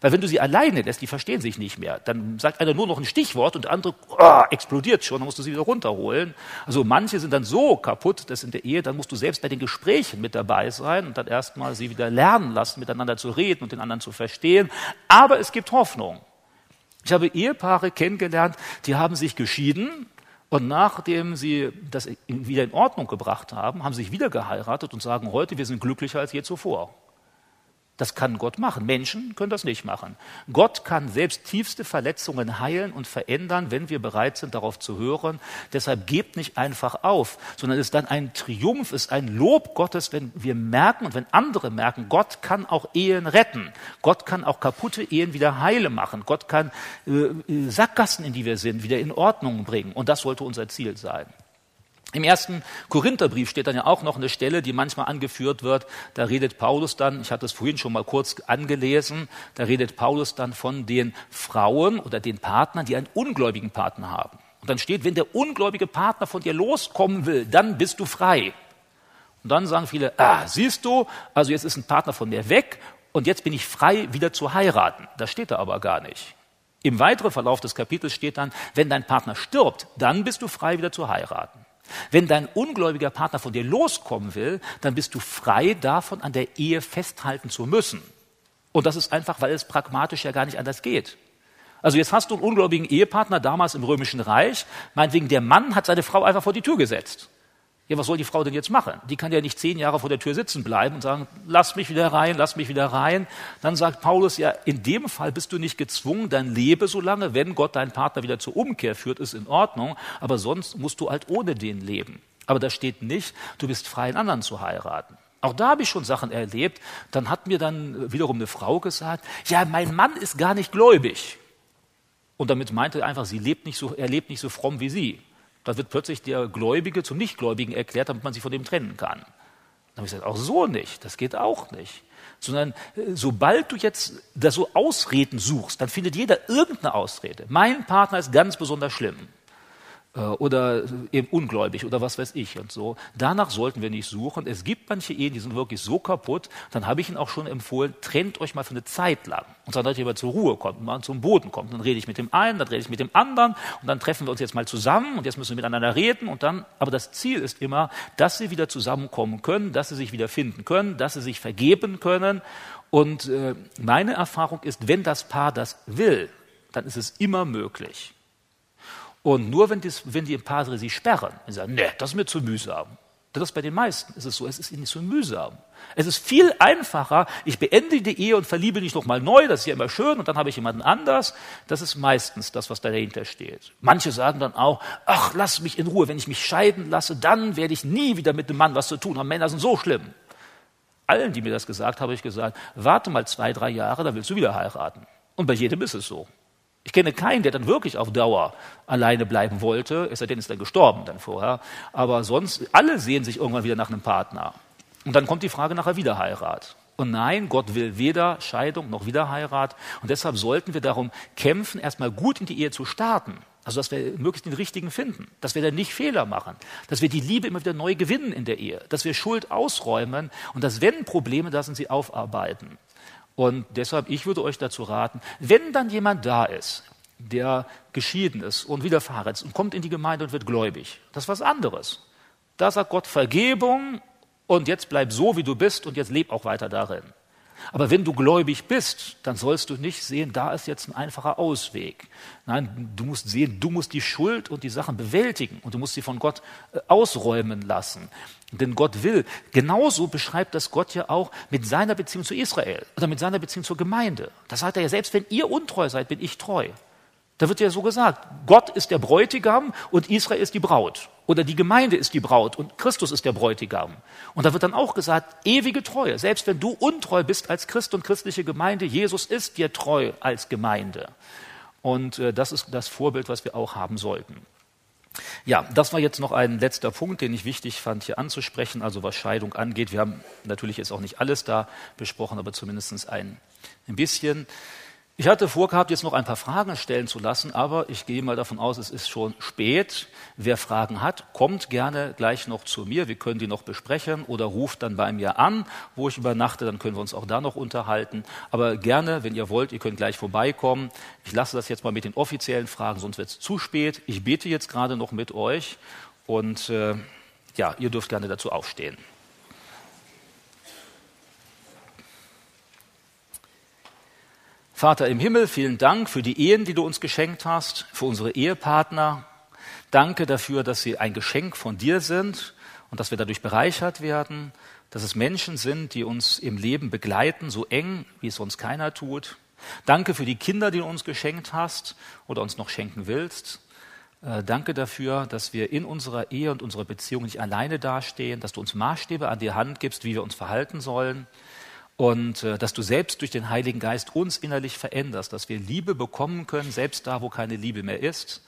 Weil wenn du sie alleine lässt, die verstehen sich nicht mehr. Dann sagt einer nur noch ein Stichwort und der andere oh, explodiert schon, dann musst du sie wieder runterholen. Also manche sind dann so kaputt, dass in der Ehe, dann musst du selbst bei den Gesprächen mit dabei sein und dann erstmal sie wieder lernen lassen, miteinander zu reden und den anderen zu verstehen. Aber es gibt Hoffnung. Ich habe Ehepaare kennengelernt, die haben sich geschieden und nachdem sie das wieder in Ordnung gebracht haben, haben sich wieder geheiratet und sagen heute, wir sind glücklicher als je zuvor. Das kann Gott machen. Menschen können das nicht machen. Gott kann selbst tiefste Verletzungen heilen und verändern, wenn wir bereit sind, darauf zu hören. Deshalb gebt nicht einfach auf, sondern es ist dann ein Triumph, es ist ein Lob Gottes, wenn wir merken und wenn andere merken, Gott kann auch Ehen retten. Gott kann auch kaputte Ehen wieder heile machen. Gott kann äh, äh Sackgassen, in die wir sind, wieder in Ordnung bringen. Und das sollte unser Ziel sein. Im ersten Korintherbrief steht dann ja auch noch eine Stelle, die manchmal angeführt wird. Da redet Paulus dann, ich hatte es vorhin schon mal kurz angelesen, da redet Paulus dann von den Frauen oder den Partnern, die einen ungläubigen Partner haben. Und dann steht, wenn der ungläubige Partner von dir loskommen will, dann bist du frei. Und dann sagen viele, ah, siehst du, also jetzt ist ein Partner von mir weg und jetzt bin ich frei, wieder zu heiraten. Das steht da aber gar nicht. Im weiteren Verlauf des Kapitels steht dann, wenn dein Partner stirbt, dann bist du frei, wieder zu heiraten. Wenn dein ungläubiger Partner von dir loskommen will, dann bist du frei davon, an der Ehe festhalten zu müssen. Und das ist einfach, weil es pragmatisch ja gar nicht anders geht. Also jetzt hast du einen ungläubigen Ehepartner damals im Römischen Reich, meinetwegen der Mann hat seine Frau einfach vor die Tür gesetzt. Ja, was soll die Frau denn jetzt machen? Die kann ja nicht zehn Jahre vor der Tür sitzen bleiben und sagen, lass mich wieder rein, lass mich wieder rein. Dann sagt Paulus, ja, in dem Fall bist du nicht gezwungen, dann lebe so lange, wenn Gott deinen Partner wieder zur Umkehr führt, ist in Ordnung, aber sonst musst du halt ohne den leben. Aber da steht nicht, du bist frei, einen anderen zu heiraten. Auch da habe ich schon Sachen erlebt. Dann hat mir dann wiederum eine Frau gesagt, ja, mein Mann ist gar nicht gläubig. Und damit meinte er einfach, sie lebt nicht so, er lebt nicht so fromm wie sie. Da wird plötzlich der Gläubige zum Nichtgläubigen erklärt, damit man sich von dem trennen kann. Dann habe ich gesagt, auch so nicht, das geht auch nicht. Sondern äh, sobald du jetzt da so Ausreden suchst, dann findet jeder irgendeine Ausrede. Mein Partner ist ganz besonders schlimm. Äh, oder eben ungläubig oder was weiß ich und so. Danach sollten wir nicht suchen. Es gibt manche Ehen, die sind wirklich so kaputt, dann habe ich Ihnen auch schon empfohlen, trennt euch mal für eine Zeit lang. Und dann, dass ihr mal zur Ruhe kommt, mal zum Boden kommt. Dann rede ich mit dem einen, dann rede ich mit dem anderen und dann treffen wir uns jetzt mal zusammen und jetzt müssen wir miteinander reden und dann, aber das Ziel ist immer, dass sie wieder zusammenkommen können, dass sie sich wieder finden können, dass sie sich vergeben können. Und äh, meine Erfahrung ist, wenn das Paar das will, dann ist es immer möglich. Und nur wenn, dies, wenn die Padre sie sperren, und sagen, nee, das ist mir zu mühsam. Das ist bei den meisten ist es so, es ist ihnen zu mühsam. Es ist viel einfacher, ich beende die Ehe und verliebe mich nochmal neu, das ist ja immer schön, und dann habe ich jemanden anders. Das ist meistens das, was dahinter steht. Manche sagen dann auch, ach, lass mich in Ruhe, wenn ich mich scheiden lasse, dann werde ich nie wieder mit dem Mann was zu tun haben. Männer sind so schlimm. Allen, die mir das gesagt haben, habe ich gesagt, warte mal zwei, drei Jahre, dann willst du wieder heiraten. Und bei jedem ist es so. Ich kenne keinen, der dann wirklich auf Dauer alleine bleiben wollte, es sei denn, ist dann gestorben dann vorher. Aber sonst, alle sehen sich irgendwann wieder nach einem Partner. Und dann kommt die Frage nach der Wiederheirat. Und nein, Gott will weder Scheidung noch Wiederheirat. Und deshalb sollten wir darum kämpfen, erstmal gut in die Ehe zu starten. Also, dass wir möglichst den richtigen finden, dass wir dann nicht Fehler machen, dass wir die Liebe immer wieder neu gewinnen in der Ehe, dass wir Schuld ausräumen und dass, wenn Probleme da sind, sie aufarbeiten. Und deshalb, ich würde euch dazu raten, wenn dann jemand da ist, der geschieden ist und verheiratet ist und kommt in die Gemeinde und wird gläubig. Das ist was anderes. Da sagt Gott Vergebung und jetzt bleib so, wie du bist und jetzt leb auch weiter darin. Aber wenn du gläubig bist, dann sollst du nicht sehen, da ist jetzt ein einfacher Ausweg. Nein, du musst sehen, du musst die Schuld und die Sachen bewältigen und du musst sie von Gott äh, ausräumen lassen. Denn Gott will, genauso beschreibt das Gott ja auch mit seiner Beziehung zu Israel oder mit seiner Beziehung zur Gemeinde. Da sagt er ja, selbst wenn ihr untreu seid, bin ich treu. Da wird ja so gesagt, Gott ist der Bräutigam und Israel ist die Braut. Oder die Gemeinde ist die Braut und Christus ist der Bräutigam. Und da wird dann auch gesagt, ewige Treue. Selbst wenn du untreu bist als Christ und christliche Gemeinde, Jesus ist dir treu als Gemeinde. Und äh, das ist das Vorbild, was wir auch haben sollten. Ja, das war jetzt noch ein letzter Punkt, den ich wichtig fand, hier anzusprechen, also was Scheidung angeht. Wir haben natürlich jetzt auch nicht alles da besprochen, aber zumindest ein, ein bisschen. Ich hatte vorgehabt, jetzt noch ein paar Fragen stellen zu lassen, aber ich gehe mal davon aus, es ist schon spät. Wer Fragen hat, kommt gerne gleich noch zu mir. Wir können die noch besprechen oder ruft dann bei mir an, wo ich übernachte, dann können wir uns auch da noch unterhalten. Aber gerne, wenn ihr wollt, ihr könnt gleich vorbeikommen. Ich lasse das jetzt mal mit den offiziellen Fragen, sonst wird es zu spät. Ich bete jetzt gerade noch mit euch und äh, ja, ihr dürft gerne dazu aufstehen. Vater im Himmel, vielen Dank für die Ehen, die du uns geschenkt hast, für unsere Ehepartner. Danke dafür, dass sie ein Geschenk von dir sind und dass wir dadurch bereichert werden, dass es Menschen sind, die uns im Leben begleiten, so eng, wie es sonst keiner tut. Danke für die Kinder, die du uns geschenkt hast oder uns noch schenken willst. Äh, danke dafür, dass wir in unserer Ehe und unserer Beziehung nicht alleine dastehen, dass du uns Maßstäbe an die Hand gibst, wie wir uns verhalten sollen und äh, dass du selbst durch den Heiligen Geist uns innerlich veränderst, dass wir Liebe bekommen können, selbst da, wo keine Liebe mehr ist,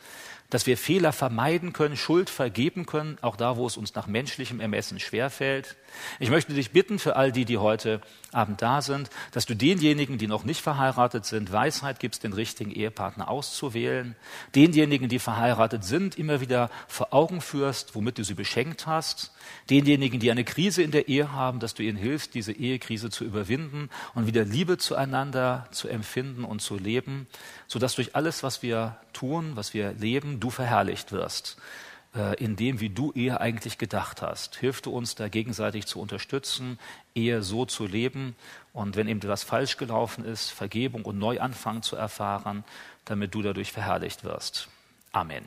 dass wir Fehler vermeiden können, Schuld vergeben können, auch da, wo es uns nach menschlichem Ermessen schwerfällt. Ich möchte dich bitten für all die, die heute Abend da sind, dass du denjenigen, die noch nicht verheiratet sind, Weisheit gibst, den richtigen Ehepartner auszuwählen, denjenigen, die verheiratet sind, immer wieder vor Augen führst, womit du sie beschenkt hast, denjenigen, die eine Krise in der Ehe haben, dass du ihnen hilfst, diese Ehekrise zu überwinden und wieder Liebe zueinander zu empfinden und zu leben, sodass durch alles, was wir tun, was wir leben, du verherrlicht wirst in dem, wie du Ehe eigentlich gedacht hast. Hilf du uns da gegenseitig zu unterstützen, Ehe so zu leben und wenn eben etwas falsch gelaufen ist, Vergebung und Neuanfang zu erfahren, damit du dadurch verherrlicht wirst. Amen.